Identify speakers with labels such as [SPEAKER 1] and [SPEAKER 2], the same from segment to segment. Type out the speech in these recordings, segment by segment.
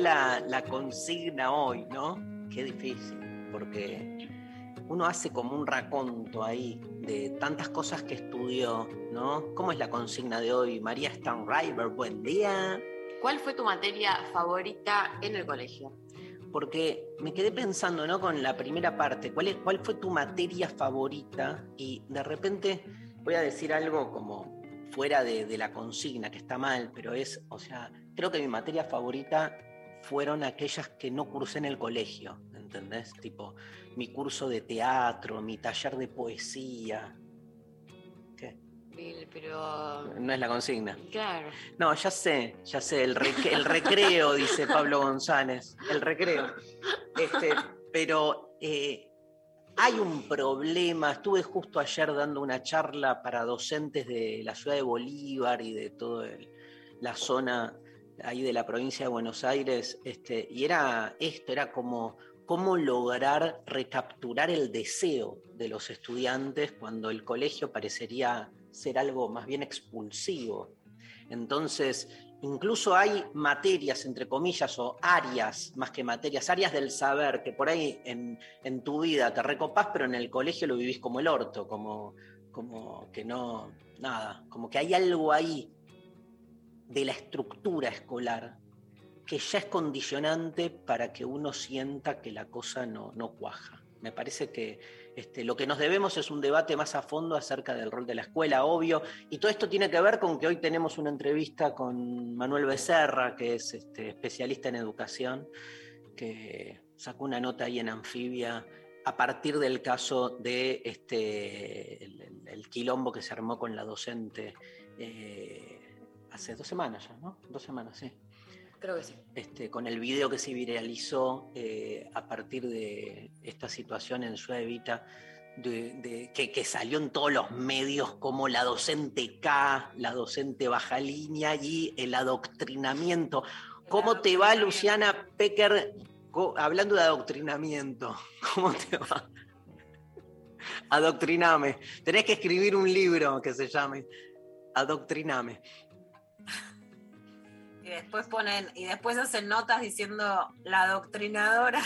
[SPEAKER 1] la, la consigna hoy, ¿no? Qué difícil, porque uno hace como un raconto ahí de tantas cosas que estudió, ¿no? ¿Cómo es la consigna de hoy? María Stanriver, buen día.
[SPEAKER 2] ¿Cuál fue tu materia favorita en el colegio?
[SPEAKER 1] Porque me quedé pensando, ¿no? Con la primera parte, ¿cuál, es, cuál fue tu materia favorita? Y de repente voy a decir algo como fuera de, de la consigna, que está mal, pero es, o sea, creo que mi materia favorita fueron aquellas que no cursé en el colegio, ¿entendés? Tipo, mi curso de teatro, mi taller de poesía. ¿Qué?
[SPEAKER 2] Bill, pero.
[SPEAKER 1] No es la consigna.
[SPEAKER 2] Claro.
[SPEAKER 1] No, ya sé, ya sé, el, rec- el recreo, dice Pablo González, el recreo. Este, pero eh, hay un problema, estuve justo ayer dando una charla para docentes de la ciudad de Bolívar y de toda la zona ahí de la provincia de Buenos Aires, este, y era esto, era como cómo lograr recapturar el deseo de los estudiantes cuando el colegio parecería ser algo más bien expulsivo. Entonces, incluso hay materias, entre comillas, o áreas, más que materias, áreas del saber, que por ahí en, tu vida te recopás, pero en el colegio lo vivís como el orto, como, como que no, nada, como que hay algo ahí de la estructura escolar que ya es condicionante para que uno sienta que la cosa no, no cuaja. Me parece que este, lo que nos debemos es un debate más a fondo acerca del rol de la escuela, obvio, y todo esto tiene que ver con que hoy tenemos una entrevista con Manuel Becerra, que es este, especialista en educación, que sacó una nota ahí en Anfibia a partir del caso de este, el, quilombo que se armó con la docente eh, hace dos semanas ya, ¿no? Dos semanas, sí
[SPEAKER 2] Creo que sí.
[SPEAKER 1] este, con el video que se viralizó eh, a partir de esta situación en Ciudad Evita, de, de- que, que salió en todos los medios como la docente K, la docente baja línea y el adoctrinamiento. ¿Cómo te va, Luciana Pecker, hablando de adoctrinamiento? ¿Cómo te va? Adoctriname. Tenés que escribir un libro que se llame Adoctriname.
[SPEAKER 3] Y después ponen, y después hacen notas diciendo la adoctrinadora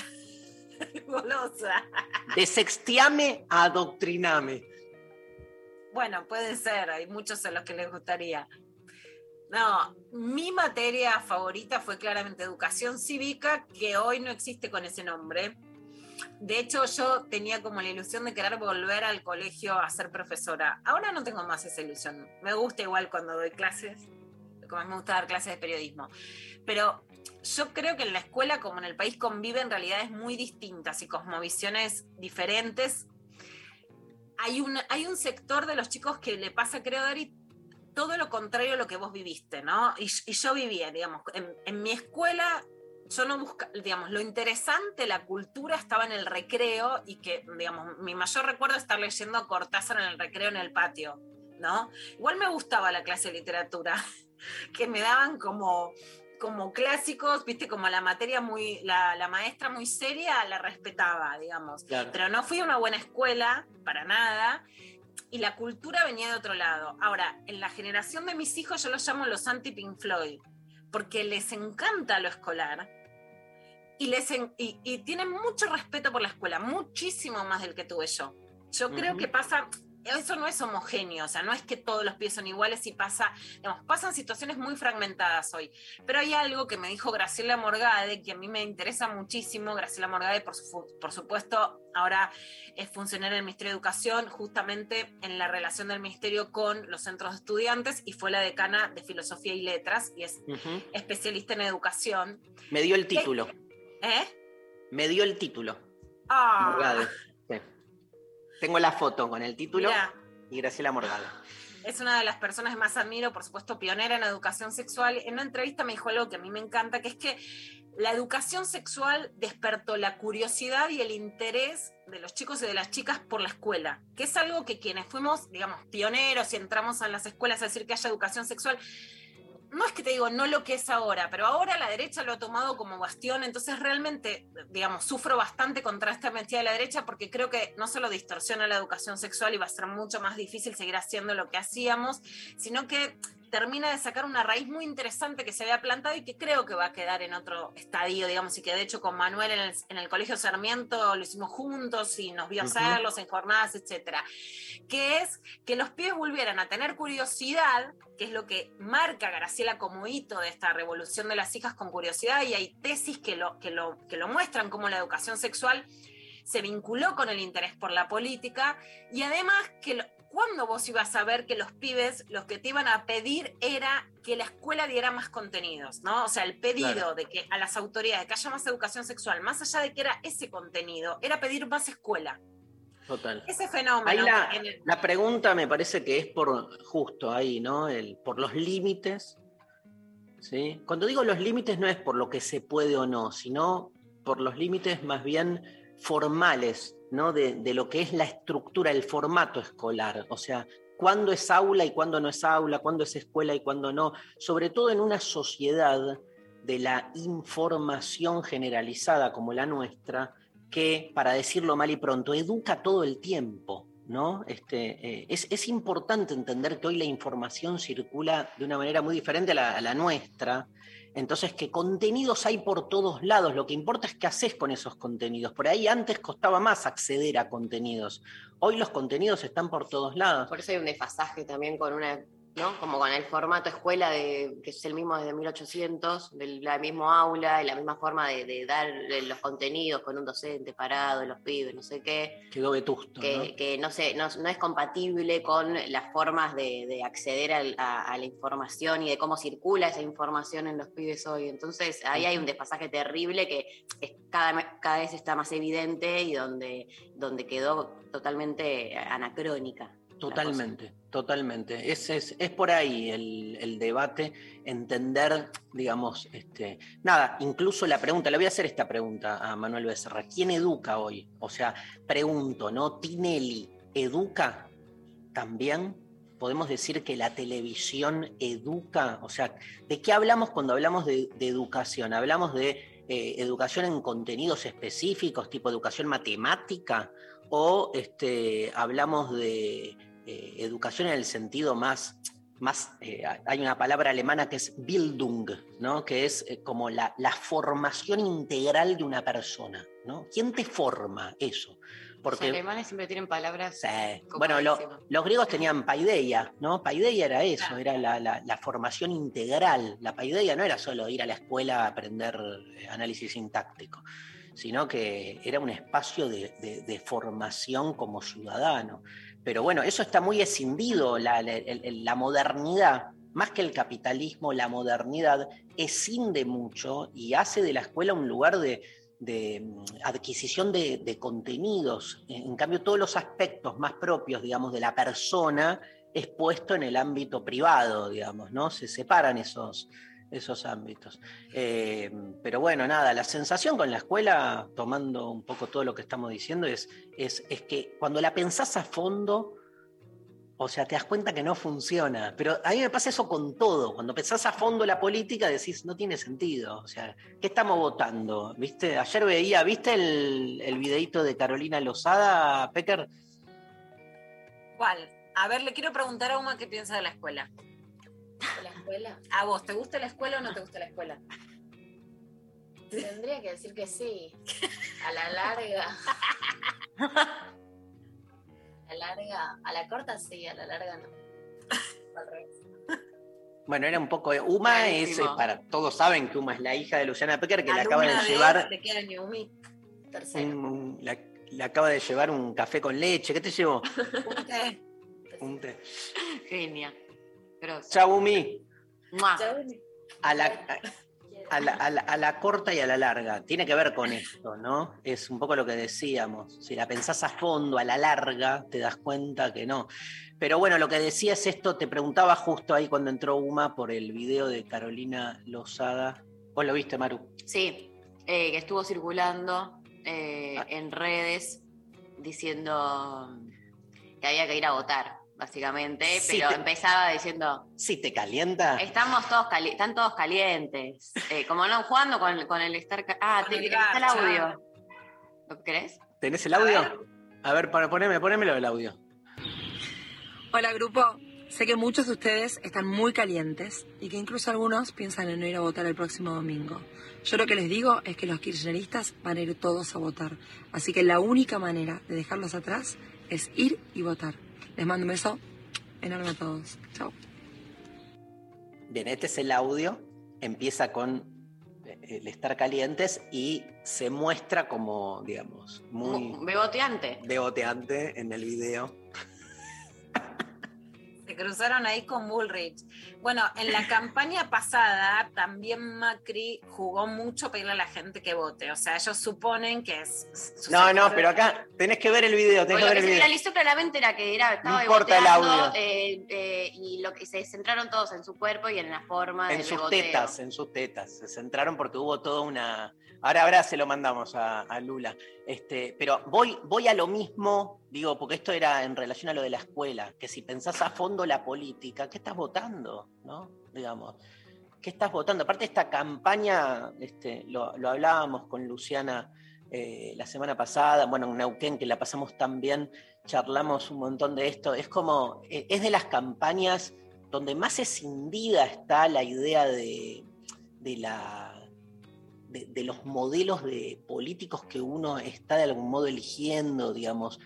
[SPEAKER 3] golosa.
[SPEAKER 1] De sextiame a adoctriname.
[SPEAKER 3] Bueno, puede ser, hay muchos a los que les gustaría. No, mi materia favorita fue claramente educación cívica, que hoy no existe con ese nombre. De hecho, yo tenía como la ilusión de querer volver al colegio a ser profesora. Ahora no tengo más esa ilusión. Me gusta igual cuando doy clases, lo que más me gusta dar clases de periodismo. Pero yo creo que en la escuela, como en el país, conviven realidades muy distintas y cosmovisiones diferentes. Hay un, hay un sector de los chicos que le pasa, creo, Dari, todo lo contrario a lo que vos viviste, ¿no? Y, y yo vivía, digamos, en, en mi escuela yo no buscaba, digamos, lo interesante, la cultura estaba en el recreo y que, digamos, mi mayor recuerdo es estar leyendo a Cortázar en el recreo en el patio, ¿no? Igual me gustaba la clase de literatura, que me daban como, como clásicos, viste, como la materia muy, la, la maestra muy seria la respetaba, digamos.
[SPEAKER 1] Claro.
[SPEAKER 3] Pero no fui a una buena escuela, para nada, y la cultura venía de otro lado. Ahora, en la generación de mis hijos yo los llamo los anti-Pink Floyd, porque les encanta lo escolar y, les en- y, y tienen mucho respeto por la escuela, muchísimo más del que tuve yo. Yo creo que pasa, eso no es homogéneo, o sea, no es que todos los pies son iguales y pasa, digamos, pasan situaciones muy fragmentadas hoy. Pero hay algo que me dijo Graciela Morgade, que a mí me interesa muchísimo. Graciela Morgade, por, su- por supuesto, ahora es funcionaria del Ministerio de Educación, justamente en la relación del Ministerio con los centros de estudiantes, y fue la decana de Filosofía y Letras, y es especialista en educación.
[SPEAKER 1] Me dio el título.
[SPEAKER 3] ¿Eh?
[SPEAKER 1] Me dio el título.
[SPEAKER 3] Ah,
[SPEAKER 1] Morgade. Tengo la foto con el título
[SPEAKER 3] mirá,
[SPEAKER 1] y Graciela Morgade.
[SPEAKER 3] es una de las personas que más admiro, por supuesto, pionera en educación sexual. En una entrevista me dijo algo que a mí me encanta, que es que la educación sexual despertó la curiosidad y el interés de los chicos y de las chicas por la escuela, que es algo que quienes fuimos, digamos, pioneros y entramos a las escuelas a decir que haya educación sexual, no es que te digo, no lo que es ahora, pero ahora la derecha lo ha tomado como bastión, entonces realmente, digamos, sufro bastante contra esta mentira de la derecha porque creo que no solo distorsiona la educación sexual y va a ser mucho más difícil seguir haciendo lo que hacíamos, sino que termina de sacar una raíz muy interesante que se había plantado y que creo que va a quedar en otro estadio, digamos, y que de hecho con Manuel en el, en el Colegio Sarmiento lo hicimos juntos y nos vio hacerlos en jornadas, etcétera, que es que los pies volvieran a tener curiosidad, que es lo que marca Graciela como hito de esta revolución de las hijas con curiosidad, y hay tesis que lo, que lo, que lo muestran como la educación sexual se vinculó con el interés por la política, y además que lo- cuando vos ibas a ver que los pibes los que te iban a pedir era que la escuela diera más contenidos, ¿no? O sea, el pedido
[SPEAKER 1] Claro.
[SPEAKER 3] de que a las autoridades que haya más educación sexual, más allá de que era ese contenido, era pedir más escuela.
[SPEAKER 1] Total.
[SPEAKER 3] Ese fenómeno.
[SPEAKER 1] Ahí la,
[SPEAKER 3] el-
[SPEAKER 1] pregunta me parece que es por justo ahí, ¿no? El, por los límites. ¿sí? Cuando digo los límites no es por lo que se puede o no, sino por los límites más bien formales, ¿no? De, lo que es la estructura, el formato escolar. O sea, cuándo es aula y cuándo no es aula, cuándo es escuela y cuándo no. Sobre todo en una sociedad de la información generalizada como la nuestra, que, para decirlo mal y pronto, educa todo el tiempo. ¿no? Este, eh, es, es importante entender que hoy la información circula de una manera muy diferente a la nuestra. Entonces, que contenidos hay por todos lados. Lo que importa es qué haces con esos contenidos. Por ahí antes costaba más acceder a contenidos. Hoy los contenidos están por todos lados.
[SPEAKER 2] Por eso hay un desfasaje también con una, ¿no? Como con el formato escuela de, que es el mismo desde 1800, del la mismo aula, y la misma forma de, de dar los contenidos con un docente parado, los pibes, no sé qué,
[SPEAKER 1] Quedó vetusto.
[SPEAKER 2] que
[SPEAKER 1] ¿no?
[SPEAKER 2] que no, sé, no, no es compatible con las formas de, de acceder al- a, a la información y de cómo circula esa información en los pibes hoy. Entonces ahí hay un desfasaje terrible que es cada, cada vez está más evidente y donde, donde quedó totalmente anacrónica.
[SPEAKER 1] Totalmente, totalmente. Es, es, es por ahí el, el debate, entender, digamos, este, nada, incluso la pregunta, le voy a hacer esta pregunta a Manuel Becerra, ¿quién educa hoy? O sea, pregunto, ¿no? ¿Tinelli educa también? ¿Podemos decir que la televisión educa? O sea, ¿de qué hablamos cuando hablamos de, educación? ¿Hablamos de eh, educación en contenidos específicos, tipo educación matemática? ¿O este, hablamos de eh, educación en el sentido más, más eh, hay una palabra alemana que es Bildung, ¿no? que es eh, como la, la formación integral de una persona. ¿no? ¿Quién te forma eso?
[SPEAKER 2] Porque los alemanes siempre tienen palabras.
[SPEAKER 1] Sí. Bueno, lo, los griegos tenían paideia, ¿no? Paideia era eso,
[SPEAKER 3] Claro.
[SPEAKER 1] era la, la- la formación integral. La paideia no era solo ir a la escuela a aprender eh, análisis sintáctico, sino que era un espacio de, de- de formación como ciudadano. Pero bueno, eso está muy escindido, la, modernidad, más que el capitalismo, la modernidad escinde mucho y hace de la escuela un lugar de, mm, adquisición de, de contenidos. En en cambio, todos los aspectos más propios, digamos, de la persona es puesto en el ámbito privado, digamos, ¿no? Se separan esos, esos ámbitos. Eh, pero bueno, nada, la sensación con la escuela, tomando un poco todo lo que estamos diciendo, es, es, es que cuando la pensás a fondo, o sea, te das cuenta que no funciona. Pero a mí me pasa eso con todo. Cuando pensás a fondo la política, decís, no tiene sentido. O sea, ¿qué estamos votando? ¿Viste? Ayer veía, ¿viste el, el videíto de Carolina Lozada, Pecker?
[SPEAKER 3] ¿Cuál? A ver, le quiero preguntar a Uma qué piensa de la escuela.
[SPEAKER 4] ¿De la escuela?
[SPEAKER 3] ¿A vos te gusta la escuela o no te gusta la escuela?
[SPEAKER 4] Tendría que decir que sí. A la larga. A la larga, a la corta sí, a la larga no. Al revés.
[SPEAKER 1] Bueno, era un poco. de- Uma es,
[SPEAKER 2] Clarísimo.
[SPEAKER 1] para todos saben que Uma es la hija de Luciana Pecker, que le acaba de llevar
[SPEAKER 3] ¿De qué año, Umi?
[SPEAKER 4] Tercero.
[SPEAKER 1] un, la- acaba de llevar un café con leche. ¿Qué te llevó?
[SPEAKER 3] Un té.
[SPEAKER 1] Un té.
[SPEAKER 2] Genia. Grosso.
[SPEAKER 1] Chau, Umi. A la, a, la, a la- a la corta y a la larga. Tiene que ver con esto, ¿no? Es un poco lo que decíamos. Si la pensás a fondo, a la larga, te das cuenta que no. Pero bueno, lo que decía es esto, te preguntaba justo ahí cuando entró Uma por el video de Carolina Lozada. ¿Vos lo viste, Maru?
[SPEAKER 2] Sí, eh, que estuvo circulando eh,
[SPEAKER 1] Ah.
[SPEAKER 2] en redes diciendo que había que ir a votar, básicamente,
[SPEAKER 1] Sí,
[SPEAKER 2] pero
[SPEAKER 1] te-
[SPEAKER 2] empezaba diciendo,
[SPEAKER 1] Sí, te calienta.
[SPEAKER 2] estamos todos cali- están todos calientes, Eh, como no jugando con, el- con el estar... Ah, te,
[SPEAKER 3] el
[SPEAKER 2] está el audio. ¿Lo crees?
[SPEAKER 1] ¿Tenés el
[SPEAKER 3] A
[SPEAKER 1] audio?
[SPEAKER 3] ver.
[SPEAKER 1] A ver, pon- poneme, ponémelo el audio.
[SPEAKER 5] Hola grupo, sé que muchos de ustedes están muy calientes y que incluso algunos piensan en no ir a votar el próximo domingo. Yo lo que les digo es que los kirchneristas van a ir todos a votar, así que la única manera de dejarlos atrás es ir y votar. Les mando un beso enorme a todos. Chao.
[SPEAKER 1] Bien, este es el audio. Empieza con eh, el estar calientes y se muestra como, digamos, muy
[SPEAKER 2] Mu- Beboteante.
[SPEAKER 1] degoteante en el video.
[SPEAKER 3] Se cruzaron ahí con Bullrich. Bueno, en la campaña pasada también Macri jugó mucho pedirle a la gente que vote. O sea, ellos suponen que es.
[SPEAKER 1] No, no, pero acá tenés que ver el video, tenés que ver
[SPEAKER 2] lo que
[SPEAKER 1] el
[SPEAKER 2] se
[SPEAKER 1] video.
[SPEAKER 2] viralizó claramente era que era, estaba
[SPEAKER 1] importa el audio.
[SPEAKER 2] eh, eh, y lo que se centraron todos en su cuerpo y en la forma
[SPEAKER 1] En
[SPEAKER 2] del
[SPEAKER 1] sus tetas, en sus tetas. Se centraron porque hubo toda una. Ahora, ahora se lo mandamos a, Lula. Este, pero voy, voy a lo mismo, digo, porque esto era en relación a lo de la escuela, que si pensás a fondo la política, ¿qué estás votando? ¿No? Digamos, ¿qué estás votando? Aparte, esta campaña, este, lo, lo hablábamos con Luciana eh, la semana pasada, bueno, en Neuquén, que la pasamos tan bien, charlamos un montón de esto. Es como, eh, es de las campañas donde más escindida está la idea de, de la de, de los modelos de políticos que uno está de algún modo eligiendo, digamos.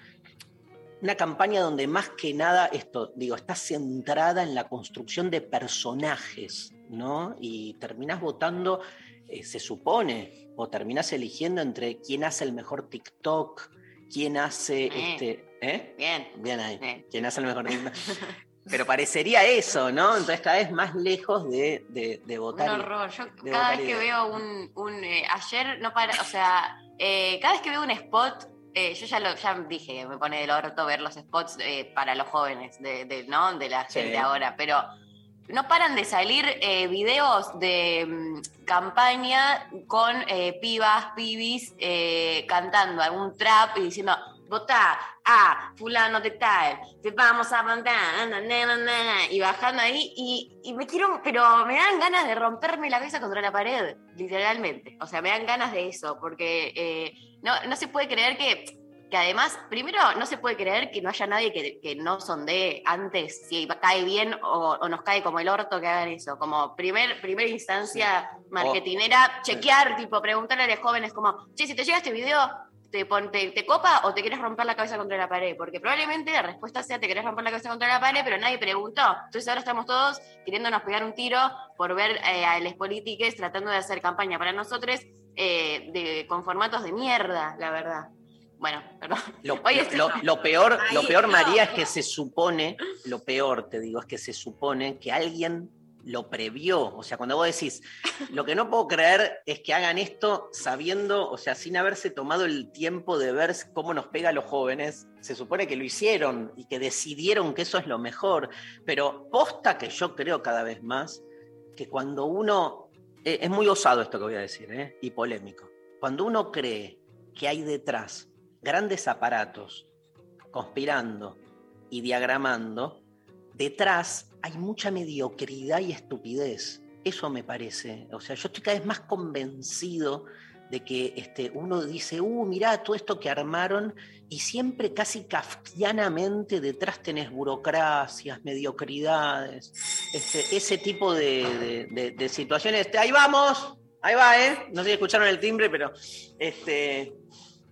[SPEAKER 1] Una campaña donde más que nada esto, digo, está centrada en la construcción de personajes, ¿no? Y terminás votando, eh, se supone, o terminás eligiendo entre quién hace el mejor TikTok, quién hace
[SPEAKER 2] Eh.
[SPEAKER 1] este. ¿Eh?
[SPEAKER 2] Bien.
[SPEAKER 1] Bien ahí. ¿Quién hace el mejor TikTok? Pero parecería eso, ¿no? Entonces cada vez más lejos de, de, de votar.
[SPEAKER 2] Un horror. Yo
[SPEAKER 1] de
[SPEAKER 2] cada vez que veo un, un, eh, ayer no para, o sea, eh, cada vez que veo un spot, eh, yo ya lo ya dije que me pone del orto ver los spots eh, para los jóvenes, de, de- ¿no? De la
[SPEAKER 1] Sí.
[SPEAKER 2] gente ahora, pero no paran de salir eh, videos de mm, campaña con pibas, pibis eh, cantando algún trap y diciendo votá a fulano de tal, te vamos a mandar, na, na, na, na", y bajando ahí, y, y me quiero, pero me dan ganas de romperme la cabeza contra la pared, literalmente. O sea, me dan ganas de eso, porque eh, no, no se puede creer que, que además, primero, no se puede creer que no haya nadie que, que no sondee antes si cae bien o, o nos cae como el orto que hagan eso. Como primer, primera instancia marketinera, chequear, tipo, preguntarle a los jóvenes como, che, si te llega este video, te, te, te copa o te quieres romper la cabeza contra la pared? Porque probablemente la respuesta sea te querés romper la cabeza contra la pared, pero nadie preguntó. Entonces ahora estamos todos queriéndonos pegar un tiro por ver eh, a los políticos tratando de hacer campaña para nosotros eh, de, con formatos de mierda, la verdad. Bueno, perdón.
[SPEAKER 1] Lo,
[SPEAKER 2] Oye,
[SPEAKER 1] lo- peor, lo peor,
[SPEAKER 3] no,
[SPEAKER 1] María, es que se supone, lo peor, te digo, es que se supone que alguien lo previó. O sea, cuando vos decís, lo que no puedo creer es que hagan esto sabiendo, o sea, sin haberse tomado el tiempo de ver cómo nos pega a los jóvenes, se supone que lo hicieron y que decidieron que eso es lo mejor. Pero posta que yo creo cada vez más que cuando uno, eh, es muy osado esto que voy a decir, ¿eh? y polémico, cuando uno cree que hay detrás grandes aparatos conspirando y diagramando, detrás hay mucha mediocridad y estupidez. Eso me parece. O sea, yo estoy cada vez más convencido de que este, uno dice, uh, mirá todo esto que armaron, y siempre casi kafkianamente detrás tenés burocracias, mediocridades, este, ese tipo de, de- de- de situaciones. Este, ahí vamos, ahí va, ¿eh? No sé si escucharon el timbre, pero este,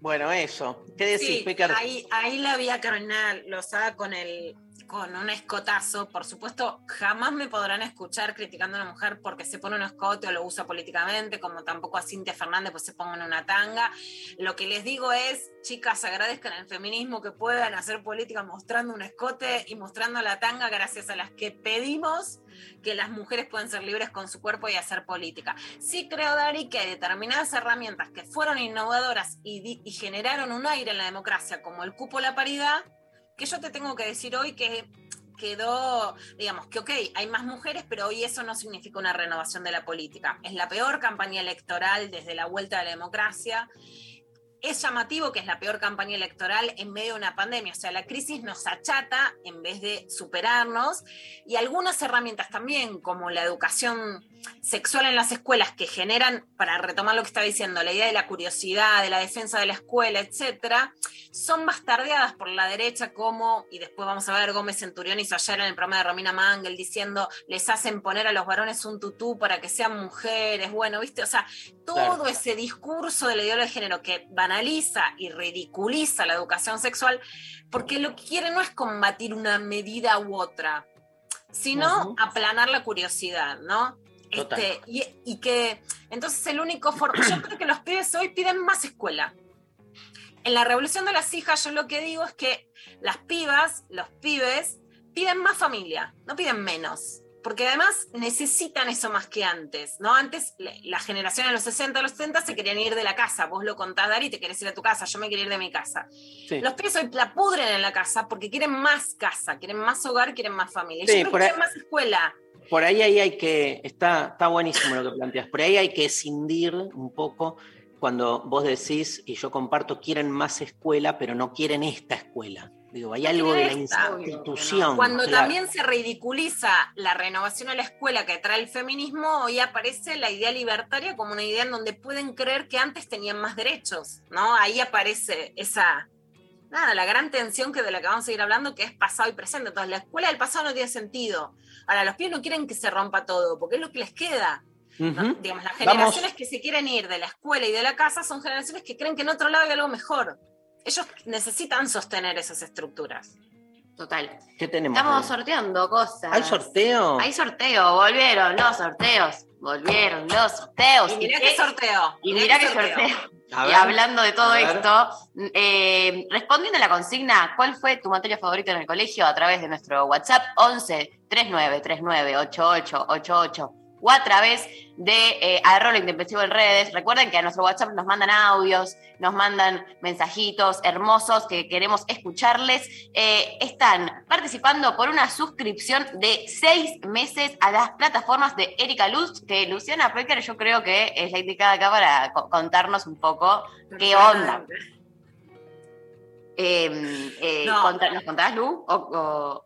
[SPEAKER 1] Bueno, eso. ¿Qué decís,
[SPEAKER 3] Sí, ahí, ahí la vi a Carolina Lozada con el con un escotazo. Por supuesto, jamás me podrán escuchar criticando a una mujer porque se pone un escote o lo usa políticamente, como tampoco a Cintia Fernández pues se pongan una tanga. Lo que les digo es, chicas, agradezcan al feminismo que puedan hacer política mostrando un escote y mostrando la tanga gracias a las que pedimos que las mujeres puedan ser libres con su cuerpo y hacer política. Sí creo, Dari, que hay determinadas herramientas que fueron innovadoras y, y generaron un aire en la democracia, como el cupo la paridad, que yo te tengo que decir hoy que quedó, digamos, que ok, hay más mujeres, pero hoy eso no significa una renovación de la política. Es la peor campaña electoral desde la vuelta de la democracia. Es llamativo que es la peor campaña electoral en medio de una pandemia, o sea, la crisis nos achata en vez de superarnos. Y algunas herramientas también, como la educación sexual en las escuelas, que generan, para retomar lo que estaba diciendo, la idea de la curiosidad, de la defensa de la escuela, etcétera, son bastardeadas por la derecha como, y después vamos a ver, Gómez Centurión hizo ayer en el programa de Romina Mangel diciendo, les hacen poner a los varones un tutú para que sean mujeres, bueno, viste, o sea, todo
[SPEAKER 1] Claro.
[SPEAKER 3] ese discurso de la ideología de género que banaliza y ridiculiza la educación sexual, porque lo que quiere no es combatir una medida u otra, sino aplanar la curiosidad, ¿no? Este, y, y que entonces el único forma, yo creo que los pibes hoy piden más escuela. En la revolución de las hijas, yo lo que digo es que las pibas, los pibes, piden más familia, no piden menos. Porque además necesitan eso más que antes, ¿no? Antes la generación de los 60, los 70 se querían ir de la casa. Vos lo contás, Dari, te querés ir a tu casa, yo me quería ir de mi casa.
[SPEAKER 1] Sí.
[SPEAKER 3] Los pibes hoy la pudren en la casa porque quieren más casa, quieren más hogar, quieren más familia.
[SPEAKER 1] Sí,
[SPEAKER 3] yo creo que quieren más escuela.
[SPEAKER 1] Por ahí, ahí hay que, está, está buenísimo lo que planteas, por ahí hay que escindir un poco cuando vos decís, y yo comparto, quieren más escuela, pero no quieren esta escuela. Digo, hay algo de la institución.
[SPEAKER 3] Cuando
[SPEAKER 1] claro.
[SPEAKER 3] también se ridiculiza la renovación a la escuela que trae el feminismo, hoy aparece la idea libertaria como una idea en donde pueden creer que antes tenían más derechos, ¿no? Ahí aparece esa, nada, la gran tensión que de la que vamos a ir hablando, que es pasado y presente. Entonces, la escuela del pasado no tiene sentido. Ahora, los pies no quieren que se rompa todo, porque es lo que les queda. Digamos, las
[SPEAKER 1] Vamos.
[SPEAKER 3] generaciones que se quieren ir de la escuela y de la casa son generaciones que creen que en otro lado hay algo mejor. Ellos necesitan sostener esas estructuras.
[SPEAKER 2] Total.
[SPEAKER 1] ¿Qué tenemos?
[SPEAKER 2] Estamos sorteando cosas.
[SPEAKER 1] ¿Hay sorteo?
[SPEAKER 2] Hay sorteo, volvieron los sorteos. Volvieron los sorteos.
[SPEAKER 3] Y mirá
[SPEAKER 2] qué-
[SPEAKER 3] sorteo.
[SPEAKER 2] Y mirá qué sorteo. Y hablando de todo esto, eh, respondiendo a la consigna, ¿cuál fue tu materia favorita en el colegio? A través de nuestro WhatsApp 11 39 39 88 88 o a través de eh, arroba intempestivo en redes. Recuerden que a nuestro WhatsApp nos mandan audios, nos mandan mensajitos hermosos que queremos escucharles. Eh, están participando por una suscripción de seis meses a las plataformas de Erika Luz, que Luciana Pecker yo creo que es la indicada acá para co- contarnos un poco qué onda. Eh, eh,
[SPEAKER 3] No.
[SPEAKER 2] conta- ¿Nos contarás, Lu? O- o-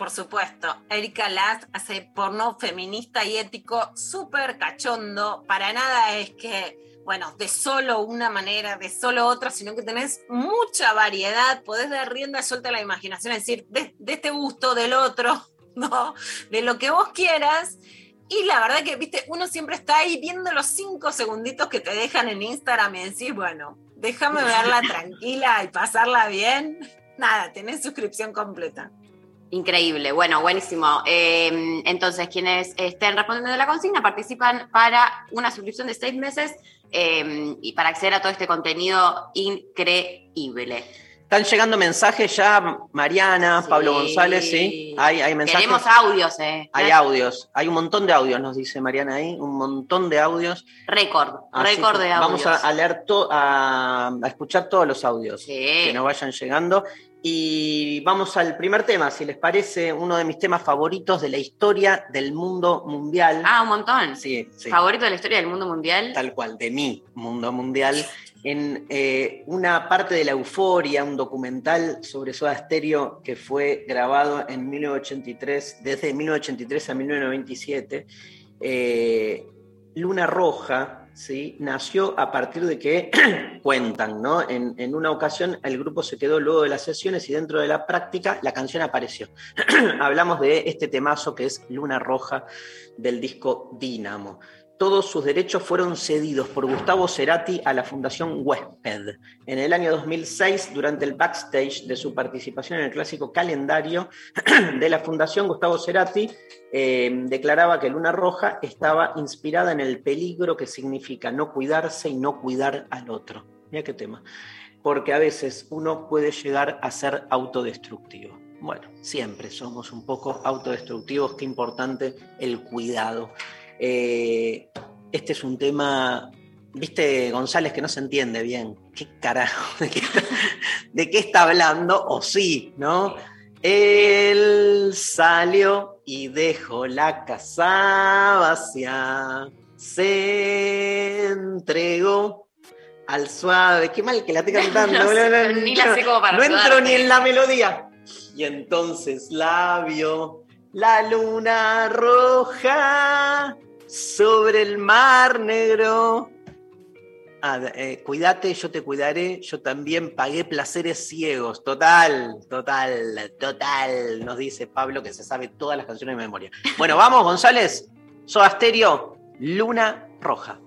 [SPEAKER 3] Por supuesto, Erika Last hace porno feminista y ético súper cachondo. Para nada es que, bueno, de solo una manera, de solo otra, sino que tenés mucha variedad. Podés dar rienda suelta a la imaginación, es decir, de, de este gusto, del otro, ¿no? De lo que vos quieras. Y la verdad que, viste, uno siempre está ahí viendo los cinco segunditos que te dejan en Instagram y decís, bueno, déjame verla tranquila y pasarla bien. Nada, tenés suscripción completa.
[SPEAKER 2] Increíble, bueno, buenísimo. Eh, entonces, quienes estén respondiendo de la consigna participan para una suscripción de seis meses eh, y para acceder a todo este contenido increíble.
[SPEAKER 1] Están llegando mensajes ya, Mariana,
[SPEAKER 2] Sí.
[SPEAKER 1] Pablo González, sí. Hay, hay mensajes.
[SPEAKER 2] Queremos audios, eh.
[SPEAKER 1] Hay audios, hay un montón de audios, nos dice Mariana ahí, un montón de audios.
[SPEAKER 2] Récord, récord de audios.
[SPEAKER 1] Vamos a, a leer to- a, a escuchar todos los audios
[SPEAKER 2] Sí.
[SPEAKER 1] que nos vayan llegando. Y vamos al primer tema, si les parece, uno de mis temas favoritos de la historia del mundo mundial.
[SPEAKER 2] Ah, un montón.
[SPEAKER 1] sí, sí,
[SPEAKER 2] Favorito de la historia del mundo mundial.
[SPEAKER 1] tal cual, de mi mundo mundial. En eh, una parte de la euforia, un documental sobre Soda Stereo que fue grabado en 1983, desde 1983 a 1997. eh, Luna Roja ¿sí? nació a partir de que cuentan, ¿no? En, en una ocasión el grupo se quedó luego de las sesiones y dentro de la práctica la canción apareció. Hablamos de este temazo que es Luna Roja del disco Dínamo. Todos sus derechos fueron cedidos por Gustavo Cerati a la Fundación Huésped. En el año 2006, durante el backstage de su participación en el clásico calendario de la Fundación, Gustavo Cerati eh, declaraba que Luna Roja estaba inspirada en el peligro que significa no cuidarse y no cuidar al otro. Mira qué tema. Porque a veces uno puede llegar a ser autodestructivo. Bueno, siempre somos un poco autodestructivos, qué importante el cuidado. Eh, este es un tema, viste, González, que no se entiende bien. ¿Qué carajo? ¿De qué está, de qué está hablando? O sí, ¿no? Él salió y dejó la casa vacía. Se entregó al suave. Qué mal que la esté cantando.
[SPEAKER 2] No ni la sé como para
[SPEAKER 1] No entro ni en la melodía. Y entonces la vio la luna roja sobre el mar negro. Ah, eh, cuídate, yo te cuidaré, yo también pagué placeres ciegos. Total, total, total, nos dice Pablo que se sabe todas las canciones de memoria. Bueno, vamos, González. Soda Stereo, Luna Roja.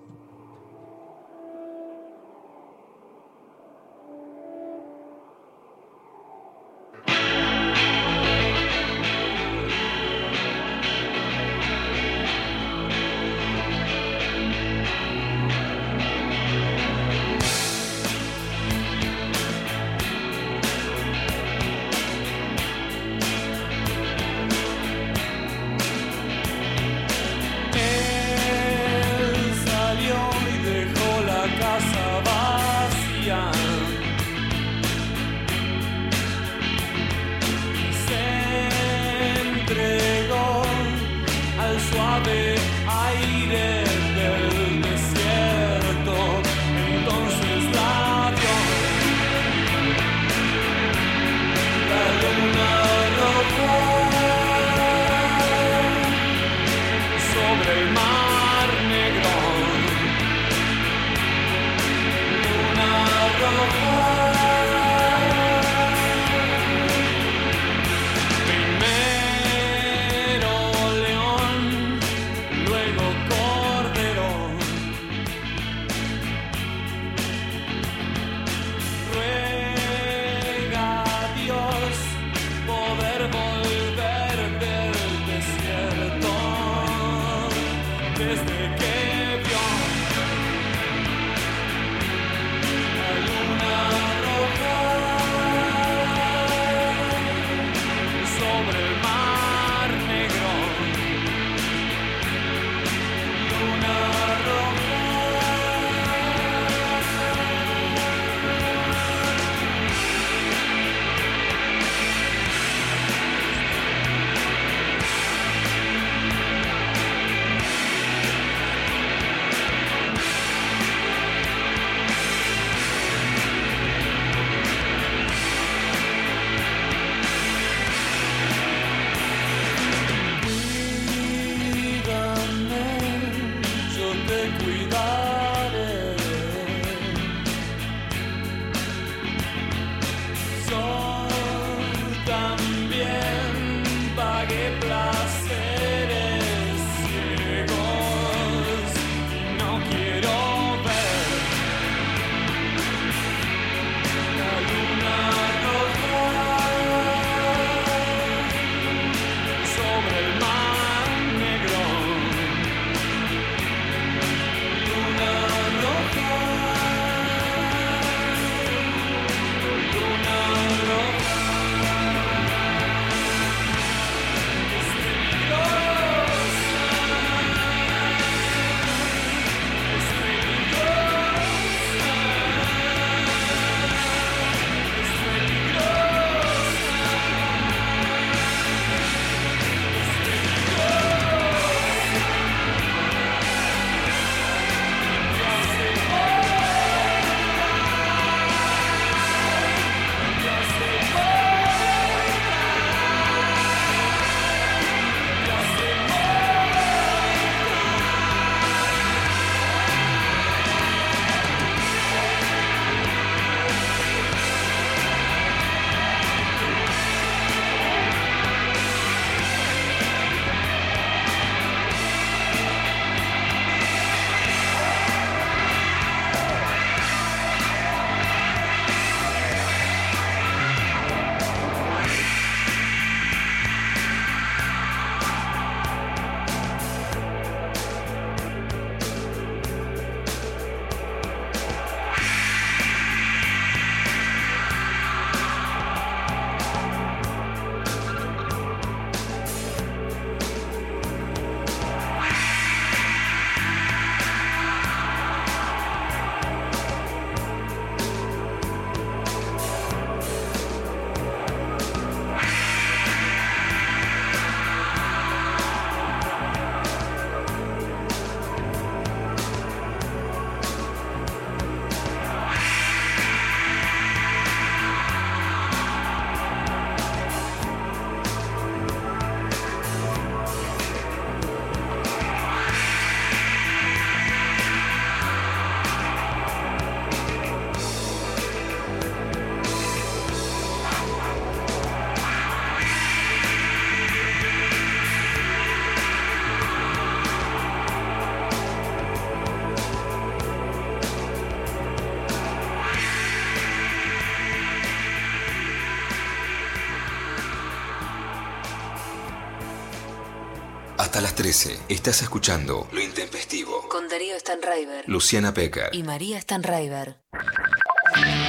[SPEAKER 6] Hasta las 13 estás escuchando Lo Intempestivo.
[SPEAKER 5] Con Darío Stanraiver
[SPEAKER 6] Luciana Pecker.
[SPEAKER 5] y María Stanraiver.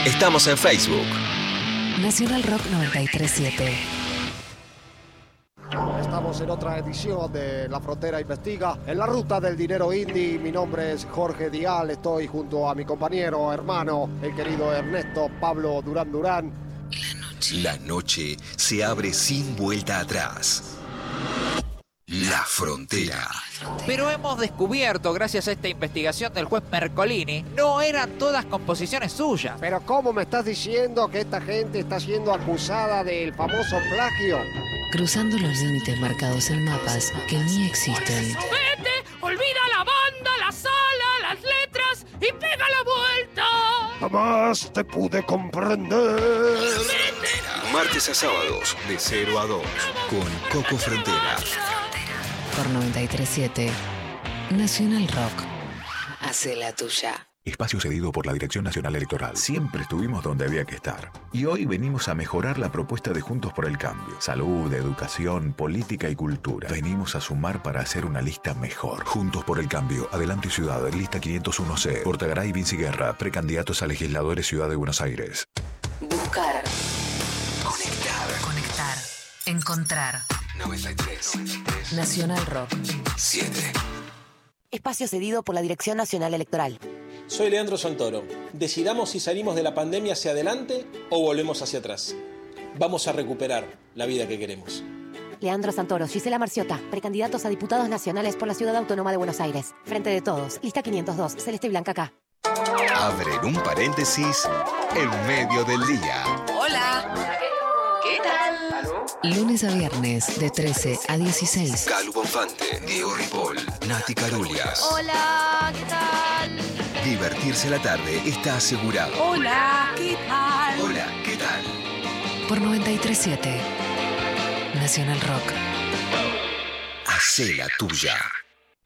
[SPEAKER 6] Estamos en Facebook.
[SPEAKER 5] Nacional Rock 937.
[SPEAKER 7] Estamos en otra edición de La Frontera Investiga. En la ruta del dinero indie, mi nombre es Jorge Dial. Estoy junto a mi compañero, hermano, el querido Ernesto Pablo Durán Durán.
[SPEAKER 6] La noche se abre sin vuelta atrás. La Frontera.
[SPEAKER 8] Pero hemos descubierto, gracias a esta investigación del juez Mercolini, no eran todas composiciones suyas.
[SPEAKER 7] Pero ¿cómo me estás diciendo que esta gente está siendo acusada del famoso plagio?
[SPEAKER 5] Cruzando los límites marcados en mapas que ni existen.
[SPEAKER 9] Vete, olvida la banda, la sala, las letras y pega la vuelta.
[SPEAKER 7] Jamás te pude comprender.
[SPEAKER 6] Martes a sábados de 0 a 2 con Coco Frontera.
[SPEAKER 5] Por 937. Nacional Rock. Hace la tuya.
[SPEAKER 10] Espacio cedido por la Dirección Nacional Electoral. Siempre estuvimos donde había que estar. Y hoy venimos a mejorar la propuesta de Juntos por el Cambio. Salud, educación, política y cultura. Venimos a sumar para hacer una lista mejor. Juntos por el Cambio. Adelante Ciudad. Lista 501C. Portagaray Vinci Guerra. Precandidatos a legisladores Ciudad de Buenos Aires.
[SPEAKER 5] Buscar. Conectar. Conectar. Encontrar.
[SPEAKER 6] 93.
[SPEAKER 5] Nacional Rock.
[SPEAKER 6] 7.
[SPEAKER 11] Espacio cedido por la Dirección Nacional Electoral.
[SPEAKER 12] Soy Leandro Santoro. Decidamos si salimos de la pandemia hacia adelante o volvemos hacia atrás. Vamos a recuperar la vida que queremos.
[SPEAKER 11] Leandro Santoro, Gisela Marciota, precandidatos a diputados nacionales por la Ciudad Autónoma de Buenos Aires. Frente de todos, lista 502, Celeste y Blanca acá.
[SPEAKER 6] Abren un paréntesis en medio del día.
[SPEAKER 5] Hola. Lunes a viernes de 13 a 16.
[SPEAKER 6] Calu Bonfante, Diego Ripoll, Nati Carulias.
[SPEAKER 13] Hola, ¿qué tal?
[SPEAKER 6] Divertirse la tarde está asegurado.
[SPEAKER 9] Hola, ¿qué tal?
[SPEAKER 6] Hola, ¿qué tal?
[SPEAKER 5] Por 937. Nacional Rock.
[SPEAKER 6] Hacé la tuya.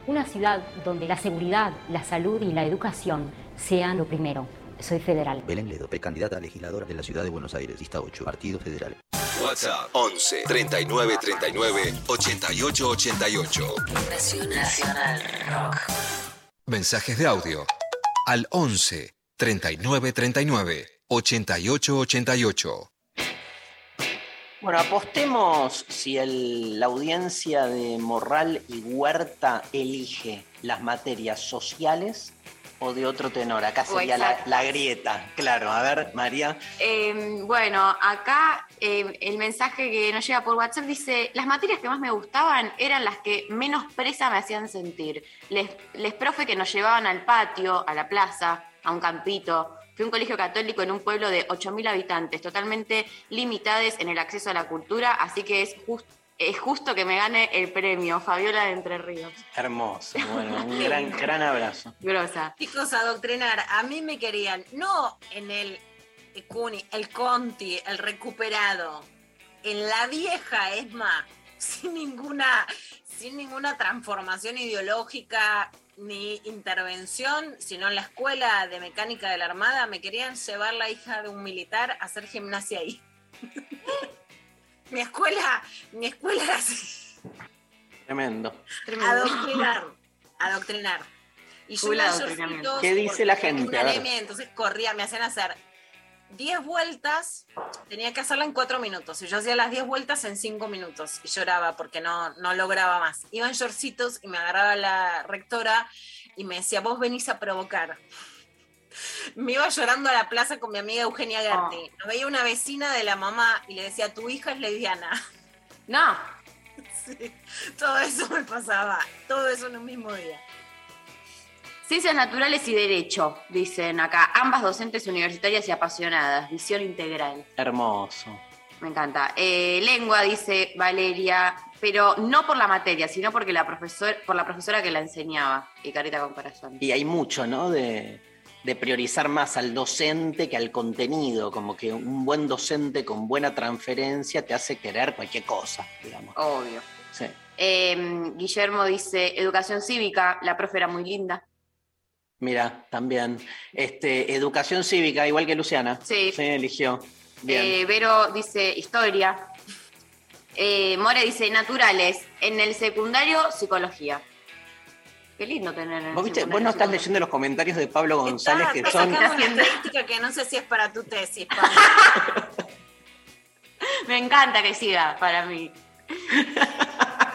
[SPEAKER 14] Una ciudad donde la seguridad, la salud y la educación sean lo primero. Soy federal.
[SPEAKER 15] Belén Ledo, precandidata a legisladora de la Ciudad de Buenos Aires, lista 8, Partido Federal.
[SPEAKER 6] WhatsApp 11 39 39 88 88.
[SPEAKER 5] Nacional Rock.
[SPEAKER 6] Mensajes de audio al 11 39 39 88 88.
[SPEAKER 1] Bueno, apostemos si el- la audiencia de Morral y Huerta elige las materias sociales o de otro tenor. Acá sería la, grieta. Claro, a ver, María.
[SPEAKER 2] Eh, bueno, acá eh, el mensaje que nos llega por WhatsApp dice, las materias que más me gustaban eran las que menos presa me hacían sentir. Les, les profe que nos llevaban al patio, a la plaza, a un campito. Fui a un colegio católico en un pueblo de 8.000 habitantes, totalmente limitados en el acceso a la cultura, así que es, jus- es justo que me gane el premio, Fabiola de Entre Ríos.
[SPEAKER 1] Hermoso. Bueno, un gran, gran abrazo.
[SPEAKER 2] Grosa.
[SPEAKER 3] Chicos, adoctrinar. A mí me querían, no en el Cuni, el Conti, el recuperado, en la vieja Esma, sin ninguna, sin ninguna transformación ideológica ni intervención, sino en la escuela de mecánica de la Armada, me querían llevar la hija de un militar a hacer gimnasia ahí. mi escuela, mi escuela era así.
[SPEAKER 1] Tremendo.
[SPEAKER 3] Adoctrinar. Adoctrinar. Y yo
[SPEAKER 1] ¿Qué dice la gente?
[SPEAKER 3] una entonces corría, me hacían hacer 10 vueltas, tenía que hacerla en 4 minutos. Y yo hacía las 10 vueltas en 5 minutos. Y lloraba porque no, no lograba más. Iba en shortcitos y me agarraba la rectora y me decía, vos venís a provocar. Me iba llorando a la plaza con mi amiga Eugenia Gerti. Nos veía una vecina de la mamá y le decía, tu hija es lesbiana.
[SPEAKER 2] No.
[SPEAKER 3] Sí, todo eso me pasaba, todo eso en un mismo día.
[SPEAKER 2] Ciencias naturales y derecho, dicen acá. Ambas docentes universitarias y apasionadas. Visión integral.
[SPEAKER 1] Hermoso.
[SPEAKER 2] Me encanta. Eh, lengua, dice Valeria, pero no por la materia, sino porque la profesor, por la profesora que la enseñaba. Y carita con corazón.
[SPEAKER 1] Y hay mucho, ¿no? De, de priorizar más al docente que al contenido. Como que un buen docente con buena transferencia te hace querer cualquier cosa, digamos.
[SPEAKER 2] Obvio.
[SPEAKER 1] Sí.
[SPEAKER 2] Eh, Guillermo dice, educación cívica, la profe era muy linda.
[SPEAKER 1] Mira, también. Este, educación cívica, igual que Luciana.
[SPEAKER 2] Sí.
[SPEAKER 1] eligió. Bien.
[SPEAKER 2] Eh, Vero dice, historia. Eh, More dice, naturales. En el secundario, psicología. Qué lindo tener
[SPEAKER 1] ¿Vos, viste? Vos no estás leyendo los comentarios de Pablo González
[SPEAKER 3] Está-
[SPEAKER 1] que
[SPEAKER 3] está
[SPEAKER 1] son.
[SPEAKER 3] una estadística que no sé si es para tu tesis, Pablo.
[SPEAKER 2] Me encanta que siga para mí.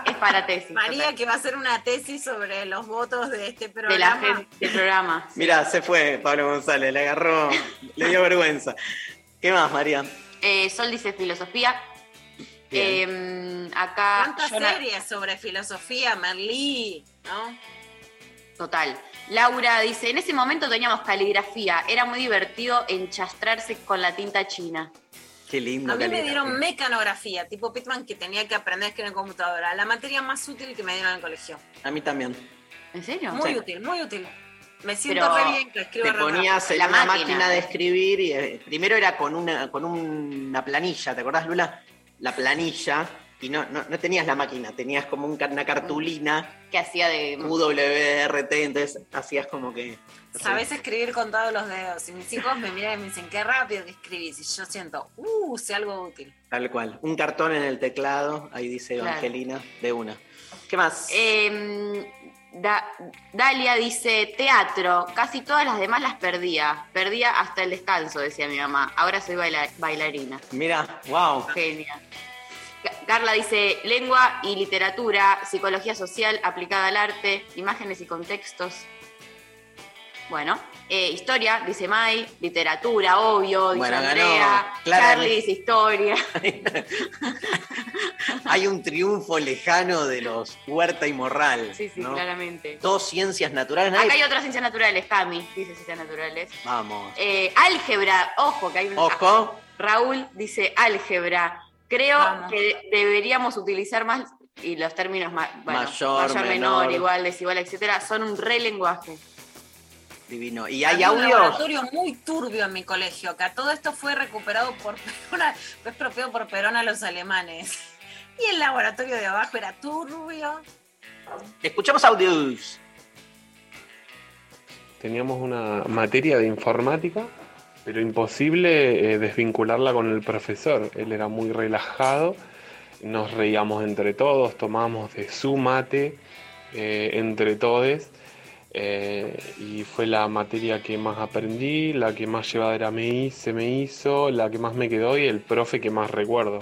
[SPEAKER 2] es para tesis.
[SPEAKER 3] María que va a hacer una tesis sobre los votos de este
[SPEAKER 2] de la
[SPEAKER 3] programa.
[SPEAKER 2] gente del programa.
[SPEAKER 1] Mira, se fue Pablo González, le agarró, le dio vergüenza. ¿Qué más, María?
[SPEAKER 2] Eh, Sol dice filosofía. Eh, acá.
[SPEAKER 3] ¿Cuántas
[SPEAKER 2] Jonah-
[SPEAKER 3] series sobre filosofía, Merlí? ¿No?
[SPEAKER 2] Total. Laura dice, en ese momento teníamos caligrafía, era muy divertido enchastrarse con la tinta china.
[SPEAKER 1] Qué lindo.
[SPEAKER 3] A mí me dieron mecanografía, tipo Pitman, que tenía que aprender a escribir en computadora. La materia más útil que me dieron en el colegio.
[SPEAKER 1] A mí también.
[SPEAKER 2] ¿En serio?
[SPEAKER 3] Muy
[SPEAKER 1] Sí.
[SPEAKER 3] útil, muy útil. Me siento
[SPEAKER 2] Pero
[SPEAKER 3] re bien que escribo
[SPEAKER 1] Te ponías en
[SPEAKER 2] La
[SPEAKER 1] una
[SPEAKER 2] máquina.
[SPEAKER 1] máquina de escribir y eh, primero era con una, con una planilla, ¿te acordás, Lula? La planilla, y no, no, no tenías la máquina, tenías como una cartulina
[SPEAKER 2] Que hacía de...
[SPEAKER 1] UWRT, entonces hacías como que.
[SPEAKER 3] Sabes escribir con todos los dedos. Y mis hijos me miran y me dicen, qué rápido que escribís. Y yo siento, uh, sé algo útil.
[SPEAKER 1] Tal cual. Un cartón en el teclado, ahí dice
[SPEAKER 2] Claro.
[SPEAKER 1] Evangelina, de una. ¿Qué más?
[SPEAKER 2] Eh, Da- Dalia dice, teatro, casi todas las demás las perdía. Perdía hasta el descanso, decía mi mamá. Ahora soy baila- bailarina.
[SPEAKER 1] Mira, wow.
[SPEAKER 2] Genia. Ca- Carla dice, lengua y literatura, psicología social aplicada al arte, imágenes y contextos. Bueno, eh, historia, dice Mai, literatura, obvio, dice
[SPEAKER 1] Bueno,
[SPEAKER 2] Andrea, Charlie dice historia.
[SPEAKER 1] Hay un triunfo lejano de los Huerta y Morral.
[SPEAKER 2] Sí, sí,
[SPEAKER 1] ¿no?
[SPEAKER 2] claramente.
[SPEAKER 1] Dos ciencias naturales. nadie-
[SPEAKER 2] Acá hay otras ciencias naturales, Cami, dice ciencias naturales.
[SPEAKER 1] Vamos.
[SPEAKER 2] Eh, álgebra, ojo, que hay un...
[SPEAKER 1] Ojo.
[SPEAKER 2] Raúl dice álgebra. Creo
[SPEAKER 3] Vamos.
[SPEAKER 2] que deberíamos utilizar más y los términos ma- bueno,
[SPEAKER 1] Mayor,
[SPEAKER 2] menor,
[SPEAKER 1] menor.
[SPEAKER 2] igual, desigual, etcétera, son un re lenguaje.
[SPEAKER 1] Divino. ¿Y hay
[SPEAKER 3] Había un
[SPEAKER 1] audios?
[SPEAKER 3] laboratorio muy turbio en mi colegio. Acá todo esto fue recuperado por Perón, a- fue expropiado por Perón a los alemanes. Y el laboratorio de abajo era turbio.
[SPEAKER 1] Escuchamos audios.
[SPEAKER 16] Teníamos una materia de informática, pero imposible eh, desvincularla con el profesor. Él era muy relajado, nos reíamos entre todos, tomábamos de su mate eh, entre todos. eh, y fue la materia que más aprendí, la que más llevadera me hice, se me hizo, la que más me quedó y el profe que más recuerdo.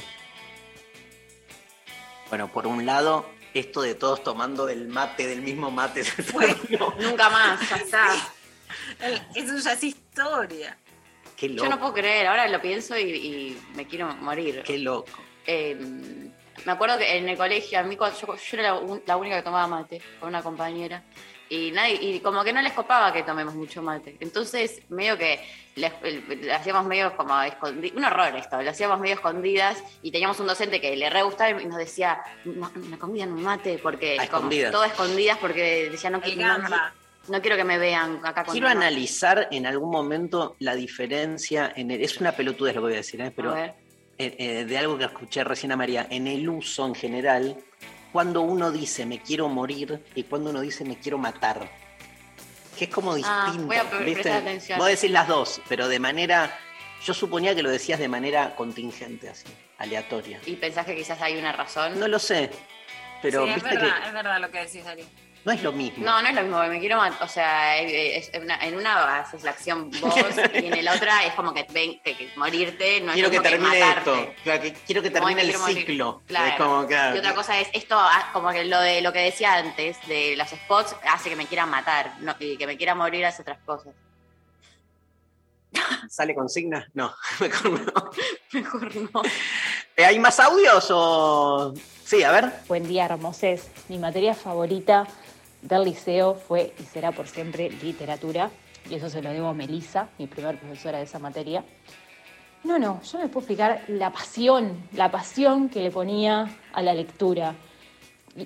[SPEAKER 1] Bueno, por un lado, esto de todos tomando del mate, del mismo mate. se terminó.
[SPEAKER 2] Nunca más, ya está.
[SPEAKER 3] Eso ya es historia.
[SPEAKER 1] Qué loco.
[SPEAKER 2] Yo no puedo creer, ahora lo pienso y, y me quiero morir.
[SPEAKER 1] Qué loco.
[SPEAKER 2] Eh, me acuerdo que en el colegio, a mí cuando- yo, yo era la, un- la única que tomaba mate con una compañera. Y, nadie, y como que no les copaba que tomemos mucho mate. Entonces, medio que le, le hacíamos medio como escondidas. Un horror esto, lo hacíamos medio escondidas. Y teníamos un docente que le re gustaba y nos decía: "No, me convidan un mate, porque.
[SPEAKER 1] Escondidas.
[SPEAKER 2] todo escondidas, porque decía: No, no,
[SPEAKER 3] gamba.
[SPEAKER 2] No quiero que me vean acá con
[SPEAKER 1] Quiero
[SPEAKER 2] el mate".
[SPEAKER 1] analizar en algún momento la diferencia en el, es una pelotudez lo que voy a decir, ¿eh? pero
[SPEAKER 2] A
[SPEAKER 1] eh, eh, de algo que escuché recién a María, en el uso en general, cuando uno dice me quiero morir y cuando uno dice me quiero matar. Que es como
[SPEAKER 2] Ah,
[SPEAKER 1] distinto.
[SPEAKER 2] voy a prestar atención.
[SPEAKER 1] Vos decís las dos, pero de manera. Yo suponía que lo decías de manera contingente, así, aleatoria.
[SPEAKER 2] Y pensás que quizás hay una razón.
[SPEAKER 1] No lo sé, pero
[SPEAKER 3] sí, es
[SPEAKER 1] viste
[SPEAKER 3] verdad,
[SPEAKER 1] que
[SPEAKER 3] es verdad lo que decís, Darío.
[SPEAKER 1] No es lo mismo.
[SPEAKER 2] No, no es lo mismo, me quiero matar. O sea, es- en, una, en una haces la acción vos y en la otra es como que, ven, que, que morirte no
[SPEAKER 1] quiero
[SPEAKER 2] es
[SPEAKER 1] que termine
[SPEAKER 2] matarte.
[SPEAKER 1] esto. Claro, que quiero que termine el ciclo.
[SPEAKER 2] Claro.
[SPEAKER 1] Es como, claro,
[SPEAKER 2] Y otra cosa es, esto, como que lo de lo que decía antes, de los spots, hace que me quiera matar, no, y que me quiera morir hace otras cosas.
[SPEAKER 1] ¿Sale consigna? No, mejor no.
[SPEAKER 2] Mejor no.
[SPEAKER 1] Eh, ¿Hay más audios o...? Sí, a ver.
[SPEAKER 17] Buen día, hermoses. Mi materia favorita del liceo fue y será por siempre literatura. Y eso se lo debo a Melissa, mi primer profesora de esa materia. No, no, yo me puedo explicar la pasión, la pasión que le ponía a la lectura.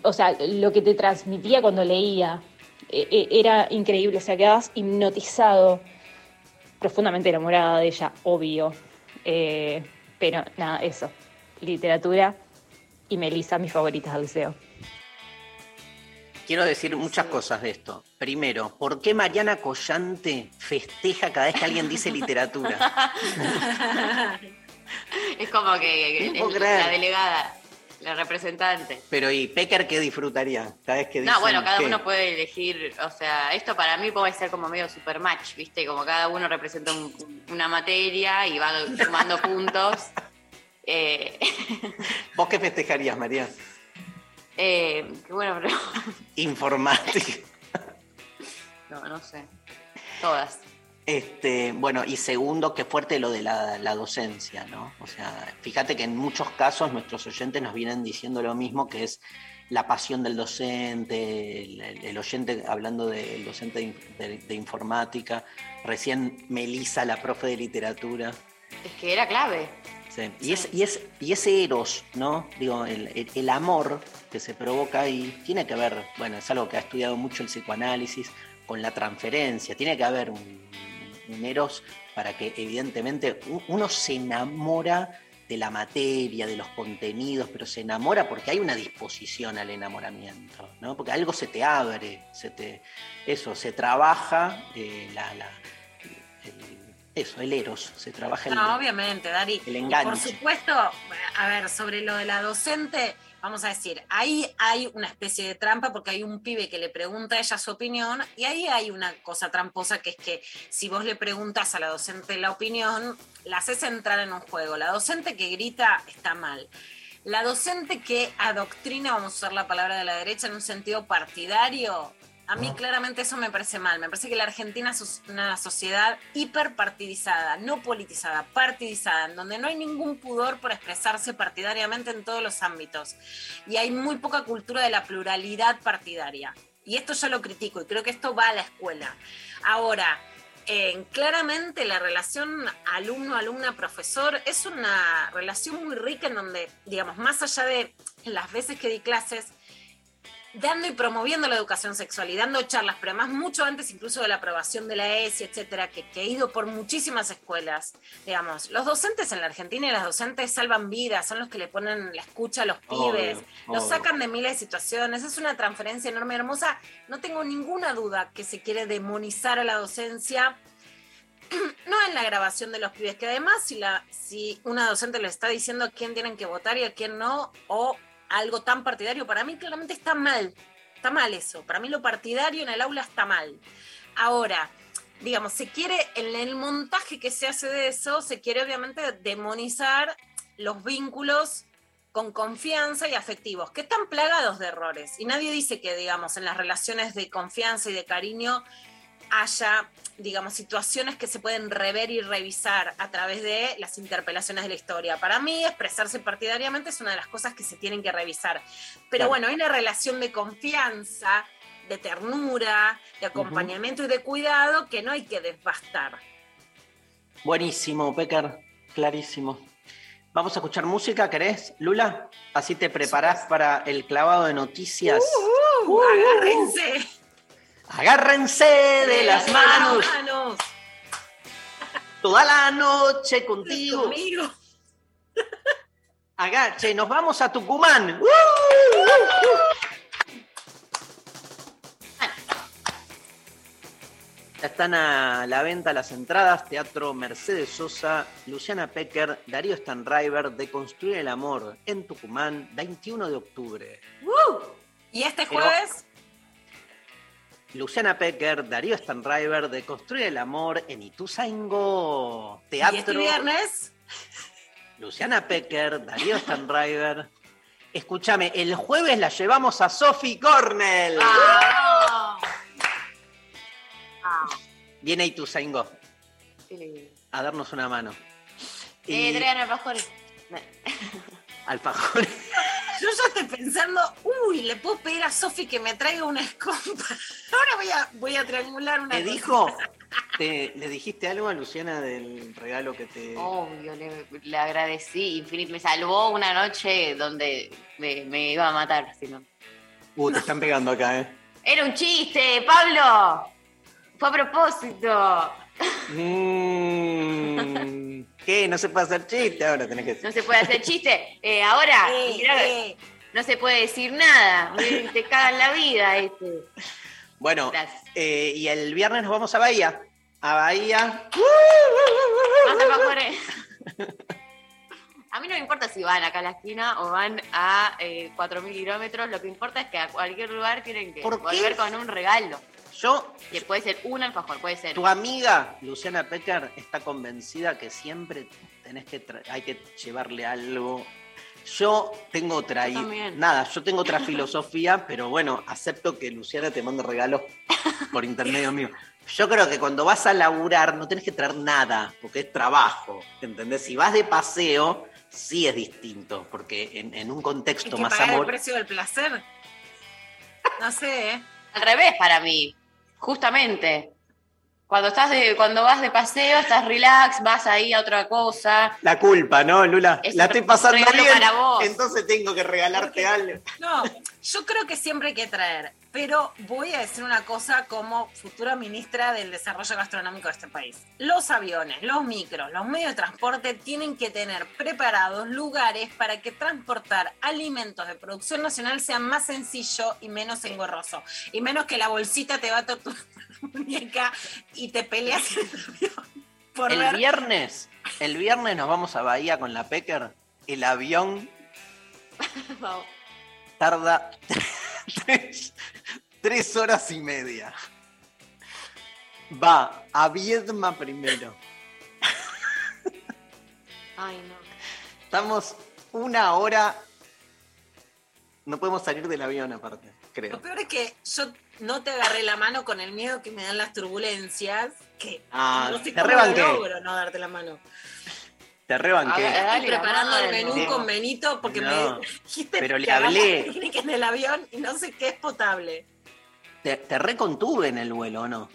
[SPEAKER 17] O sea, lo que te transmitía cuando leía. E- e- Era increíble, o sea, quedabas hipnotizado, profundamente enamorada de ella, obvio. Eh, pero nada, eso. Literatura y Melissa, mis favoritas del liceo.
[SPEAKER 1] Quiero decir muchas cosas de esto. Primero, ¿por qué Mariana Collante festeja cada vez que alguien dice literatura?
[SPEAKER 2] es como que la delegada. La representante.
[SPEAKER 1] Pero ¿y Pecker qué disfrutaría? Cada vez que
[SPEAKER 2] No, bueno, cada
[SPEAKER 1] qué?
[SPEAKER 2] uno puede elegir, o sea, esto para mí puede ser como medio super match, ¿viste? Como cada uno representa un- una materia y va sumando puntos. Eh,
[SPEAKER 1] ¿Vos qué festejarías, María?
[SPEAKER 2] Eh, qué bueno, pero
[SPEAKER 1] Informática.
[SPEAKER 2] no, no sé. Todas.
[SPEAKER 1] Este, bueno, y segundo, qué fuerte lo de la, la docencia, ¿no? O sea, fíjate que en muchos casos nuestros oyentes nos vienen diciendo lo mismo, que es la pasión del docente, el, oyente hablando del docente de, in- de- de informática, recién Melisa, la profe de literatura.
[SPEAKER 2] Es que era clave.
[SPEAKER 1] Y, es, y, es, y ese eros, ¿no? Digo, el, amor que se provoca ahí tiene que ver, bueno, es algo que ha estudiado mucho el psicoanálisis, con la transferencia. Tiene que haber un, eros para que evidentemente uno se enamora de la materia, de los contenidos, pero se enamora porque hay una disposición al enamoramiento, ¿no? Porque algo se te abre, se te, eso, se trabaja eh, la, la- el- eso, el eros, se trabaja el,
[SPEAKER 3] No, obviamente, Dari.
[SPEAKER 1] el enganche.
[SPEAKER 3] Por supuesto, a ver, sobre lo de la docente, vamos a decir, ahí hay una especie de trampa porque hay un pibe que le pregunta a ella su opinión y ahí hay una cosa tramposa que es que si vos le preguntas a la docente la opinión, la haces entrar en un juego. La docente que grita está mal. La docente que adoctrina, vamos a usar la palabra de la derecha, en un sentido partidario, a mí claramente eso me parece mal. Me parece que la Argentina es una sociedad hiperpartidizada, no politizada, partidizada, en donde no hay ningún pudor por expresarse partidariamente en todos los ámbitos. Y hay muy poca cultura de la pluralidad partidaria. Y esto yo lo critico y creo que esto va a la escuela. Ahora, eh, claramente la relación alumno-alumna-profesor es una relación muy rica en donde, digamos, más allá de las veces que di clases, dando y promoviendo la educación sexual y dando charlas, pero además mucho antes incluso de la aprobación de la ESI, etcétera, que, que he ido por muchísimas escuelas, digamos, los docentes en la Argentina y las docentes salvan vidas, son los que le ponen la escucha a los
[SPEAKER 1] Obvio,
[SPEAKER 3] pibes, los
[SPEAKER 1] obvio.
[SPEAKER 3] sacan de miles de situaciones, es una transferencia enorme, hermosa, no tengo ninguna duda que se quiere demonizar a la docencia, no en la grabación de los pibes, que además si, la, si una docente le está diciendo a quién tienen que votar y a quién no, o algo tan partidario, para mí claramente está mal, está mal eso, para mí lo partidario en el aula está mal. Ahora, digamos, se quiere, en el montaje que se hace de eso, se quiere obviamente demonizar los vínculos con confianza y afectivos, que están plagados de errores. Y nadie dice que, digamos, en las relaciones de confianza y de cariño haya, digamos, situaciones que se pueden rever y revisar a través de las interpelaciones de la historia. Para mí, expresarse partidariamente es una de las cosas que se tienen que revisar. Pero
[SPEAKER 1] Claro.
[SPEAKER 3] bueno, hay una relación de confianza, de ternura, de acompañamiento y de cuidado que no hay que desbastar.
[SPEAKER 1] Buenísimo, Pecker, clarísimo. Vamos a escuchar música, ¿querés, Lula? Así te preparás para el clavado de noticias.
[SPEAKER 3] Uh, agárrense
[SPEAKER 1] Agárrense de las manos
[SPEAKER 3] manos.
[SPEAKER 1] toda la noche contigo.
[SPEAKER 3] Conmigo.
[SPEAKER 1] Agache, nos vamos a Tucumán. Ya están a la venta las entradas. Teatro Mercedes Sosa, Luciana Pecker, Darío Stanriver de Construir el Amor en Tucumán, 21 de octubre.
[SPEAKER 3] Y este jueves,
[SPEAKER 1] Luciana Pecker, Darío Stanriver de Construir el Amor en Ituzaingó.
[SPEAKER 3] y este
[SPEAKER 1] Teatro.
[SPEAKER 3] viernes,
[SPEAKER 1] Luciana Pecker, Darío Stanriver. Escúchame, el jueves la llevamos a Sophie Cornell.
[SPEAKER 2] Ah. Ah,
[SPEAKER 1] Viene Ituzaingó a darnos una mano.
[SPEAKER 2] Eh,
[SPEAKER 1] Y
[SPEAKER 2] traigan alfajores.
[SPEAKER 1] alfajores.
[SPEAKER 3] Yo ya estoy pensando, uy, le puedo pedir a Sofi que me traiga una escompa. Ahora voy a, voy a triangular una
[SPEAKER 1] ¿Te
[SPEAKER 3] cosa.
[SPEAKER 1] dijo? te- ¿Le dijiste algo a Luciana del regalo que te...
[SPEAKER 2] Obvio, le, le agradecí infinito. Me salvó una noche donde me, me iba a matar, si no.
[SPEAKER 1] Uh, te están pegando acá, ¿eh?
[SPEAKER 2] Era un chiste, Pablo. Fue a propósito.
[SPEAKER 1] Mm, ¿Qué? No se puede hacer chiste ahora, tenés que
[SPEAKER 2] No se puede hacer chiste. Eh, ahora,
[SPEAKER 3] Eh,
[SPEAKER 2] mirá,
[SPEAKER 3] eh.
[SPEAKER 2] no se puede decir nada. Te cagan la vida este.
[SPEAKER 1] Bueno, eh, y el viernes nos vamos a Bahía. A Bahía.
[SPEAKER 2] Más alfajores. A mí no me importa si van acá a la esquina o van a eh, 4.000 kilómetros, lo que importa es que a cualquier lugar tienen que volver con un regalo.
[SPEAKER 1] Yo,
[SPEAKER 2] Que puede ser un alfajor, puede ser.
[SPEAKER 1] tu amiga Luciana Pecker está convencida que siempre tenés que hay que llevarle algo. Yo tengo otra
[SPEAKER 2] Yo
[SPEAKER 1] nada, yo tengo otra filosofía, pero bueno, acepto que Luciana te mande regalos por intermedio mío. Yo creo que cuando vas a laburar no tenés que traer nada, porque es trabajo, ¿entendés? Si vas de paseo, sí es distinto, porque en, en un contexto
[SPEAKER 3] que
[SPEAKER 1] más
[SPEAKER 3] pagar el
[SPEAKER 1] amor...
[SPEAKER 3] precio del placer. No sé, ¿eh?
[SPEAKER 2] Al revés para mí, justamente. Cuando estás de, cuando vas de paseo, estás relax, vas ahí a otra cosa.
[SPEAKER 1] La culpa, ¿no, Lula?
[SPEAKER 2] Es
[SPEAKER 1] La estoy pasando bien,
[SPEAKER 2] para vos.
[SPEAKER 1] entonces tengo que regalarte algo.
[SPEAKER 3] No, yo creo que siempre hay que traer, pero voy a decir una cosa como futura ministra del Desarrollo Gastronómico de este país. Los aviones, los micros, los medios de transporte tienen que tener preparados lugares para que transportar alimentos de producción nacional sea más sencillo y menos engorroso. Y menos que la bolsita te va a torturar muñeca y te peleas en el avión por
[SPEAKER 1] El
[SPEAKER 3] ver
[SPEAKER 1] viernes, el viernes nos vamos a Bahía con la Pecker. El avión tarda tres, tres horas y media. Va a Viedma primero.
[SPEAKER 2] Ay, no.
[SPEAKER 1] Estamos una hora. No podemos salir del avión aparte, creo.
[SPEAKER 3] Lo peor es que yo no te agarré la mano con el miedo que me dan las turbulencias, que
[SPEAKER 1] Ah,
[SPEAKER 3] no sé
[SPEAKER 1] te
[SPEAKER 3] cómo logro no darte la mano.
[SPEAKER 1] Te rebanqué.
[SPEAKER 2] Ver,
[SPEAKER 3] Estoy preparando el menú
[SPEAKER 1] Sí.
[SPEAKER 3] con Benito porque
[SPEAKER 1] No,
[SPEAKER 3] me dijiste
[SPEAKER 1] pero le
[SPEAKER 3] que
[SPEAKER 1] hablé.
[SPEAKER 3] técnica en el avión y no sé qué es potable.
[SPEAKER 1] Te, te recontuve en el vuelo, ¿o no?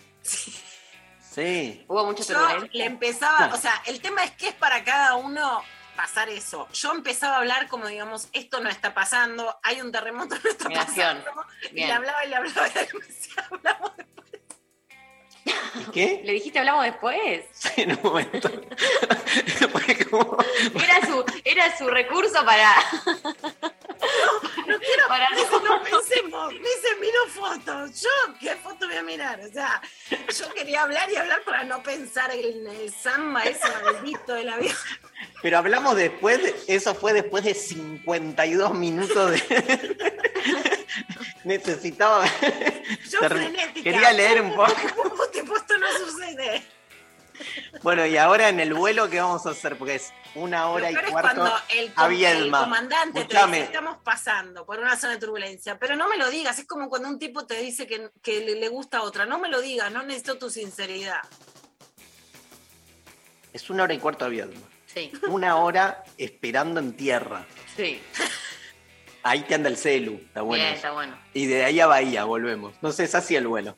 [SPEAKER 1] Sí.
[SPEAKER 2] Hubo mucha
[SPEAKER 3] Yo
[SPEAKER 2] turbulencia.
[SPEAKER 3] le empezaba,
[SPEAKER 1] No.
[SPEAKER 3] o sea, el tema es que es para cada uno pasar eso. Yo empezaba a hablar como digamos, esto no está pasando, hay un terremoto, no está
[SPEAKER 2] Negación.
[SPEAKER 3] pasando. Y le hablaba y le hablaba y le decía, hablamos de-
[SPEAKER 1] ¿Y qué?
[SPEAKER 2] ¿Le dijiste hablamos después?
[SPEAKER 1] Sí, en un momento.
[SPEAKER 2] Era su, era su recurso para.
[SPEAKER 3] No quiero,
[SPEAKER 2] Para-
[SPEAKER 3] no pensemos, me dicen, miro fotos. Yo, ¿qué foto voy a mirar? O sea, yo quería hablar y hablar para no pensar en el samba ese maldito del avión.
[SPEAKER 1] Pero hablamos después, de- eso fue después de 52 minutos de... Necesitaba...
[SPEAKER 3] Yo frenética.
[SPEAKER 1] Quería leer un poco.
[SPEAKER 3] Tipo, esto no sucede.
[SPEAKER 1] Bueno, y ahora en el vuelo, ¿qué vamos a hacer? Porque es una hora y
[SPEAKER 3] Lo peor es
[SPEAKER 1] cuarto
[SPEAKER 3] cuando el,
[SPEAKER 1] a
[SPEAKER 3] com- el
[SPEAKER 1] Viedma.
[SPEAKER 3] comandante te dice, estamos pasando por una zona de turbulencia, pero no me lo digas, es como cuando un tipo te dice que, que le, le gusta a otra, no me lo digas, no necesito tu sinceridad.
[SPEAKER 1] Es una hora y cuarto a Viedma.
[SPEAKER 2] Sí,
[SPEAKER 1] Una hora esperando en tierra.
[SPEAKER 2] sí.
[SPEAKER 1] Ahí te anda el celu, está bueno.
[SPEAKER 2] Bien, está bueno.
[SPEAKER 1] Y de ahí a Bahía volvemos. No sé, es así el vuelo.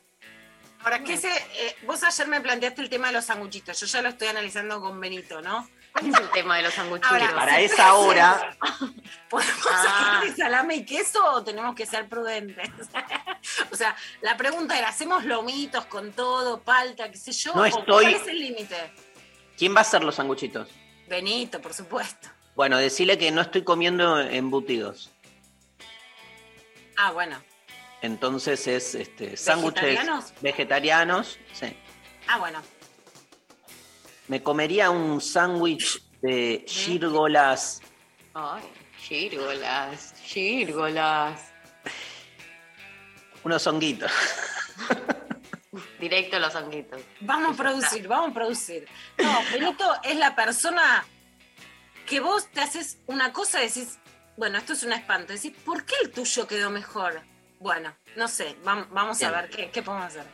[SPEAKER 3] Ahora, ¿qué se, eh, vos ayer me planteaste el tema de los sanguchitos, yo ya lo estoy analizando con Benito, ¿no?
[SPEAKER 2] ¿Cuál es el tema de los sanguchitos?
[SPEAKER 3] Ahora,
[SPEAKER 1] Para
[SPEAKER 3] sí,
[SPEAKER 1] esa hora,
[SPEAKER 3] ¿Podemos
[SPEAKER 2] Ah.
[SPEAKER 3] hacer de salame y queso o tenemos que ser prudentes? o sea, la pregunta era, ¿hacemos lomitos con todo, palta, qué sé yo?
[SPEAKER 1] No
[SPEAKER 3] ¿O
[SPEAKER 1] estoy-
[SPEAKER 3] ¿Cuál es el límite?
[SPEAKER 1] ¿quién va a hacer los sanguchitos?
[SPEAKER 3] Benito, por supuesto.
[SPEAKER 1] Bueno, decirle que no estoy comiendo embutidos.
[SPEAKER 3] Ah, bueno.
[SPEAKER 1] Entonces es este, sándwiches
[SPEAKER 3] ¿Vegetarianos?
[SPEAKER 1] vegetarianos. Sí.
[SPEAKER 3] Ah, bueno.
[SPEAKER 1] Me comería un sándwich de gírgolas.
[SPEAKER 2] Ay, gírgolas, gírgolas.
[SPEAKER 1] Unos honguitos.
[SPEAKER 2] Directo a los honguitos.
[SPEAKER 3] Vamos a producir, vamos a producir. No, Benito es la persona que vos te haces una cosa y decís, bueno, esto es un espanto. Decís, ¿por qué el tuyo quedó mejor? Bueno, no sé, vam- vamos a ver qué, qué podemos hacer.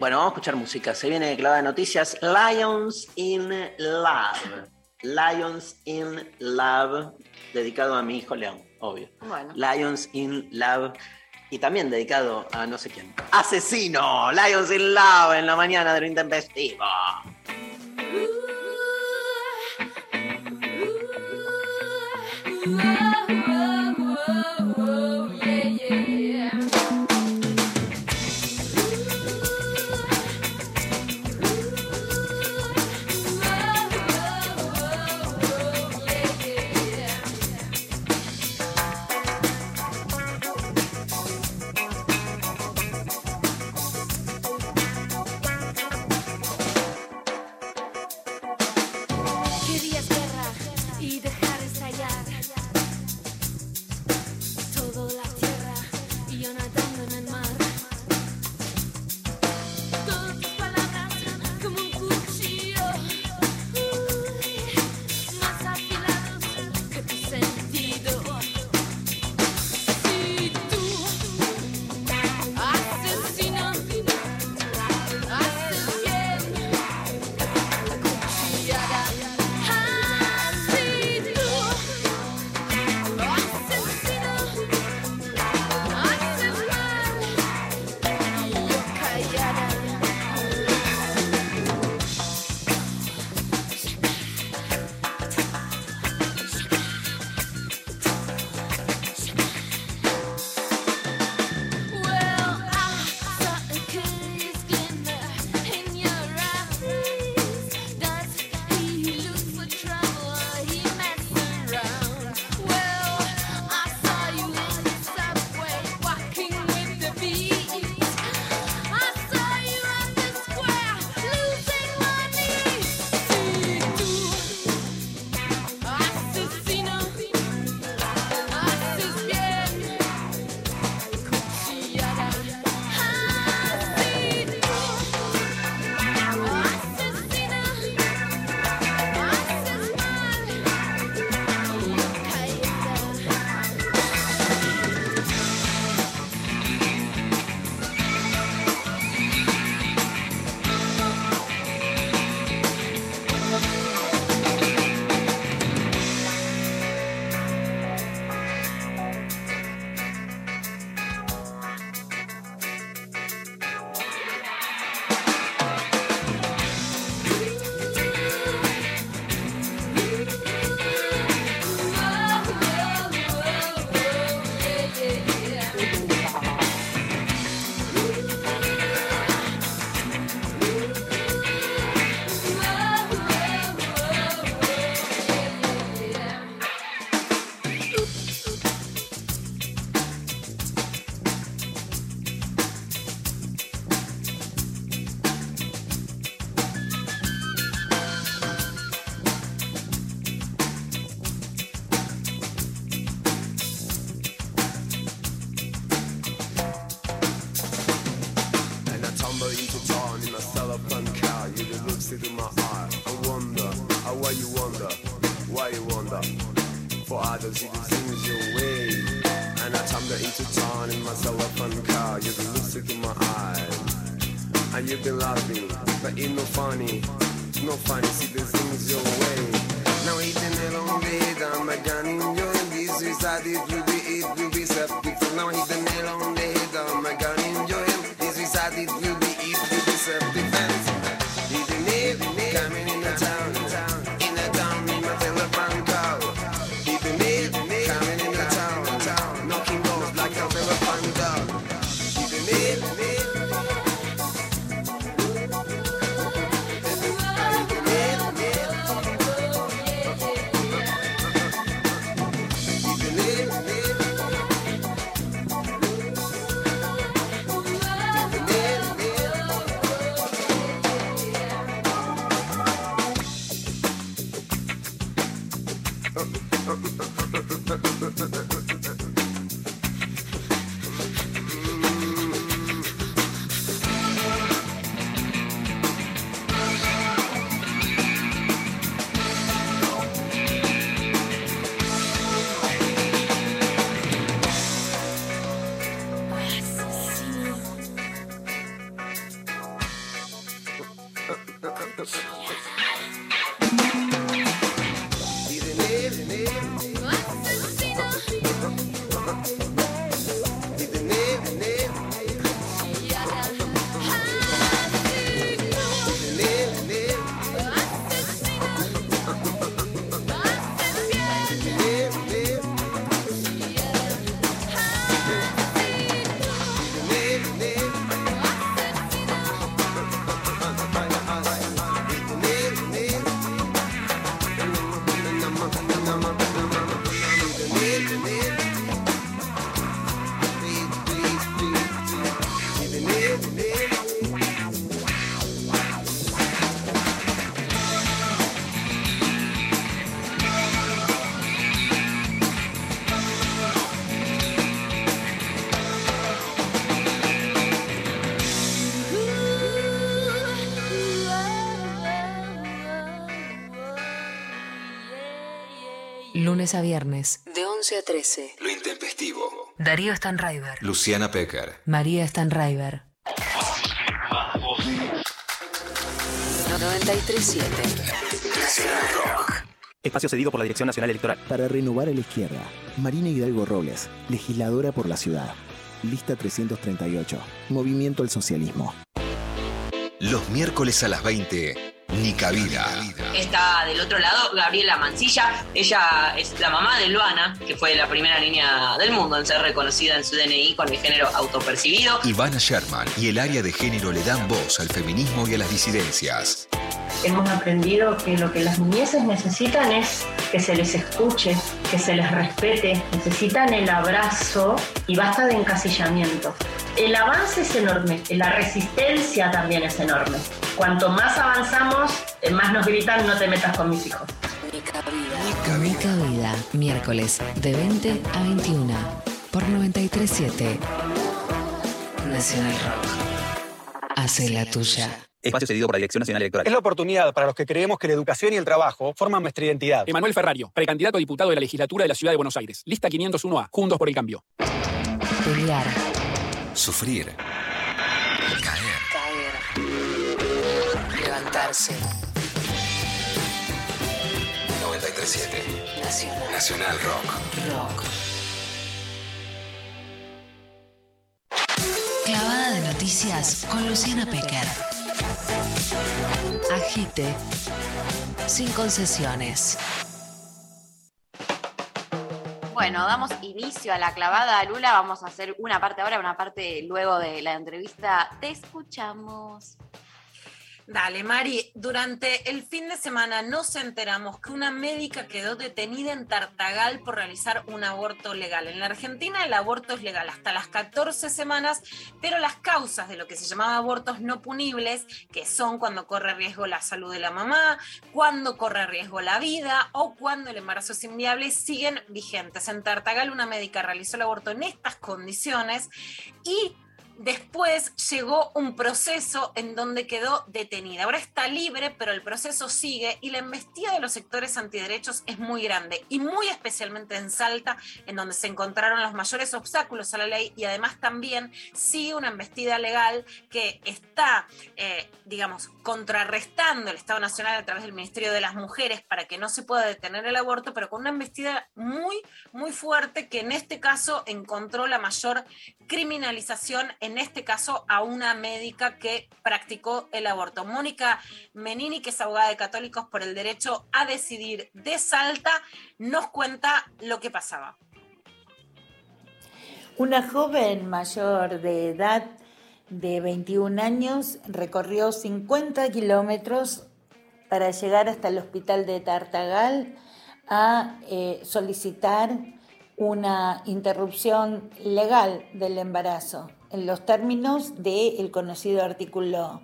[SPEAKER 1] Bueno, vamos a escuchar música. Se viene de clava de noticias. Lions in Love. Lions in Love. Dedicado a mi hijo León, obvio.
[SPEAKER 2] Bueno.
[SPEAKER 1] Lions in Love. Y también dedicado a no sé quién. Asesino. Lions in Love en la mañana de lo intempestivo.
[SPEAKER 18] Y
[SPEAKER 19] Lunes a viernes.
[SPEAKER 20] De 11 a 13.
[SPEAKER 6] Lo intempestivo.
[SPEAKER 19] Darío Stanraiver.
[SPEAKER 6] Luciana Pecker.
[SPEAKER 19] María Stanraiver.
[SPEAKER 20] 937.
[SPEAKER 21] Espacio cedido por la Dirección Nacional Electoral.
[SPEAKER 22] Para renovar a la izquierda, Marina Hidalgo Robles, legisladora por la ciudad. Lista 338. Movimiento al Socialismo.
[SPEAKER 6] Los miércoles a las 20. Ni cabida.
[SPEAKER 23] Está del otro lado Gabriela Mancilla. Ella es la mamá de Luana, que fue la primera niña del mundo en ser reconocida en su DNI con el género autopercibido.
[SPEAKER 6] Ivana Sherman y el área de género le dan voz al feminismo y a las disidencias.
[SPEAKER 24] Hemos aprendido que lo que las niñeces necesitan es que se les escuche, que se les respete, necesitan el abrazo y basta de encasillamiento. El avance es enorme, la resistencia también es enorme. Cuanto más avanzamos, eh, más nos gritan no te metas con mis hijos.
[SPEAKER 19] Mi Cabida, miércoles de 20 a 21 por 937 Nacional Rock. Hace la tuya.
[SPEAKER 21] Espacio cedido por la Dirección Nacional Electoral.
[SPEAKER 25] Es la oportunidad para los que creemos que la educación y el trabajo forman nuestra identidad.
[SPEAKER 26] Emanuel Ferrario, precandidato a diputado de la legislatura de la Ciudad de Buenos Aires. Lista 501A, Juntos por el Cambio.
[SPEAKER 19] Pelear.
[SPEAKER 6] Sufrir.
[SPEAKER 20] Caer. Levantarse.
[SPEAKER 6] 937.
[SPEAKER 20] Nacional.
[SPEAKER 6] Nacional Rock.
[SPEAKER 20] Rock.
[SPEAKER 19] Clavada de noticias con Luciana Pecker. Agite. Sin concesiones.
[SPEAKER 2] Bueno, damos inicio a la clavada, Lula. Vamos a hacer una parte ahora, una parte luego de la entrevista. Te escuchamos.
[SPEAKER 3] Dale, Mari, durante el fin de semana nos enteramos que una médica quedó detenida en Tartagal por realizar un aborto legal. En la Argentina el aborto es legal hasta las 14 semanas, pero las causas de lo que se llamaba abortos no punibles, que son cuando corre riesgo la salud de la mamá, cuando corre riesgo la vida o cuando el embarazo es inviable, siguen vigentes. En Tartagal una médica realizó el aborto en estas condiciones y después llegó un proceso en donde quedó detenida. Ahora está libre, pero el proceso sigue y la embestida de los sectores antiderechos es muy grande y muy especialmente en Salta, en donde se encontraron los mayores obstáculos a la ley y además también sigue una embestida legal que está, eh, digamos, contrarrestando el Estado Nacional a través del Ministerio de las Mujeres para que no se pueda detener el aborto, pero con una embestida muy, muy fuerte que en este caso encontró la mayor criminalización, en este caso a una médica que practicó el aborto. Mónica Menini, que es abogada de católicos por el derecho a decidir de Salta, nos cuenta lo que pasaba.
[SPEAKER 27] Una joven mayor de edad de 21 años recorrió 50 kilómetros para llegar hasta el hospital de Tartagal a eh, solicitar una interrupción legal del embarazo en los términos del conocido artículo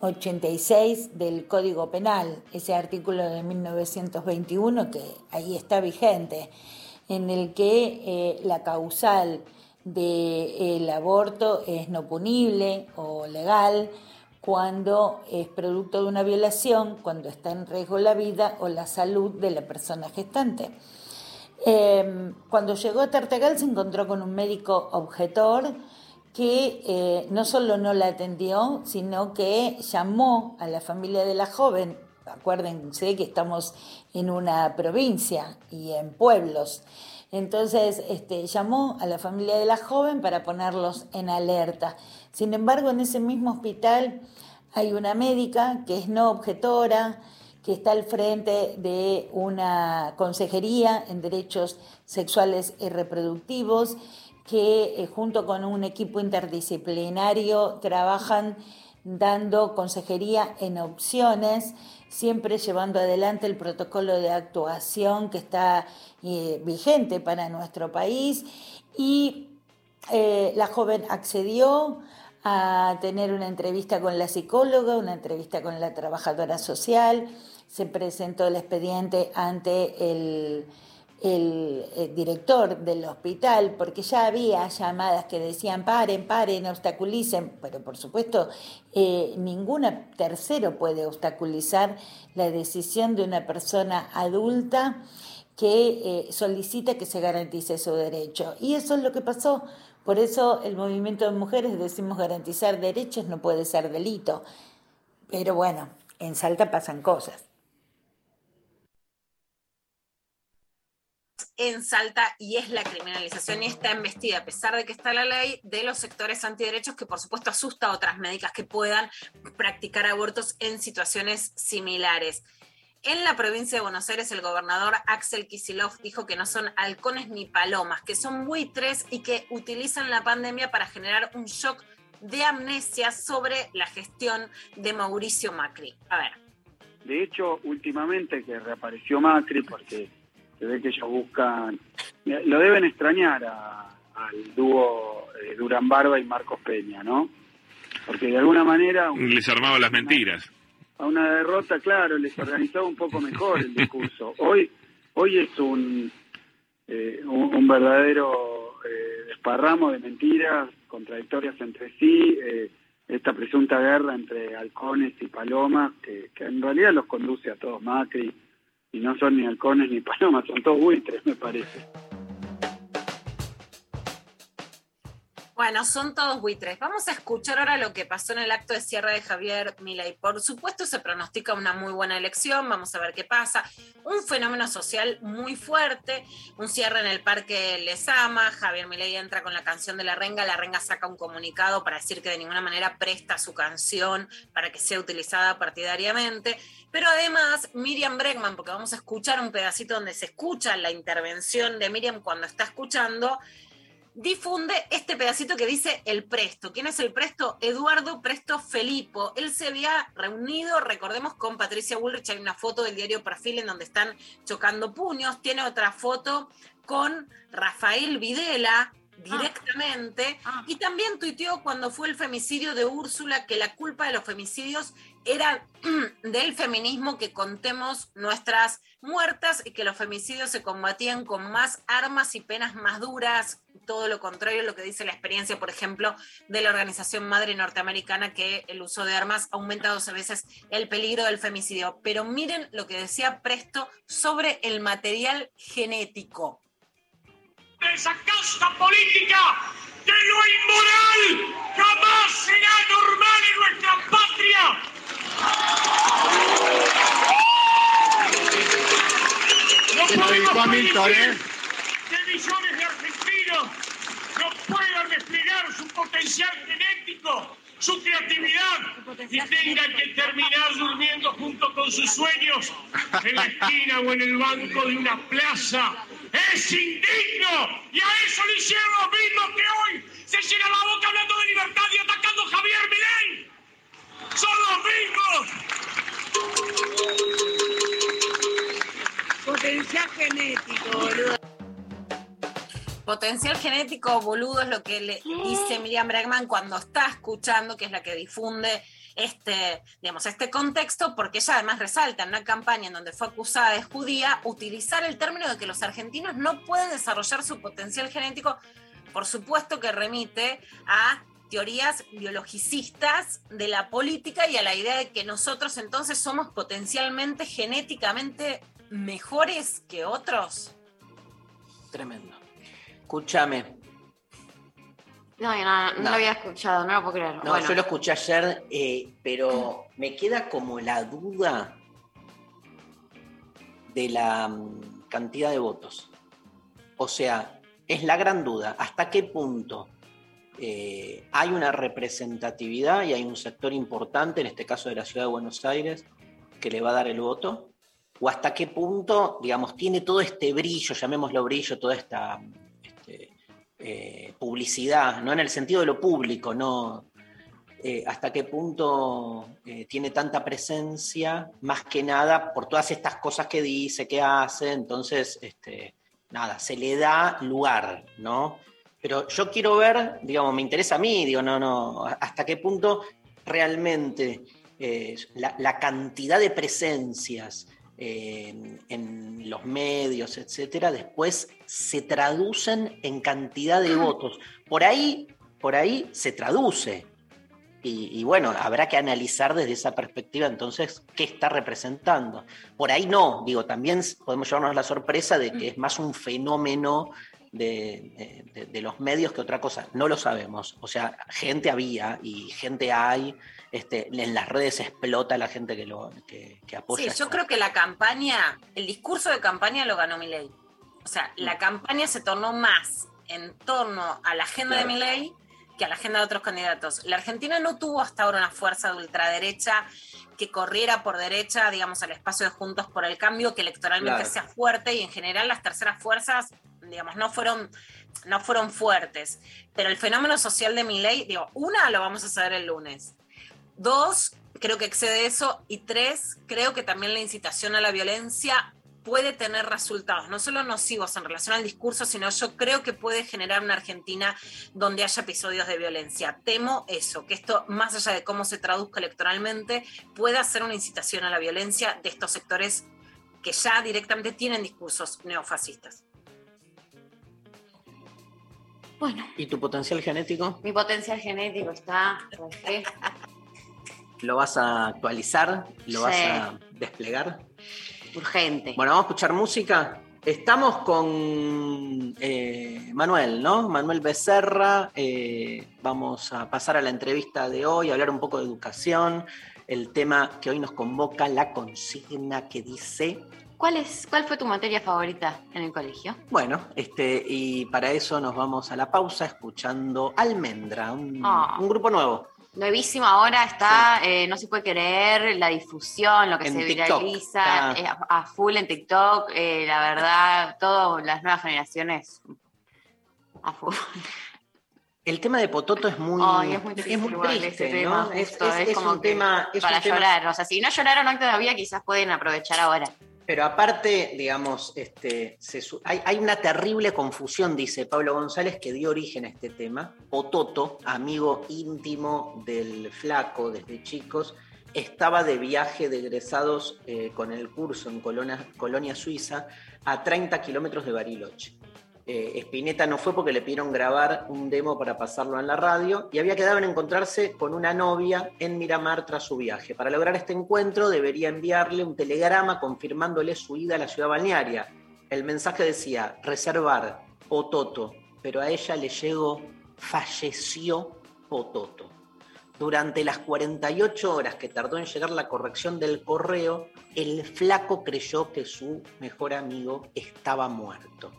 [SPEAKER 27] 86 del Código Penal, ese artículo de 1921 que ahí está vigente, en el que eh, la causal del aborto es no punible o legal cuando es producto de una violación, cuando está en riesgo la vida o la salud de la persona gestante. Em, cuando llegó a Tartagal se encontró con un médico objetor que eh, no solo no la atendió, sino que llamó a la familia de la joven. Acuérdense que estamos en una provincia y en pueblos. Entonces este, llamó a la familia de la joven para ponerlos en alerta. Sin embargo, en ese mismo hospital hay una médica que es no objetora, que está al frente de una consejería en derechos sexuales y reproductivos, que eh, junto con un equipo interdisciplinario trabajan dando consejería en opciones, siempre llevando adelante el protocolo de actuación que está eh, vigente para nuestro país. Y eh, la joven accedió a tener una entrevista con la psicóloga, una entrevista con la trabajadora social, se presentó el expediente ante el, director del hospital, porque ya había llamadas que decían paren, paren, obstaculicen, pero por supuesto eh, ninguna tercero puede obstaculizar la decisión de una persona adulta que eh, solicita que se garantice su derecho. Y eso es lo que pasó. Por eso el movimiento de mujeres decimos garantizar derechos no puede ser delito. Pero bueno, en Salta pasan cosas.
[SPEAKER 3] En Salta y es la criminalización y está embestida, a pesar de que está la ley, de los sectores antiderechos que por supuesto asusta a otras médicas que puedan practicar abortos en situaciones similares. En la provincia de Buenos Aires, el gobernador Axel Kisilov dijo que no son halcones ni palomas, que son buitres y que utilizan la pandemia para generar un shock de amnesia sobre la gestión de Mauricio Macri. A ver.
[SPEAKER 26] De hecho, últimamente que reapareció Macri, porque se ve que ellos buscan, lo deben extrañar al dúo eh, Durán Barba y Marcos Peña, ¿no? Porque de alguna manera...
[SPEAKER 28] Les armaba las mentiras.
[SPEAKER 26] A una derrota, claro, les organizaba un poco mejor el discurso. Hoy, hoy es un, eh, un, verdadero eh, desparramo de mentiras contradictorias entre sí, esta presunta guerra entre halcones y palomas, que, que en realidad los conduce a todos Macri y no son ni halcones ni palomas, son todos buitres, me parece.
[SPEAKER 3] Bueno, son todos buitres. Vamos a escuchar ahora lo que pasó en el acto de cierre de Javier Milei. Por supuesto, se pronostica una muy buena elección. Vamos a ver qué pasa. Un fenómeno social muy fuerte. Un cierre en el Parque Lesama. Javier Milei entra con la canción de La Renga. La Renga saca un comunicado para decir que de ninguna manera presta su canción para que sea utilizada partidariamente. Pero además, Miriam Bregman, porque vamos a escuchar un pedacito donde se escucha la intervención de Miriam cuando está escuchando difunde este pedacito que dice el Presto. ¿Quién es el Presto? Eduardo Presto Felipo. Él se había reunido, recordemos, con Patricia Bullrich. Hay una foto del diario Perfil en donde están chocando puños. Tiene otra foto con Rafael Videla, directamente. Y también tuiteó cuando fue el femicidio de Úrsula que la culpa de los femicidios era del feminismo que contemos nuestras muertas y que los femicidios se combatían con más armas y penas más duras, todo lo contrario a lo que dice la experiencia, por ejemplo, de la organización madre norteamericana que el uso de armas aumenta 12 veces el peligro del femicidio. Pero miren lo que decía Presto sobre el material genético
[SPEAKER 29] esa casta política que lo inmoral jamás será normal en nuestra patria. No podemos permitir que millones de argentinos no puedan desplegar su potencial genético, su creatividad y tengan que terminar durmiendo junto con sus sueños en la esquina o en el banco de una plaza es indigno y a eso le hicieron los mismos que hoy se llena la boca hablando de libertad y atacando a Javier Milei. Son los mismos.
[SPEAKER 3] Potencial genético, boludo. Potencial genético, boludo, es lo que le dice Miriam Bregman cuando está escuchando, que es la que difunde este, digamos, este contexto, porque ella además resalta en una campaña en donde fue acusada de judía, utilizar el término de que los argentinos no pueden desarrollar su potencial genético, por supuesto que remite a teorías biologicistas de la política y a la idea de que nosotros entonces somos potencialmente genéticamente mejores que otros.
[SPEAKER 1] Tremendo. Escúchame,
[SPEAKER 2] no, no, no, lo había escuchado, no lo puedo creer.
[SPEAKER 1] No, yo lo escuché ayer, eh, pero me queda como la duda de la mm, cantidad de votos. O sea, es la gran duda. ¿Hasta qué punto eh, hay una representatividad y hay un sector importante, en este caso de la ciudad de Buenos Aires, que le va a dar el voto? ¿O hasta qué punto, digamos, tiene todo este brillo, llamémoslo brillo, toda esta eh, publicidad, no en el sentido de lo público, no eh, hasta qué punto eh, tiene tanta presencia, más que nada por todas estas cosas que dice, que hace, entonces, este, nada, se le da lugar, ¿no? Pero yo quiero ver, digamos, me interesa a mí, digo, no, no, hasta qué punto realmente la, la, cantidad de presencias, en, los medios, etcétera, después se traducen en cantidad de votos. Por ahí, por ahí se traduce. Y, bueno, habrá que analizar desde esa perspectiva entonces qué está representando. Por ahí no, digo, también podemos llevarnos la sorpresa de que es más un fenómeno de, los medios que otra cosa. No lo sabemos. O sea, gente había y gente hay, este, en las redes explota la gente que, lo, que, apoya.
[SPEAKER 3] Sí, yo creo que la campaña, el discurso de campaña lo ganó Milei. O sea, la mm. campaña se tornó más en torno a la agenda de Milei que a la agenda de otros candidatos. La Argentina no tuvo hasta ahora una fuerza de ultraderecha que corriera por derecha, digamos, al espacio de Juntos por el Cambio, que electoralmente sea fuerte y en general las terceras fuerzas, digamos, no fueron, no fueron fuertes. Pero el fenómeno social de Milei, digo, una lo vamos a saber el lunes. Dos, creo que excede eso. Y tres, creo que también la incitación a la violencia puede tener resultados, no solo nocivos en relación al discurso, sino yo creo que puede generar una Argentina donde haya episodios de violencia. Temo eso, que esto, más allá de cómo se traduzca electoralmente, pueda ser una incitación a la violencia de estos sectores que ya directamente tienen discursos neofascistas.
[SPEAKER 1] Bueno. ¿Y tu potencial genético?
[SPEAKER 2] Mi potencial genético está.
[SPEAKER 1] ¿Lo vas a actualizar? ¿Lo vas a desplegar?
[SPEAKER 2] Urgente.
[SPEAKER 1] Bueno, vamos a escuchar música. Estamos con eh, Manuel, ¿no? Manuel Becerra. Eh, vamos a pasar a la entrevista de hoy, hablar un poco de educación. El tema que hoy nos convoca, la consigna que dice
[SPEAKER 2] ¿Cuál, es, ¿Cuál fue tu materia favorita en el colegio?
[SPEAKER 1] Bueno, este, y para eso nos vamos a la pausa escuchando Almendra, un, ah. grupo nuevo.
[SPEAKER 2] Nuevísimo ahora está, eh, no se puede creer, la difusión, lo que se viraliza, eh, a, full en TikTok, eh, la verdad, todas las nuevas generaciones a full.
[SPEAKER 1] El tema de Pototo es muy,
[SPEAKER 2] es muy triste, es como un tema para llorar. O sea, si no lloraron hoy todavía, quizás pueden aprovechar ahora.
[SPEAKER 1] Pero aparte, digamos, este, hay, una terrible confusión, dice Pablo González, que dio origen a este tema. Pototo, amigo íntimo del flaco desde chicos, estaba de viaje de egresados eh, con el curso en Colonia Suiza a 30 kilómetros de Bariloche. Eh, Spinetta no fue porque le pidieron grabar un demo para pasarlo en la radio y había quedado en encontrarse con una novia en Miramar tras su viaje. Para lograr este encuentro debería enviarle un telegrama confirmándole su ida a la ciudad balnearia. El mensaje decía, reservar, Pototo, pero a ella le llegó, falleció Pototo. Durante las 48 horas que tardó en llegar la corrección del correo, el flaco creyó que su mejor amigo estaba muerto.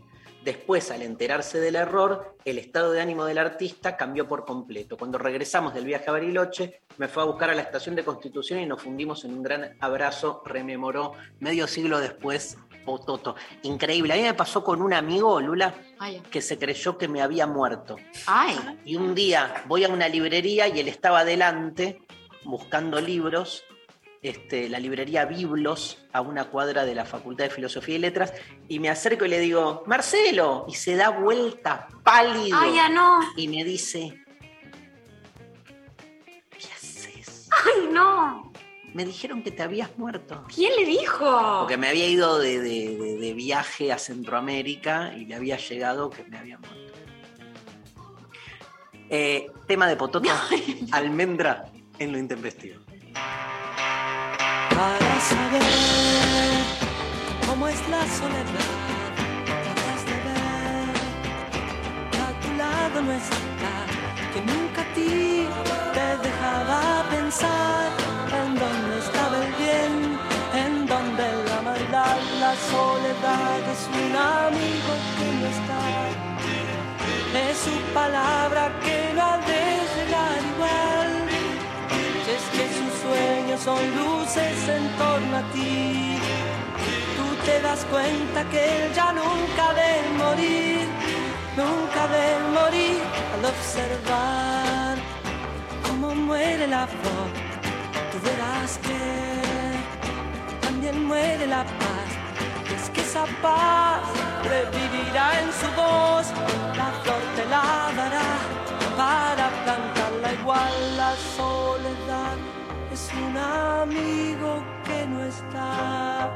[SPEAKER 1] Después, al enterarse del error, el estado de ánimo del artista cambió por completo. Cuando regresamos del viaje a Bariloche, me fue a buscar a la estación de Constitución y nos fundimos en un gran abrazo, rememoró medio siglo después Pototo. Increíble. A mí me pasó con un amigo, Lula,
[SPEAKER 2] Ay.
[SPEAKER 1] que se creyó que me había muerto.
[SPEAKER 2] Ay.
[SPEAKER 1] Y un día voy a una librería y él estaba adelante buscando libros, este, la librería Biblos, a una cuadra de la Facultad de Filosofía y Letras, y me acerco y le digo, Marcelo, y se da vuelta pálido
[SPEAKER 2] Ay, ya no.
[SPEAKER 1] y me dice,
[SPEAKER 2] Ay, no.
[SPEAKER 1] me dijeron que te habías muerto.
[SPEAKER 2] ¿Quién le dijo?
[SPEAKER 1] Porque me había ido de, de- de- de viaje a Centroamérica y le había llegado que me había muerto. Eh, tema de Pototo, almendra en lo intempestivo.
[SPEAKER 28] Saber cómo es la soledad. Tratas de ver que a tu lado no está, que nunca a ti te dejaba pensar en dónde estaba el bien, en dónde la maldad, la soledad es un amigo que no está. Es su palabra que no ha de son luces en torno a ti, tú te das cuenta que él ya nunca de morir, nunca de morir al observar cómo muere la flor. Tú verás que también muere la paz. Es que esa paz revivirá en su voz, la flor te la dará para plantarla igual la soledad es un amigo que no está.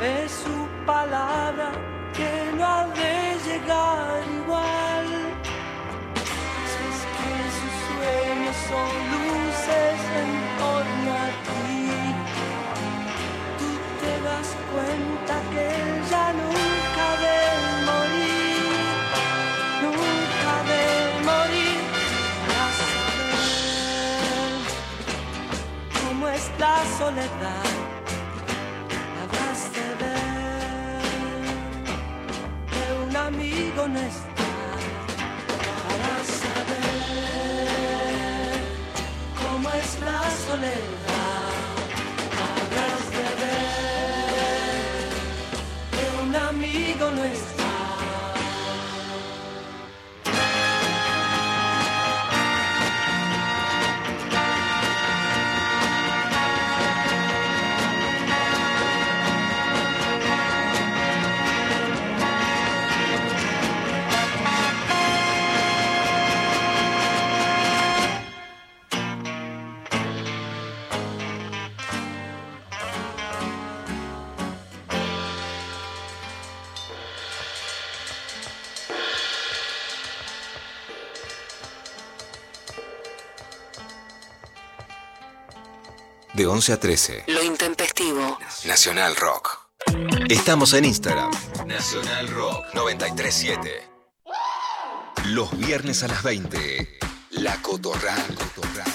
[SPEAKER 28] Es su palabra que no ha de llegar igual. Si es que sus sueños son luces en torno a ti tú te das cuenta que él ya nunca la soledad. Habrás de ver que un amigo no está. Para saber cómo es la soledad. Habrás de ver que un amigo no está
[SPEAKER 6] De 11 a 13.
[SPEAKER 30] Lo intempestivo.
[SPEAKER 6] Nacional Rock. Estamos en Instagram. Nacional Rock 937. Los viernes a las 20. La Cotorral.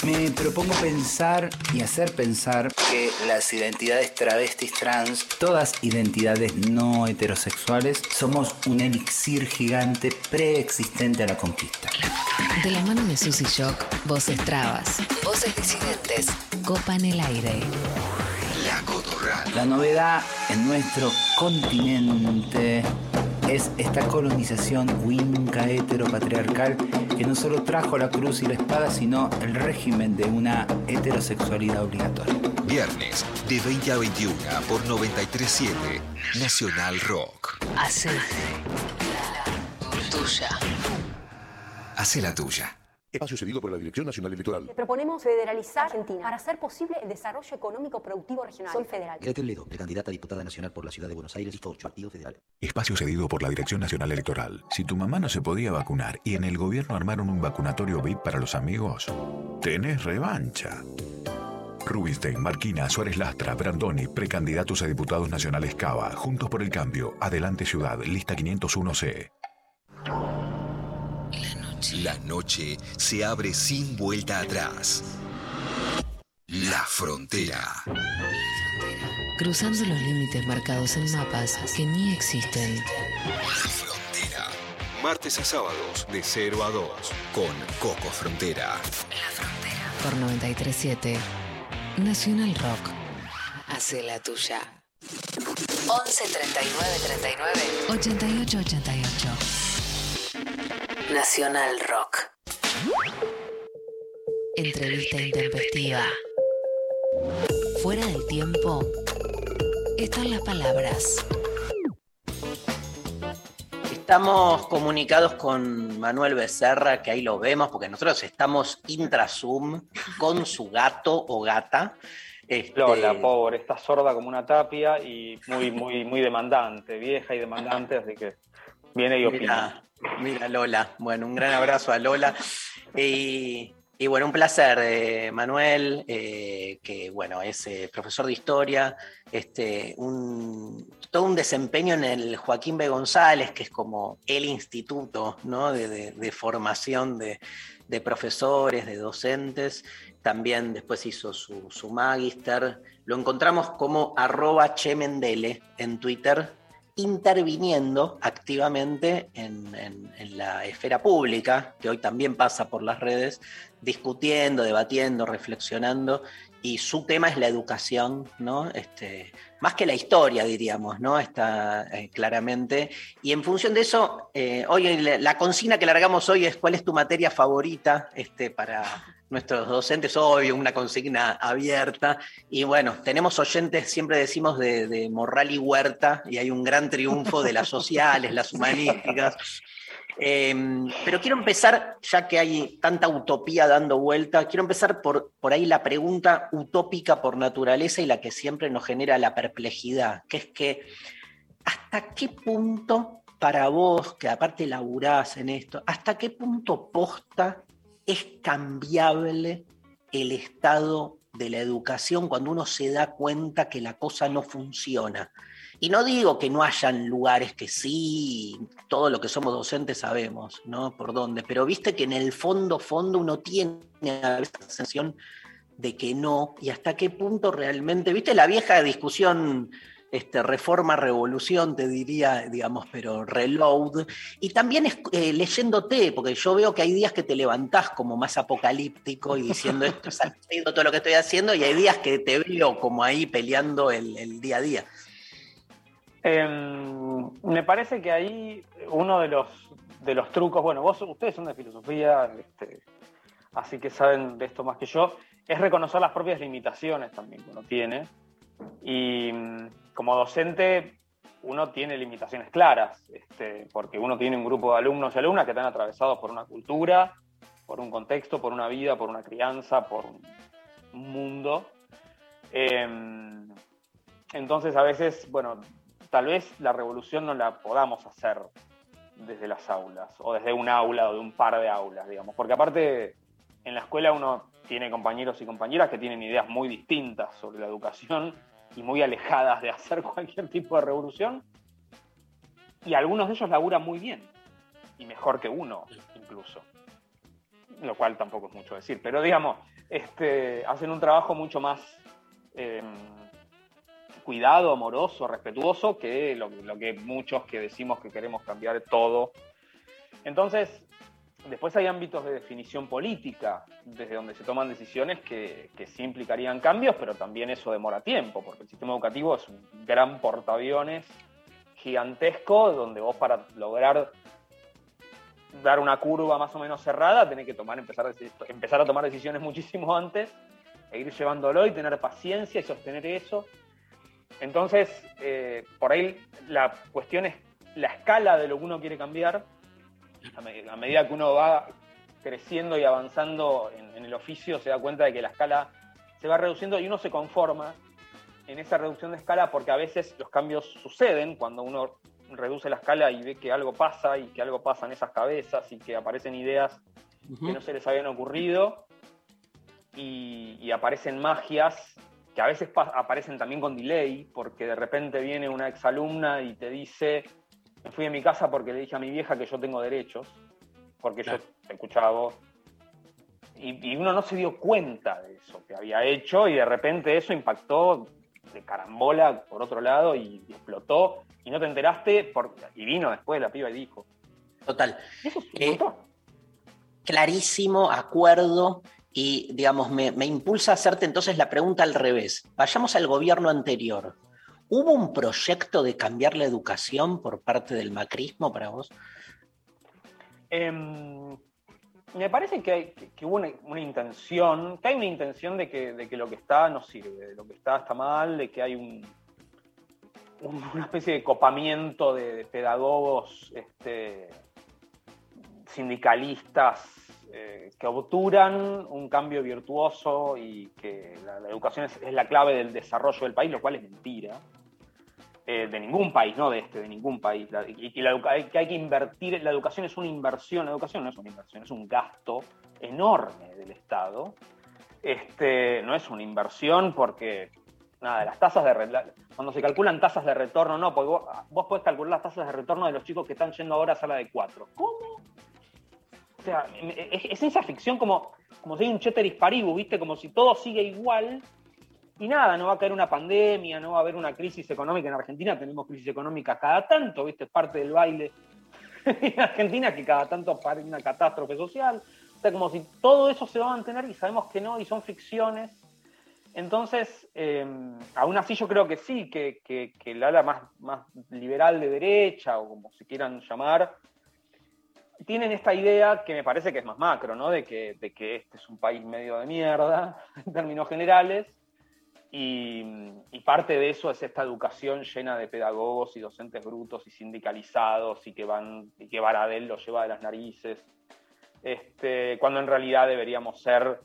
[SPEAKER 31] Me propongo pensar y hacer pensar que las identidades travestis trans, todas identidades no heterosexuales, somos un elixir gigante preexistente a la conquista.
[SPEAKER 19] De la mano de Susy Shock, voces trabas, voces disidentes, copan el aire.
[SPEAKER 6] La Cotorral.
[SPEAKER 31] La novedad en nuestro continente es esta colonización winca heteropatriarcal que no solo trajo la cruz y la espada, sino el régimen de una heterosexualidad obligatoria.
[SPEAKER 6] Viernes, de 20 a 21 por 937 Nacional Rock.
[SPEAKER 19] Hace tuya.
[SPEAKER 6] Hace la tuya.
[SPEAKER 32] Espacio cedido por la Dirección Nacional Electoral.
[SPEAKER 33] Proponemos federalizar Argentina para hacer posible el desarrollo económico productivo regional. Soy federal.
[SPEAKER 34] Gretel Ledo, precandidata a diputada nacional por la Ciudad de Buenos Aires y Faucho, Partido Federal.
[SPEAKER 35] Espacio cedido por la Dirección Nacional Electoral. Si tu mamá no se podía vacunar y en el gobierno armaron un vacunatorio VIP para los amigos, tenés revancha. Rubinstein, Marquina, Suárez Lastra, Brandoni, precandidatos a diputados nacionales Cava, Juntos por el Cambio, Adelante Ciudad, lista 501C.
[SPEAKER 6] La noche se abre sin vuelta atrás. La frontera.
[SPEAKER 19] Cruzando los límites marcados en mapas que ni existen.
[SPEAKER 6] La frontera. Martes a sábados de 0 a 2 con Coco Frontera.
[SPEAKER 19] Por 937 Nacional Rock. Hace la tuya. 11 39 39 88 88. Nacional Rock. Entrevista intempestiva. Fuera del tiempo están las palabras.
[SPEAKER 1] Estamos comunicados con Manuel Becerra, que ahí lo vemos, porque nosotros estamos intra-Zoom con su gato o gata. Este,
[SPEAKER 36] Lola, pobre, está sorda como una tapia y muy, muy, muy demandante, vieja y demandante, así que viene y opina.
[SPEAKER 1] Mira, Lola. Bueno, un gran abrazo a Lola. Y, bueno, un placer, eh, Manuel, eh, que bueno, es eh, profesor de historia, este, un, todo un desempeño en el Joaquín B. González, que es como el instituto ¿no? de, de- formación de, de profesores, de docentes. También después hizo su, su magister. Lo encontramos como arroba chemendele en Twitter, interviniendo activamente en, la esfera pública, que hoy también pasa por las redes, discutiendo, debatiendo, reflexionando, y su tema es la educación, ¿no? Este, más que la historia, diríamos, ¿no? Está eh, claramente. Y en función de eso, eh, hoy la, la consigna que largamos hoy es cuál es tu materia favorita este, para nuestros docentes, obvio, una consigna abierta. Y bueno, tenemos oyentes, siempre decimos, de, Morral y Huerta, y hay un gran triunfo de las sociales, las humanísticas. Eh, pero quiero empezar, ya que hay tanta utopía dando vuelta, quiero empezar por, por ahí la pregunta utópica por naturaleza y la que siempre nos genera la perplejidad, que es que ¿hasta qué punto para vos, que aparte laburás en esto, hasta qué punto posta es cambiable el estado de la educación cuando uno se da cuenta que la cosa no funciona? Y no digo que no hayan lugares que sí, todo lo que somos docentes sabemos, ¿no? Por dónde, pero viste que en el fondo, fondo uno tiene la sensación de que no, y hasta qué punto realmente, viste la vieja discusión, este, reforma, revolución, te diría, digamos, pero reload, y también es, eh, leyéndote, porque yo veo que hay días que te levantás como más apocalíptico y diciendo esto es todo lo que estoy haciendo, y hay días que te veo como ahí peleando el, día a día.
[SPEAKER 36] Em, me parece que ahí uno de los, de los trucos, bueno, vos, ustedes son de filosofía, este, así que saben de esto más que yo, es reconocer las propias limitaciones también que uno tiene. Y como docente, uno tiene limitaciones claras, este, porque uno tiene un grupo de alumnos y alumnas que están atravesados por una cultura, por un contexto, por una vida, por una crianza, por un mundo. Em, entonces, a veces, bueno, tal vez la revolución no la podamos hacer desde las aulas, o desde un aula o de un par de aulas, digamos, porque aparte en la escuela uno tiene compañeros y compañeras que tienen ideas muy distintas sobre la educación y muy alejadas de hacer cualquier tipo de revolución, y algunos de ellos laburan muy bien, y mejor que uno incluso, lo cual tampoco es mucho decir, pero digamos, este, hacen un trabajo mucho más... em, cuidado, amoroso, respetuoso, que lo, lo que muchos que decimos que queremos cambiar todo. Entonces, después hay ámbitos de definición política, desde donde se toman decisiones que, que sí implicarían cambios, pero también eso demora tiempo, porque el sistema educativo es un gran portaaviones gigantesco donde vos para lograr dar una curva más o menos cerrada tenés que tomar, empezar, a empezar a tomar decisiones muchísimo antes e ir llevándolo y tener paciencia y sostener eso. Entonces, eh, por ahí la cuestión es la escala de lo que uno quiere cambiar. A, me- a medida que uno va creciendo y avanzando en, en el oficio, se da cuenta de que la escala se va reduciendo y uno se conforma en esa reducción de escala porque a veces los cambios suceden cuando uno reduce la escala y ve que algo pasa y que algo pasa en esas cabezas y que aparecen ideas que no se les habían ocurrido y, y aparecen magias que a veces pa- aparecen también con delay porque de repente viene una exalumna y te dice me fui de mi casa porque le dije a mi vieja que yo tengo derechos porque yo te escuchaba a vos y, y uno no se dio cuenta de eso que había hecho y de repente eso impactó de carambola por otro lado y, y explotó y no te enteraste y vino después la piba y dijo.
[SPEAKER 1] Total. Eh, clarísimo, acuerdo, y digamos, me, me impulsa a hacerte entonces la pregunta al revés. Vayamos al gobierno anterior. ¿Hubo un proyecto de cambiar la educación por parte del macrismo para vos?
[SPEAKER 36] Em, me parece que, hay- hubo una, intención, que hay una intención de que, lo que está no sirve, de lo que está está mal, de que hay un, un- una especie de copamiento de, de pedagogos este, sindicalistas eh, que obturan un cambio virtuoso y que la, educación es, la clave del desarrollo del país, lo cual es mentira. Eh, de ningún país, no de este, de ningún país. Y que hay que invertir, la educación es una inversión, la educación no es una inversión, es un gasto enorme del Estado. Este, no es una inversión porque, nada, las tasas de cuando se calculan tasas de retorno, no, porque vos, vos podés calcular las tasas de retorno de los chicos que están yendo ahora a sala de cuatro. ¿Cómo? Sea, es, es esa ficción como, como si hay un cheteris paribus, ¿viste? Como si todo sigue igual y nada, no va a caer una pandemia, no va a haber una crisis económica en Argentina, tenemos crisis económica cada tanto, ¿viste? Es parte del baile en Argentina que cada tanto aparece una catástrofe social. O sea, como si todo eso se va a mantener y sabemos que no, y son ficciones. Entonces, eh, aún así yo creo que sí, que, que, que el ala más, más liberal de derecha, o como se quieran llamar, tienen esta idea que me parece que es más macro, ¿no? De que, este es un país medio de mierda, en términos generales, y, parte de eso es esta educación llena de pedagogos y docentes brutos y sindicalizados y que van y que Baradel lo lleva de las narices, este, cuando en realidad deberíamos ser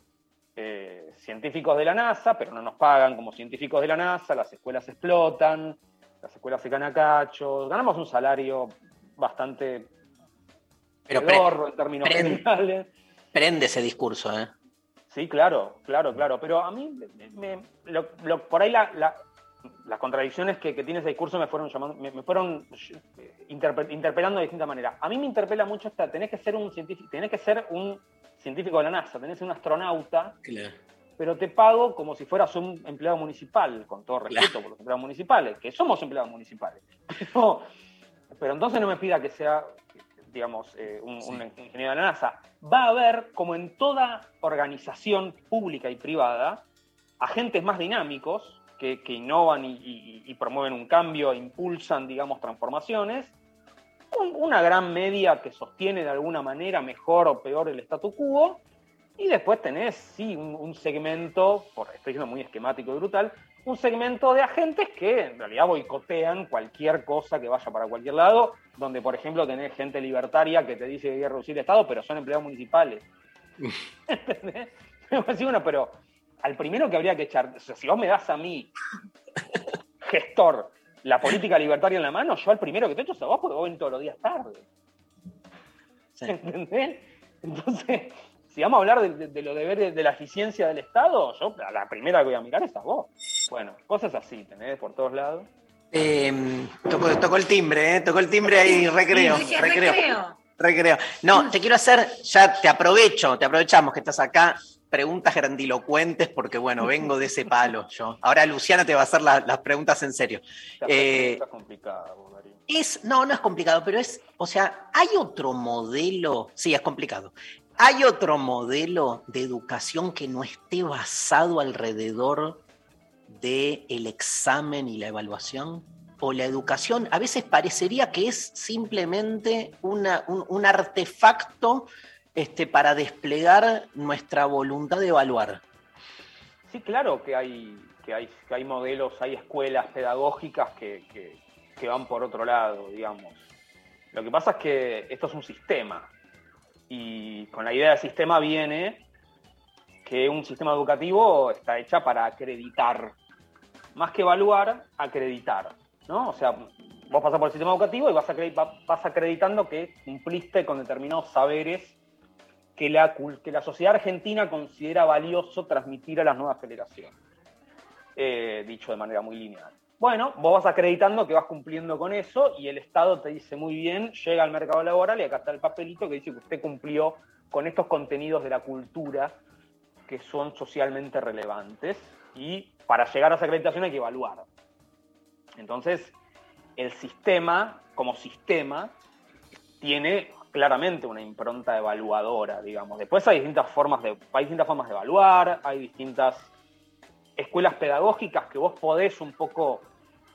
[SPEAKER 36] eh, científicos de la NASA, pero no nos pagan como científicos de la NASA, las escuelas explotan, las escuelas se ganan a cachos, ganamos un salario bastante
[SPEAKER 1] Pero
[SPEAKER 36] en términos
[SPEAKER 1] prende-
[SPEAKER 36] generales.
[SPEAKER 1] Prende ese discurso, ¿eh?
[SPEAKER 36] Sí, claro, claro, claro. Pero a mí, me- me- lo- lo- por ahí la- la- las contradicciones que, que tiene ese discurso me fueron llamando, me, me fueron eh, interpe- interpelando de distinta manera. A mí me interpela mucho esta, tenés que ser un científico, tenés que ser un científico de la NASA, tenés que ser un astronauta, pero te pago como si fueras un empleado municipal, con todo respeto por los empleados municipales, que somos empleados municipales. Pero, pero entonces no me pida que sea, digamos, eh, un, un ingeniero de la NASA. Va a haber, como en toda organización pública y privada, agentes más dinámicos que, que innovan y, y- y promueven un cambio, impulsan, digamos, transformaciones. Un- una gran media que sostiene de alguna manera mejor o peor el statu quo. Y después tenés, sí, un, un segmento, por, estoy siendo muy esquemático y brutal, un segmento de agentes que en realidad boicotean cualquier cosa que vaya para cualquier lado, donde por ejemplo tenés gente libertaria que te dice que hay que reducir el Estado, pero son empleados municipales. ¿Entendés? Decís, bueno, pero al primero que habría que echar, o sea, si vos me das a mí, gestor, la política libertaria en la mano, yo al primero que te echo es a vos porque vos ven todos los días tarde. ¿Entendés? Entonces, si vamos a hablar de, de- de los deberes de la eficiencia del Estado, yo a la primera que voy a mirar es a vos. Bueno, cosas así, tenés por todos lados.
[SPEAKER 1] Eh, tocó, tocó el timbre, ¿eh? Tocó el timbre ahí, recreo, recreo.
[SPEAKER 3] recreo.
[SPEAKER 1] Recreo. No, te quiero hacer, ya te aprovecho, te aprovechamos que estás acá. Preguntas grandilocuentes, porque bueno, vengo de ese palo yo. Ahora Luciana te va a hacer la- las preguntas en serio. Eh,
[SPEAKER 36] Está
[SPEAKER 1] es, no, no es complicado, pero es, o sea, hay otro modelo, sí, es complicado. ¿Hay otro modelo de educación que no esté basado alrededor del el examen y la evaluación? o la educación a veces parecería que es simplemente un, un artefacto este, para desplegar nuestra voluntad de evaluar.
[SPEAKER 36] Sí, claro que hay, que hay, que hay modelos, hay escuelas pedagógicas que- que van por otro lado, digamos. Lo que pasa es que esto es un sistema y con la idea de sistema viene que un sistema educativo está hecha para acreditar, más que evaluar, acreditar, ¿no? O sea, vos pasás por el sistema educativo y vas, vas acreditando que cumpliste con determinados saberes que la, que la sociedad argentina considera valioso transmitir a las nuevas generaciones. Eh, dicho de manera muy lineal. Bueno, vos vas acreditando que vas cumpliendo con eso y el Estado te dice muy bien, llega al mercado laboral y acá está el papelito que dice que usted cumplió con estos contenidos de la cultura que son socialmente relevantes y para llegar a esa acreditación hay que evaluar. Entonces, el sistema, como sistema, tiene claramente una impronta evaluadora, digamos. Después hay distintas formas de, hay distintas formas de evaluar, hay distintas escuelas pedagógicas que vos podés un poco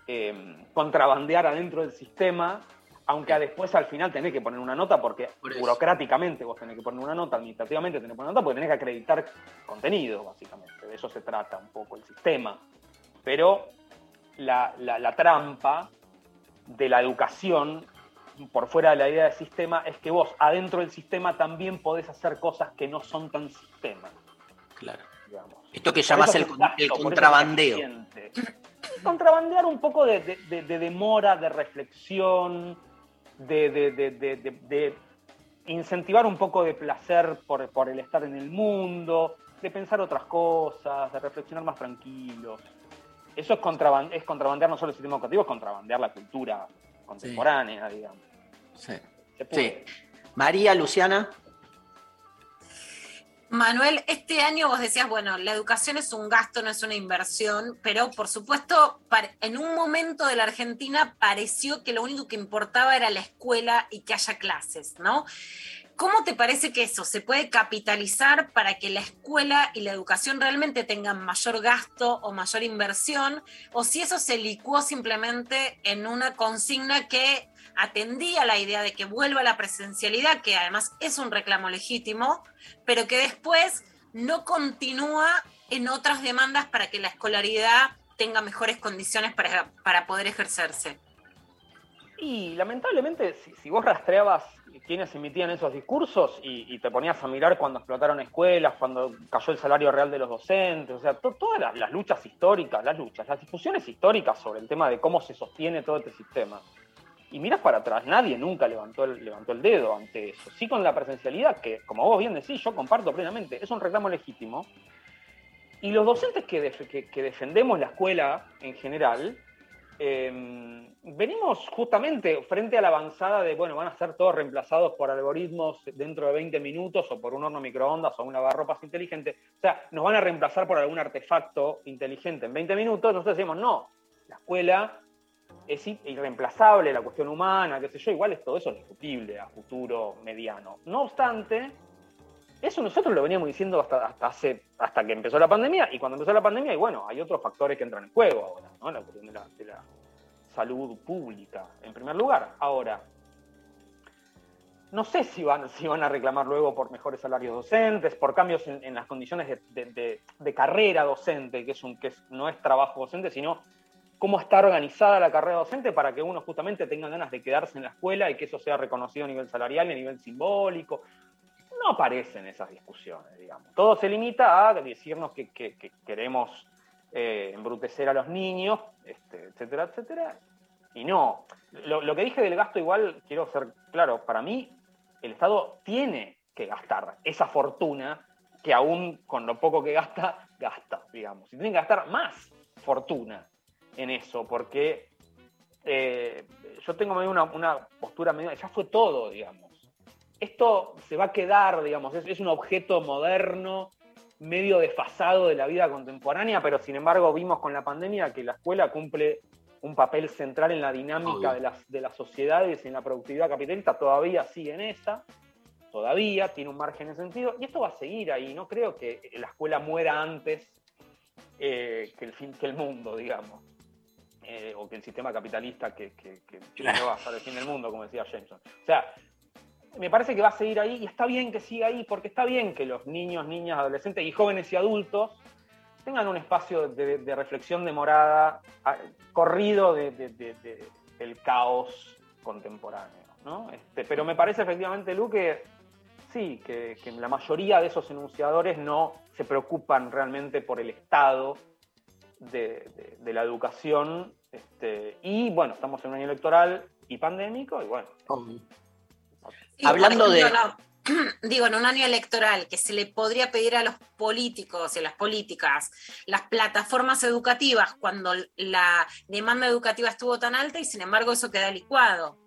[SPEAKER 36] eh, contrabandear adentro del sistema, aunque después al final tenés que poner una nota porque burocráticamente vos tenés que poner una nota, administrativamente tenés que poner una nota porque tenés que acreditar contenido, básicamente. De eso se trata un poco el sistema. Pero la, la- la trampa de la educación por fuera de la idea del sistema es que vos adentro del sistema también podés hacer cosas que no son tan sistema.
[SPEAKER 1] Claro.
[SPEAKER 36] Digamos.
[SPEAKER 1] Esto que llamas el,
[SPEAKER 36] es
[SPEAKER 1] contrabandeo.
[SPEAKER 36] Contrabandear un poco de, de- de- de demora, de reflexión, de, incentivar un poco de placer por, por el estar en el mundo, de pensar otras cosas, de reflexionar más tranquilos. Eso es, es contrabandear no solo el sistema educativo, es contrabandear la cultura contemporánea, digamos.
[SPEAKER 1] Sí. Sí. María, Luciana.
[SPEAKER 3] Manuel, este año vos decías, bueno, la educación es un gasto, no es una inversión, pero por supuesto, en un momento de la Argentina pareció que lo único que importaba era la escuela y que haya clases, ¿no? ¿Cómo te parece que eso se puede capitalizar para que la escuela y la educación realmente tengan mayor gasto o mayor inversión? O si eso se licuó simplemente en una consigna que atendía la idea de que vuelva la presencialidad, que además es un reclamo legítimo, pero que después no continúa en otras demandas para que la escolaridad tenga mejores condiciones para, para poder ejercerse.
[SPEAKER 36] Y lamentablemente, si, vos rastreabas quienes emitían esos discursos y, te ponías a mirar cuando explotaron escuelas, cuando cayó el salario real de los docentes, o sea, to- todas las luchas históricas, las luchas, las discusiones históricas sobre el tema de cómo se sostiene todo este sistema. Y miras para atrás, nadie nunca levantó el, levantó el dedo ante eso. Sí con la presencialidad, que como vos bien decís, yo comparto plenamente, es un reclamo legítimo. Y los docentes que, que- defendemos la escuela en general, eh, venimos justamente frente a la avanzada de, bueno, van a ser todos reemplazados por algoritmos dentro de 20 minutos o por un horno microondas o un lavarropas inteligente. O sea, nos van a reemplazar por algún artefacto inteligente en 20 minutos. Nosotros decimos, no, la escuela es irreemplazable, la cuestión humana, qué sé yo, igual es todo eso es discutible a futuro mediano. No obstante, eso nosotros lo veníamos diciendo hasta, hasta, hace, hasta que empezó la pandemia, y cuando empezó la pandemia, y bueno, hay otros factores que entran en juego ahora, ¿no? La cuestión de la, salud pública, en primer lugar. Ahora, no sé si van, si van a reclamar luego por mejores salarios docentes, por cambios en, las condiciones de, de- carrera docente, que, es un, que no es trabajo docente, sino cómo está organizada la carrera docente para que uno justamente tenga ganas de quedarse en la escuela y que eso sea reconocido a nivel salarial y a nivel simbólico. No aparecen esas discusiones, digamos. Todo se limita a decirnos que, que- que queremos eh, embrutecer a los niños, este, etcétera, etcétera. Y no. Lo, lo que dije del gasto igual, quiero ser claro, para mí el Estado tiene que gastar esa fortuna que aún con lo poco que gasta, gasta, digamos. Y tiene que gastar más fortuna en eso, porque eh, yo tengo medio una, una postura medio, ya fue todo, digamos. Esto se va a quedar, digamos, es, es un objeto moderno, medio desfasado de la vida contemporánea, pero sin embargo vimos con la pandemia que la escuela cumple un papel central en la dinámica de las, de las sociedades y en la productividad capitalista, todavía sigue en esa, todavía tiene un margen en ese sentido, y esto va a seguir ahí, no creo que la escuela muera antes eh, que, el fin, que el mundo, digamos. Eh, o que el sistema capitalista que, que, que
[SPEAKER 1] Claro.
[SPEAKER 36] no va a ser el fin del mundo, como decía Jameson. O sea, me parece que va a seguir ahí y está bien que siga ahí, porque está bien que los niños, niñas, adolescentes y jóvenes y adultos tengan un espacio de, de reflexión demorada, corrido de- de- de- de- del caos contemporáneo. ¿no? Este, pero me parece efectivamente, Lu, que sí, que, que la mayoría de esos enunciadores no se preocupan realmente por el estado de, de- de la educación. este, y bueno, estamos en un año electoral y pandémico, y bueno.
[SPEAKER 3] Sí,
[SPEAKER 1] Hablando de-
[SPEAKER 3] digo, en un año electoral que se le podría pedir a los políticos y a las políticas las plataformas educativas cuando la demanda educativa estuvo tan alta y sin embargo eso queda licuado.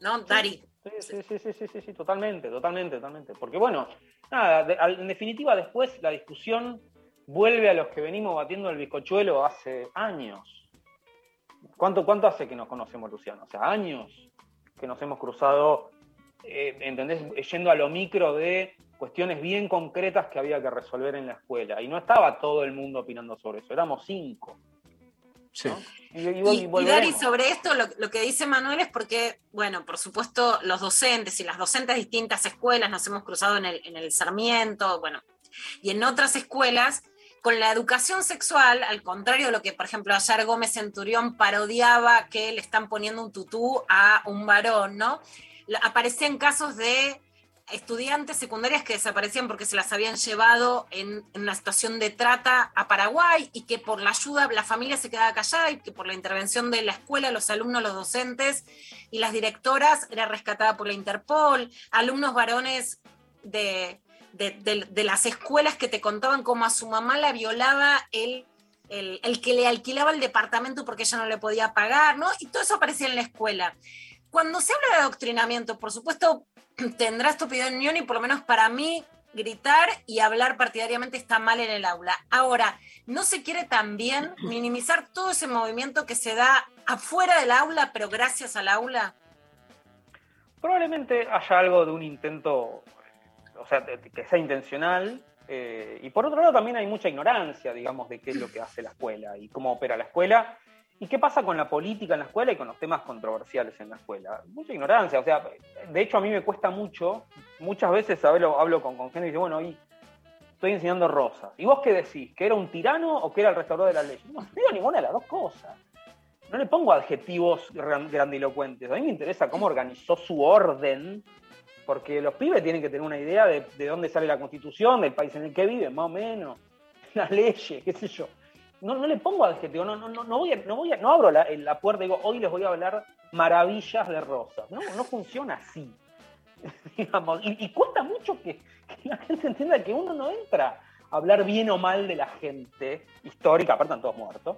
[SPEAKER 3] ¿No, Dari?
[SPEAKER 36] Sí, sí, sí, sí, sí, sí, sí, totalmente, totalmente, totalmente. Porque bueno, nada, de- al- en definitiva después la discusión vuelve a los que venimos batiendo el bizcochuelo hace años. ¿Cuánto, cuánto hace que nos conocemos, Luciano? O sea, años que nos hemos cruzado, eh, ¿entendés? Yendo a lo micro de cuestiones bien concretas que había que resolver en la escuela. Y no estaba todo el mundo opinando sobre eso, éramos cinco.
[SPEAKER 1] Sí.
[SPEAKER 36] Y, y- y
[SPEAKER 3] Y, y Dari, sobre esto, lo, lo que dice Manuel es porque, bueno, por supuesto, los docentes y las docentes de distintas escuelas nos hemos cruzado en el, en el Sarmiento, bueno, y en otras escuelas, con la educación sexual, al contrario de lo que, por ejemplo, ayer Gómez Centurión parodiaba que le están poniendo un tutú a un varón, ¿no? Aparecían casos de estudiantes secundarias que desaparecían porque se las habían llevado en, en una situación de trata a Paraguay y que por la ayuda la familia se quedaba callada y que por la intervención de la escuela, los alumnos, los docentes y las directoras era rescatada por la Interpol, alumnos varones de, de, las escuelas que te contaban cómo a su mamá la violaba el, el, el que le alquilaba el departamento porque ella no le podía pagar, ¿no? Y todo eso aparecía en la escuela. Cuando se habla de adoctrinamiento, por supuesto, tendrás tu opinión y por lo menos para mí gritar y hablar partidariamente está mal en el aula. Ahora, ¿no se quiere también minimizar todo ese movimiento que se da afuera del aula, pero gracias al aula?
[SPEAKER 36] Probablemente haya algo de un intento, o sea, que sea intencional. eh, y por otro lado también hay mucha ignorancia, digamos, de qué es lo que hace la escuela y cómo opera la escuela y qué pasa con la política en la escuela y con los temas controversiales en la escuela. Mucha ignorancia, o sea, de hecho a mí me cuesta mucho, muchas veces hablo, hablo con, con gente y dice, bueno, y estoy enseñando rosas. ¿Y vos qué decís? ¿Que era un tirano o que era el restaurador de la ley? No, no digo ninguna de las dos cosas. No le pongo adjetivos gran- grandilocuentes. A mí me interesa cómo organizó su orden, porque los pibes tienen que tener una idea de, de dónde sale la constitución, del país en el que viven, más o menos, las leyes, qué sé yo. No, no le pongo adjetivos, no, no, no, voy a- no, voy no abro la, la puerta y digo, hoy les voy a hablar maravillas de rosas. No, no funciona así. Digamos, y, y cuesta mucho que, que la gente entienda que uno no entra a hablar bien o mal de la gente histórica, aparte están todos muertos.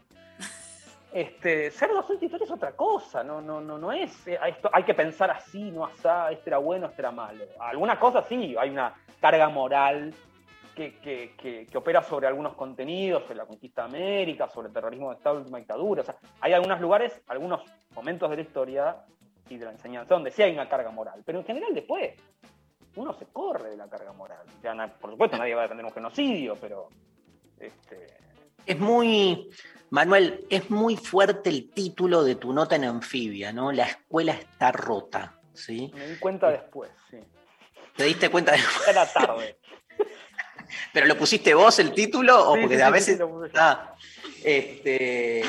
[SPEAKER 36] Este, ser docente de historia es otra cosa, no, no, no, no es, eh, hay que pensar así, no asá, este era bueno, este era malo. Algunas cosas sí, hay una carga moral que, opera sobre algunos contenidos, sobre la conquista de América, sobre el terrorismo de Estado y última dictadura. O sea, hay algunos lugares, algunos momentos de la historia y de la enseñanza donde sí hay una carga moral, pero en general después uno se corre de la carga moral. Por supuesto nadie va a defender un genocidio, pero este,
[SPEAKER 1] Es muy, Manuel, es muy fuerte el título de tu nota en anfibia, ¿no? La escuela está rota, ¿sí?
[SPEAKER 36] me di cuenta después, sí.
[SPEAKER 1] ¿Te diste cuenta de
[SPEAKER 36] Era tarde.
[SPEAKER 1] ¿Pero lo pusiste vos el título? O
[SPEAKER 36] Sí,
[SPEAKER 1] porque
[SPEAKER 36] sí,
[SPEAKER 1] a veces.
[SPEAKER 36] sí, lo.
[SPEAKER 1] Ah, este,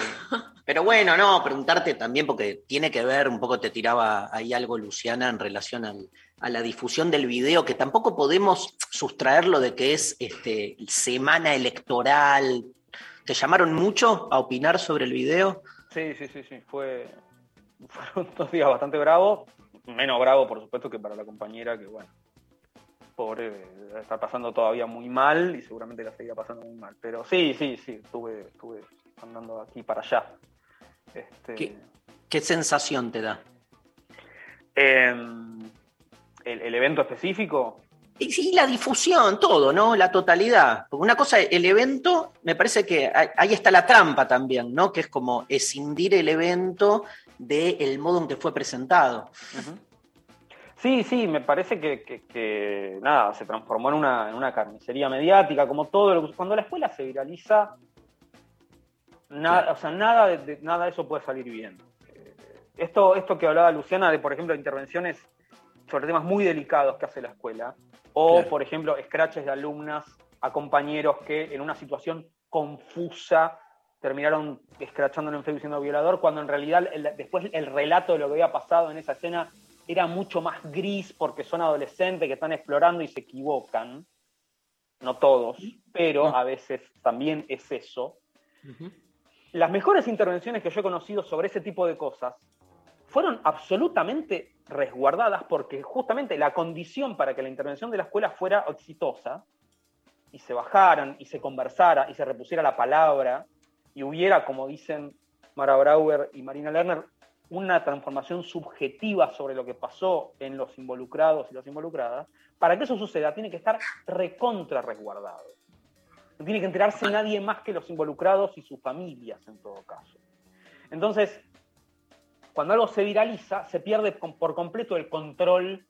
[SPEAKER 1] pero bueno, no, preguntarte también, porque tiene que ver, un poco te tiraba ahí algo Luciana en relación al- a la difusión del video, que tampoco podemos sustraerlo de que es este, semana electoral. ¿Te llamaron mucho a opinar sobre el video?
[SPEAKER 36] Sí, sí, sí, sí. Fue, fueron dos días bastante bravos. Menos bravo, por supuesto, que para la compañera, que bueno, pobre, estar pasando todavía muy mal y seguramente la seguirá pasando muy mal. Pero sí, sí, sí, estuve, estuve andando aquí para allá. Este,
[SPEAKER 1] ¿Qué, qué sensación te da?
[SPEAKER 36] em, el, el evento específico,
[SPEAKER 1] Y sí, la difusión, todo, ¿no? La totalidad. Porque una cosa, el evento, me parece que ahí- está la trampa también, ¿no? Que es como escindir el evento del modo en que fue presentado.
[SPEAKER 36] Sí, sí, me parece que, que- que, nada, se transformó en una, en una carnicería mediática, como todo lo que- Cuando la escuela se viraliza, Nada, O sea, nada de, de- nada de eso puede salir bien. Eh, Esto, esto que hablaba Luciana de, por ejemplo, intervenciones sobre temas muy delicados que hace la escuela, o,
[SPEAKER 1] Claro.
[SPEAKER 36] por ejemplo, escraches de alumnas a compañeros que en una situación confusa terminaron escrachándolo en Facebook siendo violador, cuando en realidad el- después el relato de lo que había pasado en esa escena era mucho más gris porque son adolescentes que están explorando y se equivocan. No todos, pero a veces también es eso. Las mejores intervenciones que yo he conocido sobre ese tipo de cosas fueron absolutamente resguardadas porque justamente la condición para que la intervención de la escuela fuera exitosa y se bajaran y se conversara y se repusiera la palabra y hubiera, como dicen Mara Brauer y Marina Lerner, una transformación subjetiva sobre lo que pasó en los involucrados y las involucradas, para que eso suceda tiene que estar recontra resguardado. No tiene que enterarse nadie más que los involucrados y sus familias en todo caso. Entonces, cuando algo se viraliza, se pierde por completo el control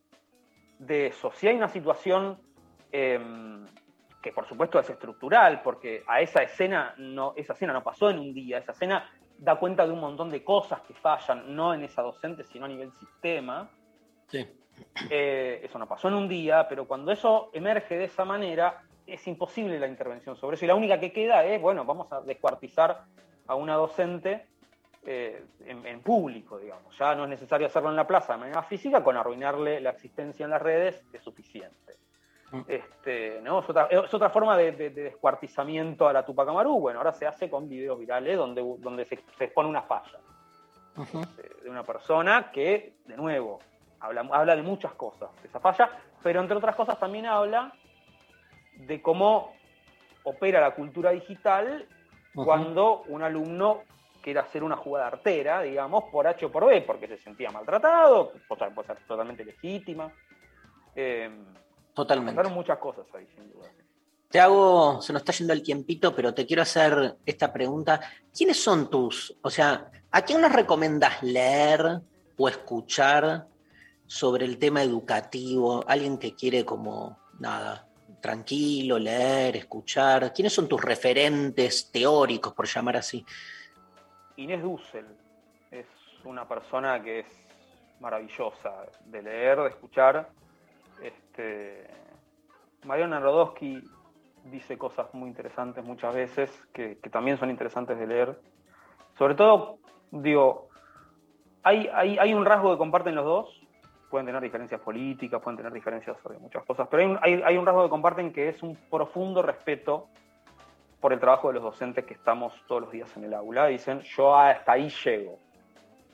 [SPEAKER 36] de eso. Si hay una situación em, que por supuesto es estructural, porque a esa escena no, esa escena no pasó en un día, esa escena da cuenta de un montón de cosas que fallan, no en esa docente, sino a nivel sistema.
[SPEAKER 1] Sí.
[SPEAKER 36] Eh, eso no pasó en un día, pero cuando eso emerge de esa manera, es imposible la intervención sobre eso. Y la única que queda es, bueno, vamos a descuartizar a una docente eh, en, en público, digamos. Ya no es necesario hacerlo en la plaza de manera física, con arruinarle la existencia en las redes es suficiente. Este, ¿no? es, otra, es otra forma de, de- de descuartizamiento a la Tupac Amaru. Bueno, ahora se hace con videos virales donde, donde se, se expone una falla de, de una persona que, de nuevo, habla, habla de muchas cosas de esa falla, pero entre otras cosas también habla de cómo opera la cultura digital cuando un alumno quiere hacer una jugada artera, digamos, por H o por B, porque se sentía maltratado, que puede ser totalmente legítima. Eh,
[SPEAKER 1] Totalmente.
[SPEAKER 36] pasaron muchas cosas ahí, sin duda.
[SPEAKER 1] Te hago, se nos está yendo el tiempito, pero te quiero hacer esta pregunta. ¿Quiénes son tus, o sea, a quién nos recomendás leer o escuchar sobre el tema educativo? Alguien que quiere como, nada, tranquilo, leer, escuchar. ¿Quiénes son tus referentes teóricos, por llamar así?
[SPEAKER 36] Inés Dussel es una persona que es maravillosa de leer, de escuchar. Este, Mariana Rodowski dice cosas muy interesantes muchas veces, que, también son interesantes de leer. Sobre todo, digo, hay, un rasgo que comparten los dos, pueden tener diferencias políticas, pueden tener diferencias sobre muchas cosas, pero hay un, hay un rasgo que comparten que es un profundo respeto por el trabajo de los docentes que estamos todos los días en el aula. Dicen, yo hasta ahí llego.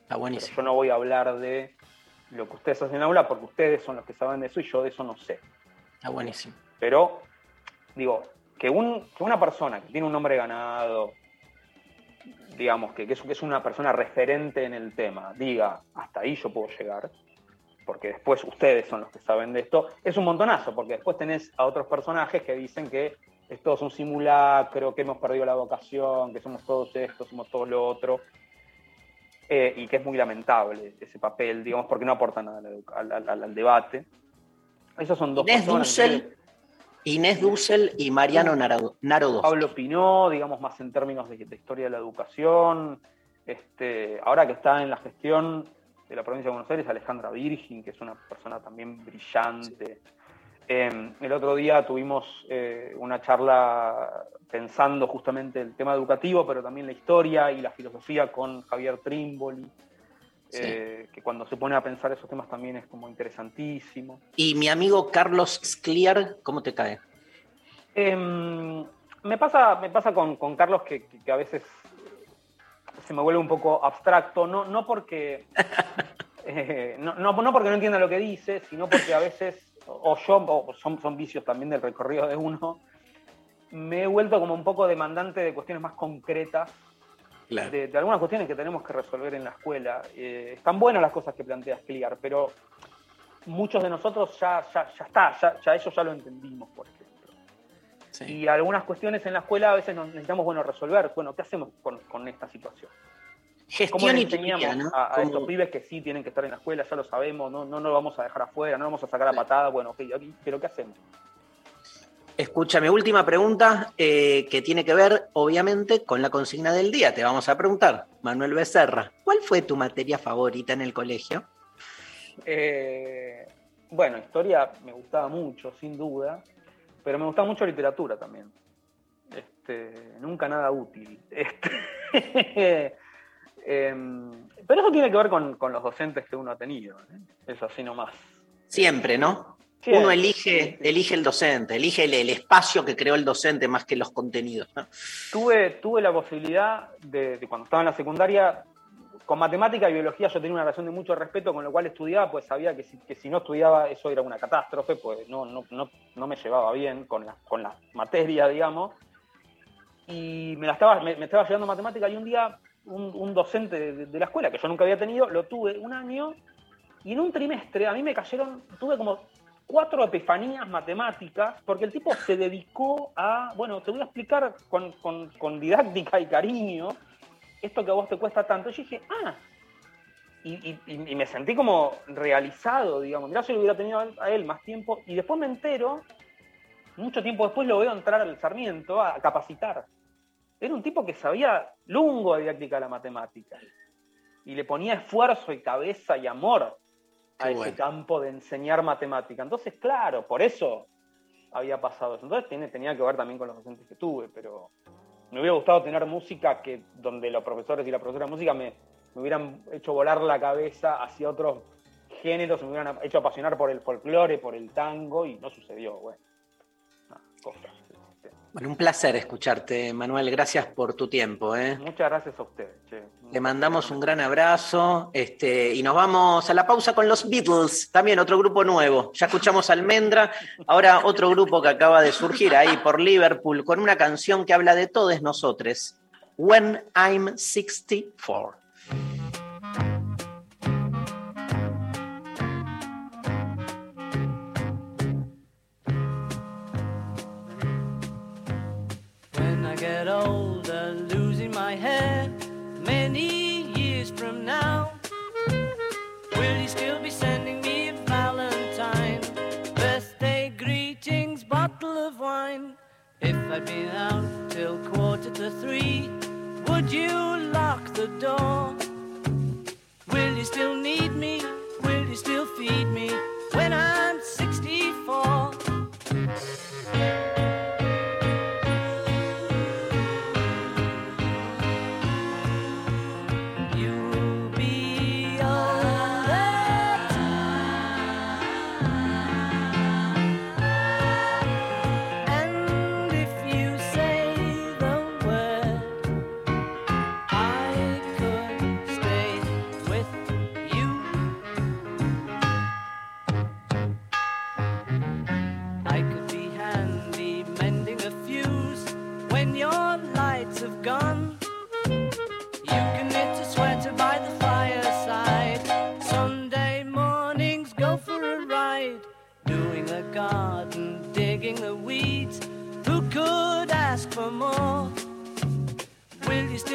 [SPEAKER 1] Está buenísimo.
[SPEAKER 36] Yo no voy a hablar de lo que ustedes hacen en el aula porque ustedes son los que saben de eso y yo de eso no sé.
[SPEAKER 1] Está buenísimo.
[SPEAKER 36] Pero, digo, que, un, que una persona que tiene un nombre ganado, digamos, que, que, es, que es una persona referente en el tema, diga, hasta ahí yo puedo llegar, porque después ustedes son los que saben de esto, es un montonazo, porque después tenés a otros personajes que dicen que es un simulacro, que hemos perdido la vocación, que somos todos esto, somos todo lo otro. Eh, y que es muy lamentable ese papel, digamos, porque no aporta nada al, edu- al- al- al debate. Esos son dos
[SPEAKER 1] Inés. Dussel, Inés Dussel y Mariano Narodowski.
[SPEAKER 36] Pablo Pinó, digamos, más en términos de, de historia de la educación. Este, ahora que está en la gestión de la provincia de Buenos Aires, Alejandra Virgin, que es una persona también brillante. Eh, el otro día tuvimos eh, una charla pensando justamente el tema educativo, pero también la historia y la filosofía con Javier Trimboli, eh, que cuando se pone a pensar esos temas también es como interesantísimo.
[SPEAKER 1] Y mi amigo Carlos Scliar, ¿cómo te cae?
[SPEAKER 36] Em, me pasa, me pasa con, con Carlos que, a veces se me vuelve un poco abstracto, no, no porque eh, no, no- no porque no entienda lo que dice, sino porque a veces, o yo, o son, son vicios también del recorrido de uno, me he vuelto como un poco demandante de cuestiones más concretas, de, de algunas cuestiones que tenemos que resolver en la escuela. Eh, están buenas las cosas que planteas, Clear, pero muchos de nosotros ya, ya, ya está, ya, ya eso ya lo entendimos, por ejemplo. Y algunas cuestiones en la escuela a veces nos necesitamos bueno, resolver. Bueno, ¿qué hacemos con, con esta situación? ¿Cómo
[SPEAKER 1] Gestión y
[SPEAKER 36] enseñamos
[SPEAKER 1] ¿no?
[SPEAKER 36] a, a estos pibes que sí tienen que estar en la escuela? Ya lo sabemos, no, no, no lo vamos a dejar afuera, no lo vamos a sacar a patada. Bueno, ok, ok, pero ¿qué hacemos?
[SPEAKER 1] Escúchame, última pregunta eh, que tiene que ver, obviamente, con la consigna del día. Te vamos a preguntar, Manuel Becerra, ¿cuál fue tu materia favorita en el colegio?
[SPEAKER 36] Eh, bueno, historia me gustaba mucho, sin duda, pero me gustaba mucho literatura también. Este, nunca nada útil. Este, em, pero eso tiene que ver con, con los docentes que uno ha tenido. ¿eh? Es así nomás.
[SPEAKER 1] Siempre, ¿no? Uno elige, elige el docente, elige el, el espacio que creó el docente más que los contenidos. ¿no?
[SPEAKER 36] Tuve, tuve la posibilidad de, de cuando estaba en la secundaria, con matemática y biología yo tenía una relación de mucho respeto, con lo cual estudiaba, pues sabía que si, que si no estudiaba eso era una catástrofe, pues no, no, no, no me llevaba bien con la, con la materia, digamos. Y me, la estaba, me, me estaba llevando matemática y un día un, docente de, la escuela, que yo nunca había tenido, lo tuve un año y en un trimestre a mí me cayeron, tuve como cuatro epifanías matemáticas, porque el tipo se dedicó a, bueno, te voy a explicar con, con- con didáctica y cariño esto que a vos te cuesta tanto. Y dije, ah, y, me sentí como realizado, digamos, mirá si lo hubiera tenido a él más tiempo, y después me entero, mucho tiempo después lo veo entrar al Sarmiento a capacitar. Era un tipo que sabía lungo de didáctica de la matemática, y le ponía esfuerzo y cabeza y amor a
[SPEAKER 1] Qué
[SPEAKER 36] ese
[SPEAKER 1] bueno.
[SPEAKER 36] campo de enseñar matemática. Entonces, claro, por eso había pasado eso. Entonces tiene, tenía que ver también con los docentes que tuve, pero me hubiera gustado tener música que donde los profesores y la profesora de música me, me hubieran hecho volar la cabeza hacia otros géneros, me hubieran hecho apasionar por el folclore, por el tango, y no sucedió, bueno. Cosas.
[SPEAKER 1] Bueno, un placer escucharte, Manuel. Gracias por tu tiempo. ¿eh?
[SPEAKER 36] Muchas gracias a ustedes. che.
[SPEAKER 1] Le mandamos un gran abrazo este, y nos vamos a la pausa con los Beatles, también otro grupo nuevo. Ya escuchamos Almendra, ahora otro grupo que acaba de surgir ahí por Liverpool con una canción que habla de todos nosotros. When I'm 64.
[SPEAKER 37] I'd been out till quarter to three, would you lock the door? Will you still need me? Will you still feed me when I'm 64?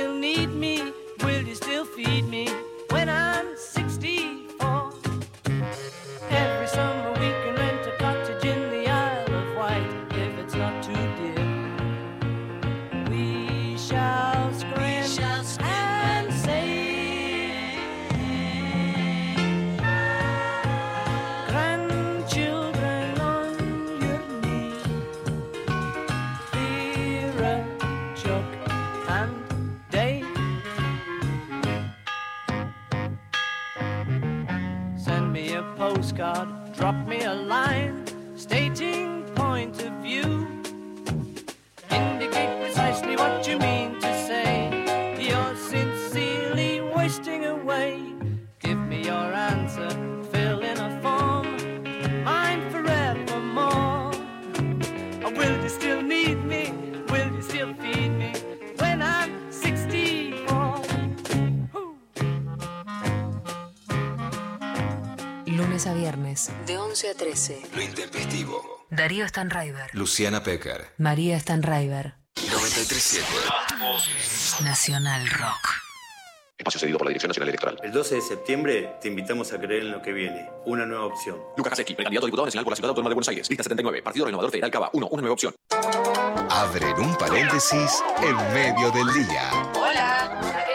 [SPEAKER 37] Still need me? Will you still feed me
[SPEAKER 19] Stanraiver,
[SPEAKER 6] Luciana Pecker.
[SPEAKER 19] María Stanraiver,
[SPEAKER 6] 937.
[SPEAKER 19] Nacional Rock.
[SPEAKER 32] Espacio cedido por la Dirección Nacional Electoral.
[SPEAKER 21] El 12 de septiembre te invitamos a creer en lo que viene. Una nueva opción.
[SPEAKER 32] Lucas Haseski, precandidato a diputado nacional por la Ciudad Autónoma de Buenos Aires. Lista 79. Partido Renovador Federal Cava 1. Una nueva opción.
[SPEAKER 6] Abren un paréntesis en medio del día.
[SPEAKER 38] Hola.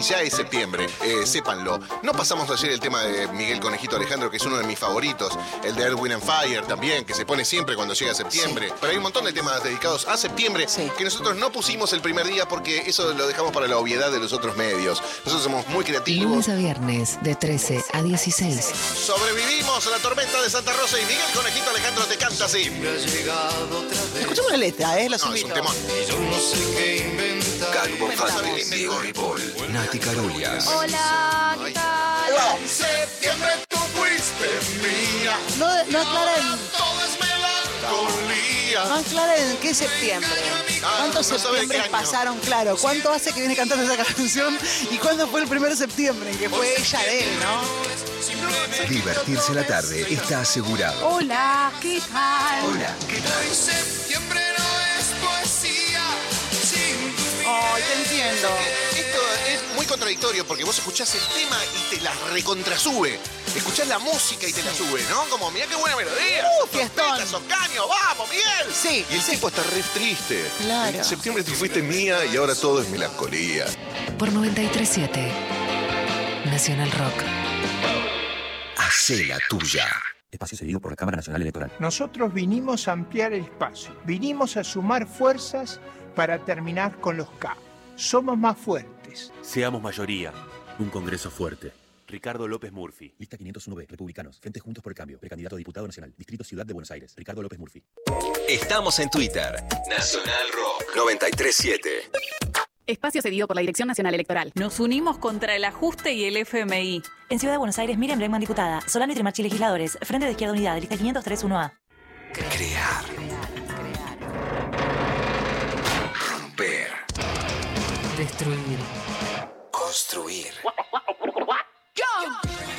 [SPEAKER 38] ¿Qué
[SPEAKER 39] ya es septiembre, eh, sépanlo. No pasamos ayer el tema de Miguel Conejito Alejandro, que es uno de mis favoritos. El de Edwin and Fire también, que se pone siempre cuando llega septiembre. Pero hay un montón de temas dedicados a septiembre que nosotros no pusimos el primer día porque eso lo dejamos para la obviedad de los otros medios. Nosotros somos muy creativos.
[SPEAKER 19] Lunes a viernes, de 13 a 16.
[SPEAKER 39] Sobrevivimos a la tormenta de Santa Rosa y Miguel Conejito Alejandro te canta así.
[SPEAKER 40] Escuchemos la letra, ¿eh? Los
[SPEAKER 39] No, es un temón.
[SPEAKER 6] Calvo Fanti, Diego Ripoll, Nati Carulias.
[SPEAKER 38] Hola, ¿qué tal?
[SPEAKER 39] septiembre tú fuiste mía.
[SPEAKER 40] No, no aclaren,
[SPEAKER 39] Todo es melancolía.
[SPEAKER 40] no aclaren qué septiembre. ¿Cuántos
[SPEAKER 39] no
[SPEAKER 40] septiembres pasaron? Claro, ¿cuánto hace que viene cantando esa canción? ¿Y cuándo fue el primer septiembre en que fue ella de él, no?
[SPEAKER 6] Divertirse la tarde está asegurado.
[SPEAKER 38] Hola, ¿qué tal?
[SPEAKER 6] Hola, ¿qué tal?
[SPEAKER 39] Septiembre no es poesía
[SPEAKER 40] Ay, te entiendo.
[SPEAKER 39] Esto es muy contradictorio porque vos escuchás el tema y te la recontrasube. Escuchás la música y te la sube, ¿no? Como, mirá qué buena melodía.
[SPEAKER 40] Uh, fiestón.
[SPEAKER 39] Esos caños, vamos, Miguel.
[SPEAKER 40] Sí,
[SPEAKER 39] Y el tipo está re triste.
[SPEAKER 40] Claro.
[SPEAKER 39] En septiembre tú fuiste mía y ahora todo es melancolía.
[SPEAKER 19] Por 937 Nacional Rock.
[SPEAKER 6] Hacé la tuya.
[SPEAKER 34] Espacio cedido por la Cámara Nacional Electoral.
[SPEAKER 41] Nosotros vinimos a ampliar el espacio, vinimos a sumar fuerzas para terminar con los K. Somos más fuertes.
[SPEAKER 42] Seamos mayoría. Un Congreso fuerte. Ricardo López Murphy.
[SPEAKER 34] Lista 501B, Republicanos. Frente Juntos por el Cambio. Precandidato a diputado nacional. Distrito Ciudad de Buenos Aires. Ricardo López Murphy.
[SPEAKER 6] Estamos en Twitter. Nacional Rock 937.
[SPEAKER 43] Espacio cedido por la Dirección Nacional Electoral. Nos unimos contra el ajuste y el FMI.
[SPEAKER 44] En Ciudad de Buenos Aires, Miriam Bregman, diputada. Solano y Trimachi, legisladores. Frente de Izquierda Unidad, lista 503-1A.
[SPEAKER 6] Crear.
[SPEAKER 19] Destruir.
[SPEAKER 6] Construir.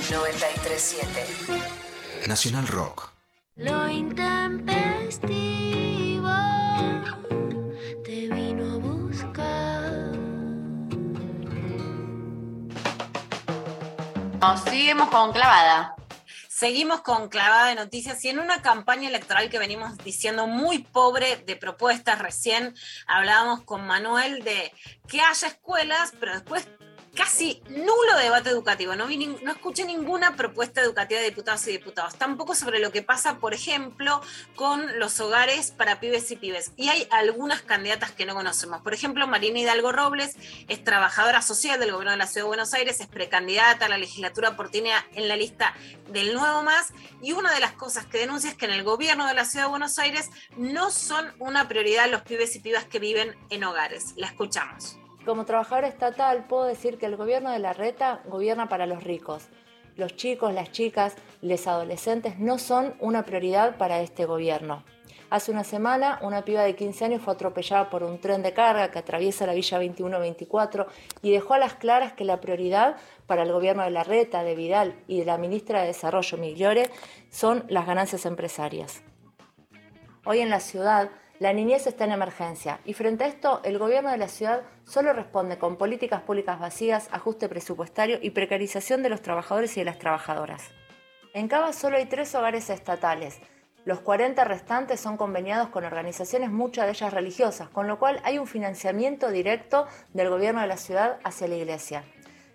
[SPEAKER 19] 937
[SPEAKER 6] Nacional Rock.
[SPEAKER 28] Lo intempestivo te vino a buscar.
[SPEAKER 2] Nos seguimos con clavada.
[SPEAKER 3] Seguimos con clavada de noticias y en una campaña electoral que venimos diciendo muy pobre de propuestas. Recién hablábamos con Manuel de que haya escuelas, pero después casi nulo debate educativo. No, vi nin- no escuché ninguna propuesta educativa de diputados y diputados. Tampoco sobre lo que pasa, por ejemplo, con los hogares para pibes y pibes. Y hay algunas candidatas que no conocemos. Por ejemplo, Marina Hidalgo Robles es trabajadora social del gobierno de la Ciudad de Buenos Aires, es precandidata a la legislatura porteña en la lista del Nuevo Más. Y una de las cosas que denuncia es que en el gobierno de la Ciudad de Buenos Aires no son una prioridad los pibes y pibas que viven en hogares. La escuchamos.
[SPEAKER 45] Como trabajadora estatal puedo decir que el gobierno de la reta gobierna para los ricos. Los chicos, las chicas, los adolescentes no son una prioridad para este gobierno. Hace una semana una piba de 15 años fue atropellada por un tren de carga que atraviesa la Villa 2124 y dejó a las claras que la prioridad para el gobierno de la reta, de Vidal y de la ministra de Desarrollo Migliore son las ganancias empresarias. Hoy en la ciudad la niñez está en emergencia y frente a esto el gobierno de la ciudad solo responde con políticas públicas vacías, ajuste presupuestario y precarización de los trabajadores y de las trabajadoras. En Cava solo hay tres hogares estatales. Los 40 restantes son conveniados con organizaciones, muchas de ellas religiosas, con lo cual hay un financiamiento directo del gobierno de la ciudad hacia la iglesia.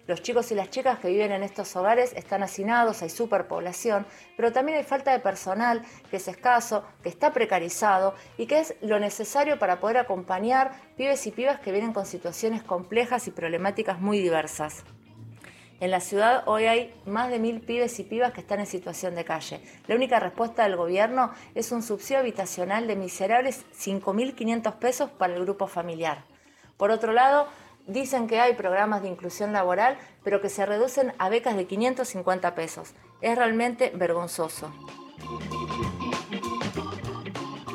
[SPEAKER 45] Los chicos y las chicas que viven en estos hogares están hacinados, hay superpoblación, pero también hay falta de personal que es escaso, que está precarizado y que es lo necesario para poder acompañar pibes y pibas que vienen con situaciones complejas y problemáticas muy diversas. En la ciudad hoy hay más de mil pibes y pibas que están en situación de calle. La única respuesta del gobierno es un subsidio habitacional de miserables 5.500 pesos para el grupo familiar. Por otro lado, dicen que hay programas de inclusión laboral, pero que se reducen a becas de 550 pesos. Es realmente vergonzoso.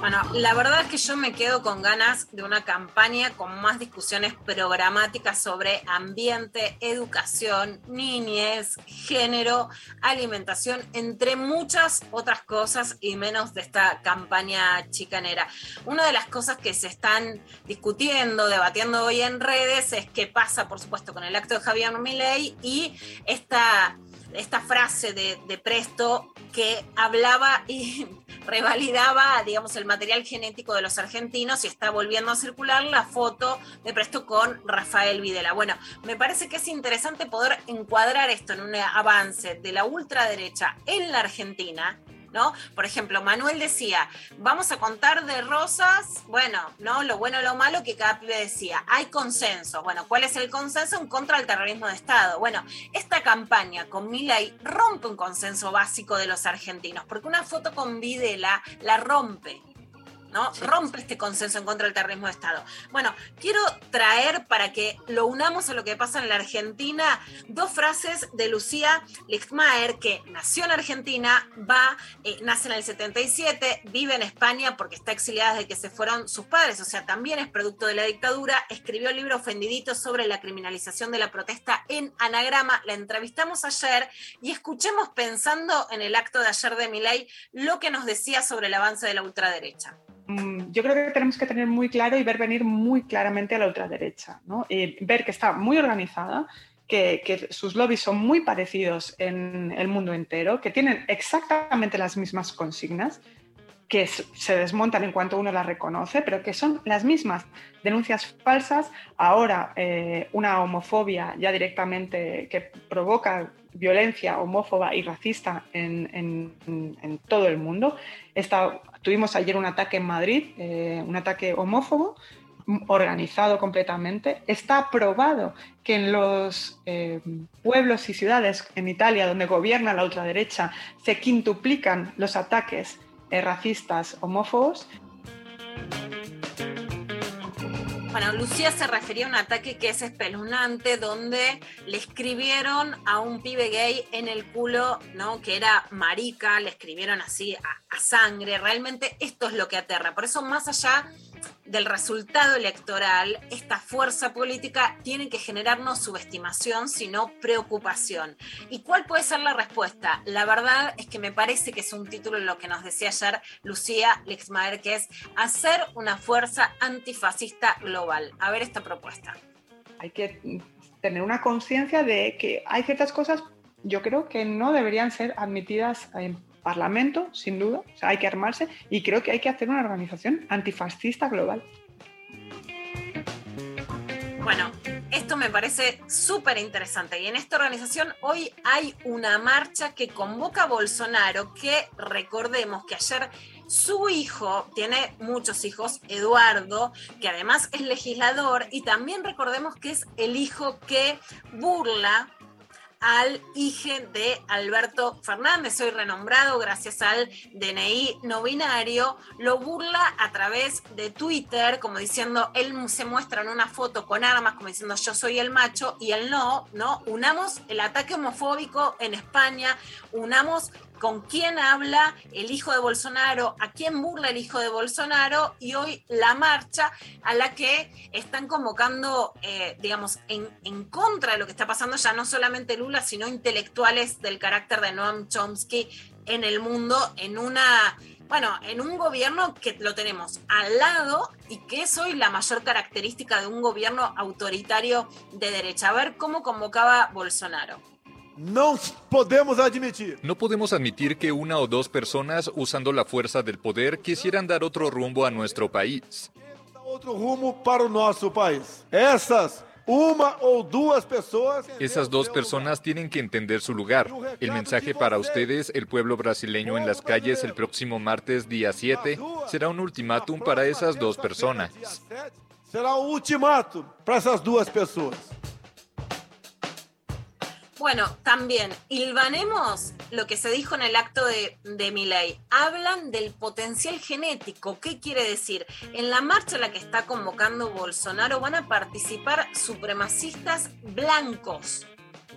[SPEAKER 3] Bueno, la verdad es que yo me quedo con ganas de una campaña con más discusiones programáticas sobre ambiente, educación, niñez, género, alimentación, entre muchas otras cosas y menos de esta campaña chicanera. Una de las cosas que se están discutiendo, debatiendo hoy en redes es qué pasa, por supuesto, con el acto de Javier Milei y esta esta frase de, de, Presto que hablaba y revalidaba, digamos, el material genético de los argentinos y está volviendo a circular la foto de Presto con Rafael Videla. Bueno, me parece que es interesante poder encuadrar esto en un avance de la ultraderecha en la Argentina ¿no? Por ejemplo, Manuel decía, vamos a contar de rosas, bueno, ¿no? Lo bueno, lo malo que cada pibe decía, hay consenso. Bueno, ¿cuál es el consenso en contra del terrorismo de Estado? Bueno, esta campaña con Milay rompe un consenso básico de los argentinos, porque una foto con Videla la rompe. ¿No? Rompe este consenso en contra del terrorismo de Estado. Bueno, quiero traer para que lo unamos a lo que pasa en la Argentina dos frases de Lucía Lichtmaer, que nació en Argentina, va, eh, nace en el 77, vive en España porque está exiliada desde que se fueron sus padres, o sea, también es producto de la dictadura, escribió el libro Ofendidito sobre la criminalización de la protesta en Anagrama, la entrevistamos ayer y escuchemos pensando en el acto de ayer de Miley lo que nos decía sobre el avance de la ultraderecha.
[SPEAKER 46] Mm, yo creo que tenemos que tener muy claro y ver venir muy claramente a la ultraderecha, ¿no? Y ver que está muy organizada, que, sus lobbies son muy parecidos en el mundo entero, que tienen exactamente las mismas consignas, que se desmontan en cuanto uno las reconoce, pero que son las mismas denuncias falsas, ahora eh, una homofobia ya directamente que provoca violencia homófoba y racista en, todo el mundo. Está, tuvimos ayer un ataque en Madrid, eh, un ataque homófobo organizado completamente. Está probado que en los eh, pueblos y ciudades en Italia donde gobierna la ultraderecha se quintuplican los ataques eh, racistas homófobos.
[SPEAKER 3] Bueno, Lucía se refería a un ataque que es espeluznante, donde le escribieron a un pibe gay en el culo, ¿no? Que era marica, le escribieron así a, a sangre. Realmente esto es lo que aterra. Por eso, más allá del resultado electoral, esta fuerza política tiene que generarnos subestimación, sino preocupación. ¿Y cuál puede ser la respuesta? La verdad es que me parece que es un título en lo que nos decía ayer Lucía Lexmaer, que es hacer una fuerza antifascista global. A ver esta propuesta.
[SPEAKER 46] Hay que tener una conciencia de que hay ciertas cosas, yo creo que no deberían ser admitidas en Parlamento, sin duda, o sea, hay que armarse y creo que hay que hacer una organización antifascista global.
[SPEAKER 3] Bueno, esto me parece súper interesante y en esta organización hoy hay una marcha que convoca a Bolsonaro, que recordemos que ayer su hijo, tiene muchos hijos, Eduardo, que además es legislador y también recordemos que es el hijo que burla al hijo de Alberto Fernández, hoy renombrado gracias al DNI no binario, lo burla a través de Twitter, como diciendo, él se muestra en una foto con armas, como diciendo yo soy el macho y él no, ¿no? Unamos el ataque homofóbico en España, unamos con quién habla el hijo de Bolsonaro, a quién burla el hijo de Bolsonaro y hoy la marcha a la que están convocando, eh, digamos, en, en, contra de lo que está pasando ya no solamente Lula, sino intelectuales del carácter de Noam Chomsky en el mundo, en una... Bueno, en un gobierno que lo tenemos al lado y que es hoy la mayor característica de un gobierno autoritario de derecha. A ver cómo convocaba Bolsonaro.
[SPEAKER 47] No podemos admitir.
[SPEAKER 48] No podemos admitir que una o dos personas usando la fuerza del poder quisieran dar otro rumbo a nuestro país.
[SPEAKER 47] Otro rumbo para nuestro país. Esas uma o dos personas.
[SPEAKER 48] Esas dos personas tienen que entender su lugar. El mensaje para ustedes, el pueblo brasileño en las calles el próximo martes día 7, será un ultimátum para esas dos personas.
[SPEAKER 47] Será un ultimátum para esas dos personas.
[SPEAKER 3] Bueno, también, hilvanemos lo que se dijo en el acto de, de Miley. Hablan del potencial genético. ¿Qué quiere decir? En la marcha a la que está convocando Bolsonaro van a participar supremacistas blancos.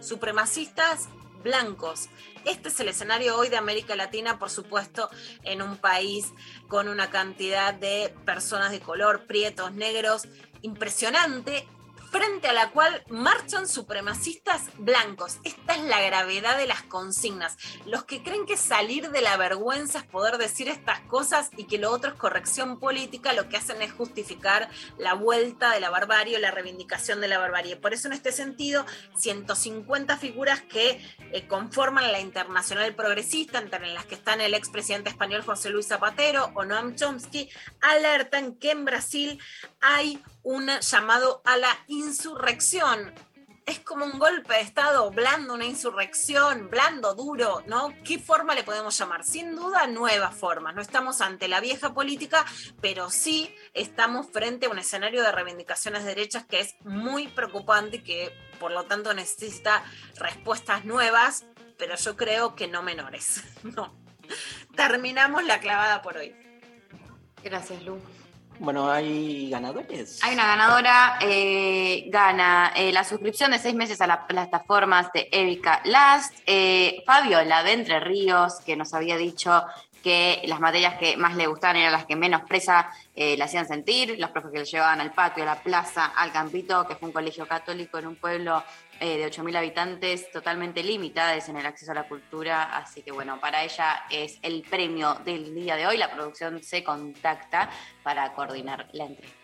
[SPEAKER 3] Supremacistas blancos. Este es el escenario hoy de América Latina, por supuesto, en un país con una cantidad de personas de color, prietos, negros, impresionante frente a la cual marchan supremacistas blancos. Esta es la gravedad de las consignas. Los que creen que salir de la vergüenza es poder decir estas cosas y que lo otro es corrección política, lo que hacen es justificar la vuelta de la barbarie o la reivindicación de la barbarie. Por eso en este sentido, 150 figuras que eh, conforman la internacional progresista, entre las que están el expresidente español José Luis Zapatero o Noam Chomsky, alertan que en Brasil hay un llamado a la insurrección. Es como un golpe de Estado blando, una insurrección, blando, duro, ¿no? ¿Qué forma le podemos llamar? Sin duda, nuevas formas. No estamos ante la vieja política, pero sí estamos frente a un escenario de reivindicaciones de derechas que es muy preocupante y que, por lo tanto, necesita respuestas nuevas, pero yo creo que no menores. No. Terminamos la clavada por hoy.
[SPEAKER 2] Gracias, Lu.
[SPEAKER 1] Bueno, hay ganadores.
[SPEAKER 2] Hay una ganadora, eh, gana eh, la suscripción de seis meses a las plataformas de Erika Last. Eh, Fabiola de Entre Ríos, que nos había dicho que las materias que más le gustaban eran las que menos presa eh, le hacían sentir, los profes que le llevaban al patio, a la plaza, al campito, que fue un colegio católico en un pueblo eh, de 8.000 habitantes totalmente limitadas en el acceso a la cultura, así que bueno, para ella es el premio del día de hoy, la producción se contacta para coordinar la entrega.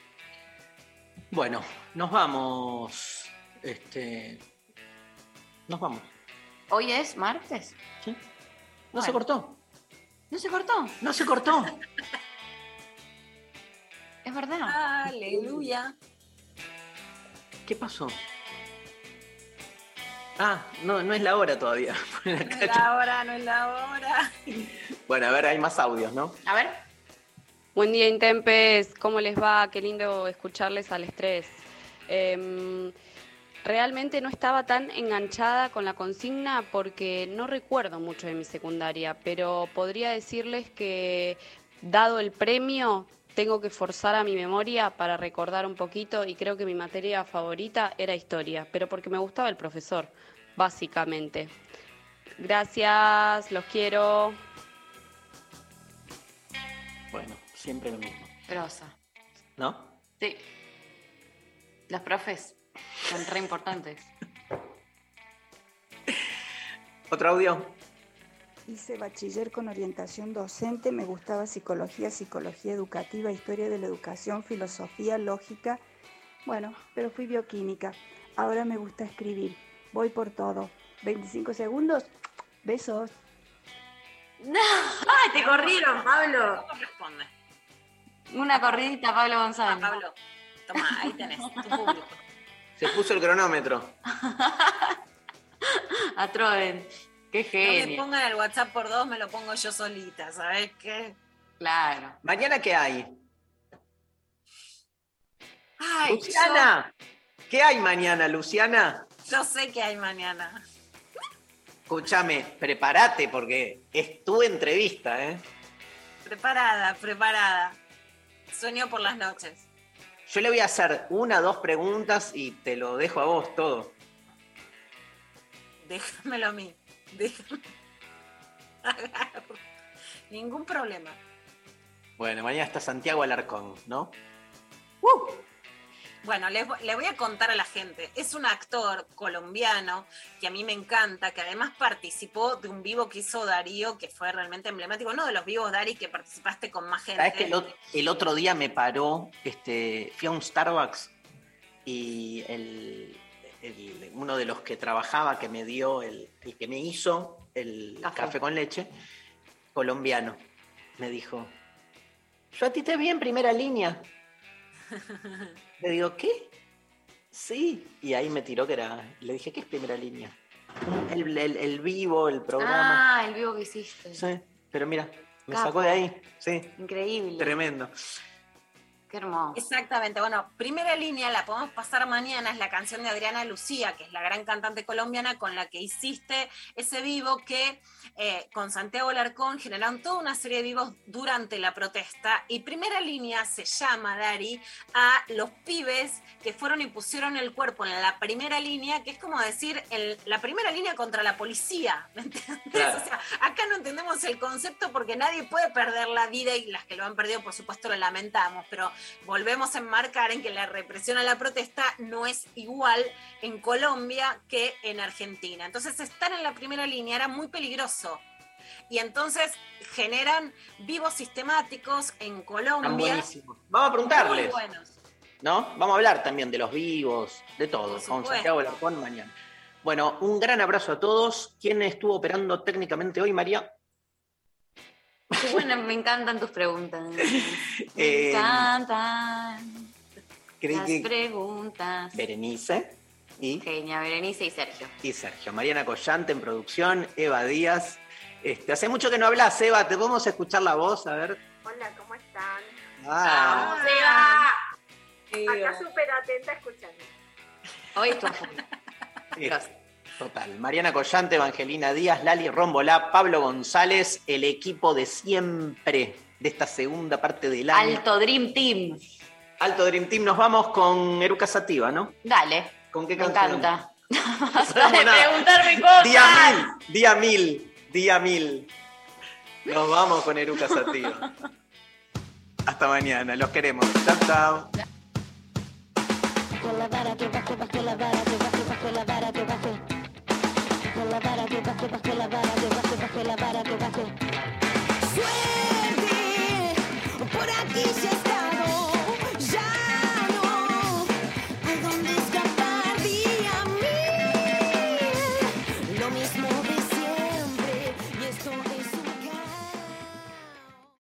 [SPEAKER 1] Bueno, nos vamos. Este. Nos vamos.
[SPEAKER 2] ¿Hoy es martes?
[SPEAKER 1] Sí. No se cortó.
[SPEAKER 2] ¿No se cortó?
[SPEAKER 1] No se cortó.
[SPEAKER 2] Es verdad.
[SPEAKER 3] Aleluya.
[SPEAKER 1] ¿Qué pasó? Ah, no, no es la hora todavía.
[SPEAKER 3] No es la hora, no es la hora.
[SPEAKER 1] Bueno, a ver, hay más audios, ¿no?
[SPEAKER 2] A ver.
[SPEAKER 49] Buen día, Intempes. ¿Cómo les va? Qué lindo escucharles al estrés. Em, realmente no estaba tan enganchada con la consigna porque no recuerdo mucho de mi secundaria, pero podría decirles que, dado el premio, tengo que forzar a mi memoria para recordar un poquito y creo que mi materia favorita era historia, pero porque me gustaba el profesor, básicamente. Gracias, los quiero.
[SPEAKER 1] Bueno, siempre lo mismo.
[SPEAKER 2] Grosa.
[SPEAKER 1] ¿No?
[SPEAKER 2] Sí. Los profes son re importantes.
[SPEAKER 1] ¿Otro audio?
[SPEAKER 50] Hice bachiller con orientación docente, me gustaba psicología, psicología educativa, historia de la educación, filosofía, lógica. Bueno, pero fui bioquímica. Ahora me gusta escribir. Voy por todo. 25 segundos. Besos.
[SPEAKER 2] No, ¡Ay, te corrieron, Pablo!
[SPEAKER 3] ¿Cómo responde?
[SPEAKER 2] Una corridita, Pablo González.
[SPEAKER 3] Pablo, toma, ahí tenés, tu público.
[SPEAKER 1] Se puso el cronómetro.
[SPEAKER 2] A Qué
[SPEAKER 3] No me
[SPEAKER 2] genio.
[SPEAKER 3] pongan el WhatsApp por dos, me lo pongo yo solita, ¿sabes qué?
[SPEAKER 2] Claro.
[SPEAKER 1] ¿Mañana qué hay?
[SPEAKER 3] Ay,
[SPEAKER 1] Luciana, ¿qué hay mañana, Luciana?
[SPEAKER 3] yo, sé que hay mañana.
[SPEAKER 1] Escúchame, prepárate porque es tu entrevista, ¿eh?
[SPEAKER 3] Preparada, preparada. Sueño por las noches.
[SPEAKER 1] Yo le voy a hacer una, dos preguntas y te lo dejo a vos todo.
[SPEAKER 3] Déjamelo a mí. Déjame. Agarro. Ningún problema.
[SPEAKER 1] Bueno, mañana está Santiago Alarcón, ¿no?
[SPEAKER 3] Bueno, les, vo- le voy a contar a la gente. Es un actor colombiano que a mí me encanta, que además participó de un vivo que hizo Darío, que fue realmente emblemático. Uno de los vivos, Dari, que participaste con más gente.
[SPEAKER 1] ¿Sabes que el, el otro día me paró, este, fui a un Starbucks y el, el- uno de los que trabajaba, que me dio, el, el que me hizo el
[SPEAKER 2] Café.
[SPEAKER 1] café. con leche, colombiano, me dijo, yo a ti te vi en primera línea. Le digo, ¿qué? Sí. Y ahí me tiró que era, le dije, ¿qué es primera línea? El, vivo, el programa.
[SPEAKER 2] Ah, el vivo que hiciste.
[SPEAKER 1] Sí, pero mira, me
[SPEAKER 2] Capo.
[SPEAKER 1] sacó de ahí. Sí,
[SPEAKER 2] Increíble.
[SPEAKER 1] tremendo.
[SPEAKER 2] Qué hermoso.
[SPEAKER 3] Exactamente. Bueno, primera línea, la podemos pasar mañana, es la canción de Adriana Lucía, que es la gran cantante colombiana con la que hiciste ese vivo que eh, con Santiago Larcón generaron toda una serie de vivos durante la protesta. Y primera línea se llama, Dari, a los pibes que fueron y pusieron el cuerpo en la primera línea, que es como decir, el- la primera línea contra la policía. ¿me entiendes?
[SPEAKER 1] Claro.
[SPEAKER 3] O sea, acá no entendemos el concepto porque nadie puede perder la vida y las que lo han perdido, por supuesto, lo lamentamos, pero volvemos a enmarcar en que la represión a la protesta no es igual en Colombia que en Argentina. Entonces, estar en la primera línea era muy peligroso. Y entonces generan vivos sistemáticos en Colombia.
[SPEAKER 1] Vamos a preguntarles,
[SPEAKER 3] Muy buenos.
[SPEAKER 1] ¿no? Vamos a hablar también de los vivos, de todo, con. Santiago Larcón mañana. Bueno, un gran abrazo a todos. ¿Quién estuvo operando técnicamente hoy, María?
[SPEAKER 2] Qué bueno, me encantan tus preguntas. Me
[SPEAKER 1] Eh,
[SPEAKER 2] encantan las
[SPEAKER 1] que-
[SPEAKER 2] preguntas.
[SPEAKER 1] Berenice y,
[SPEAKER 2] Genia, Berenice y Sergio.
[SPEAKER 1] y Sergio. Mariana Collante en producción, Eva Díaz. Este, hace mucho que no hablas, Eva. ¿Te podemos escuchar la voz? A ver.
[SPEAKER 51] Hola, ¿cómo están?
[SPEAKER 1] Ah,
[SPEAKER 51] Acá súper atenta escuchando.
[SPEAKER 2] Hoy
[SPEAKER 1] sí, total. Mariana Collante, Evangelina Díaz, Lali Rombolá, Pablo González, el equipo de siempre de esta segunda parte del año.
[SPEAKER 2] Alto Dream Team.
[SPEAKER 1] Alto Dream Team. Nos vamos con Eruca Sativa, ¿no?
[SPEAKER 2] Dale.
[SPEAKER 1] ¿Con qué
[SPEAKER 2] Me
[SPEAKER 1] canción?
[SPEAKER 2] encanta.
[SPEAKER 1] No
[SPEAKER 2] de preguntarme cosas.
[SPEAKER 1] Día mil, día mil, día mil. Nos vamos con Eruca Sativa. Hasta mañana, los queremos. Chao, chao.
[SPEAKER 28] La vara que baje, baje la vara, que baje, baje la vara, que baje. Suerte, por aquí se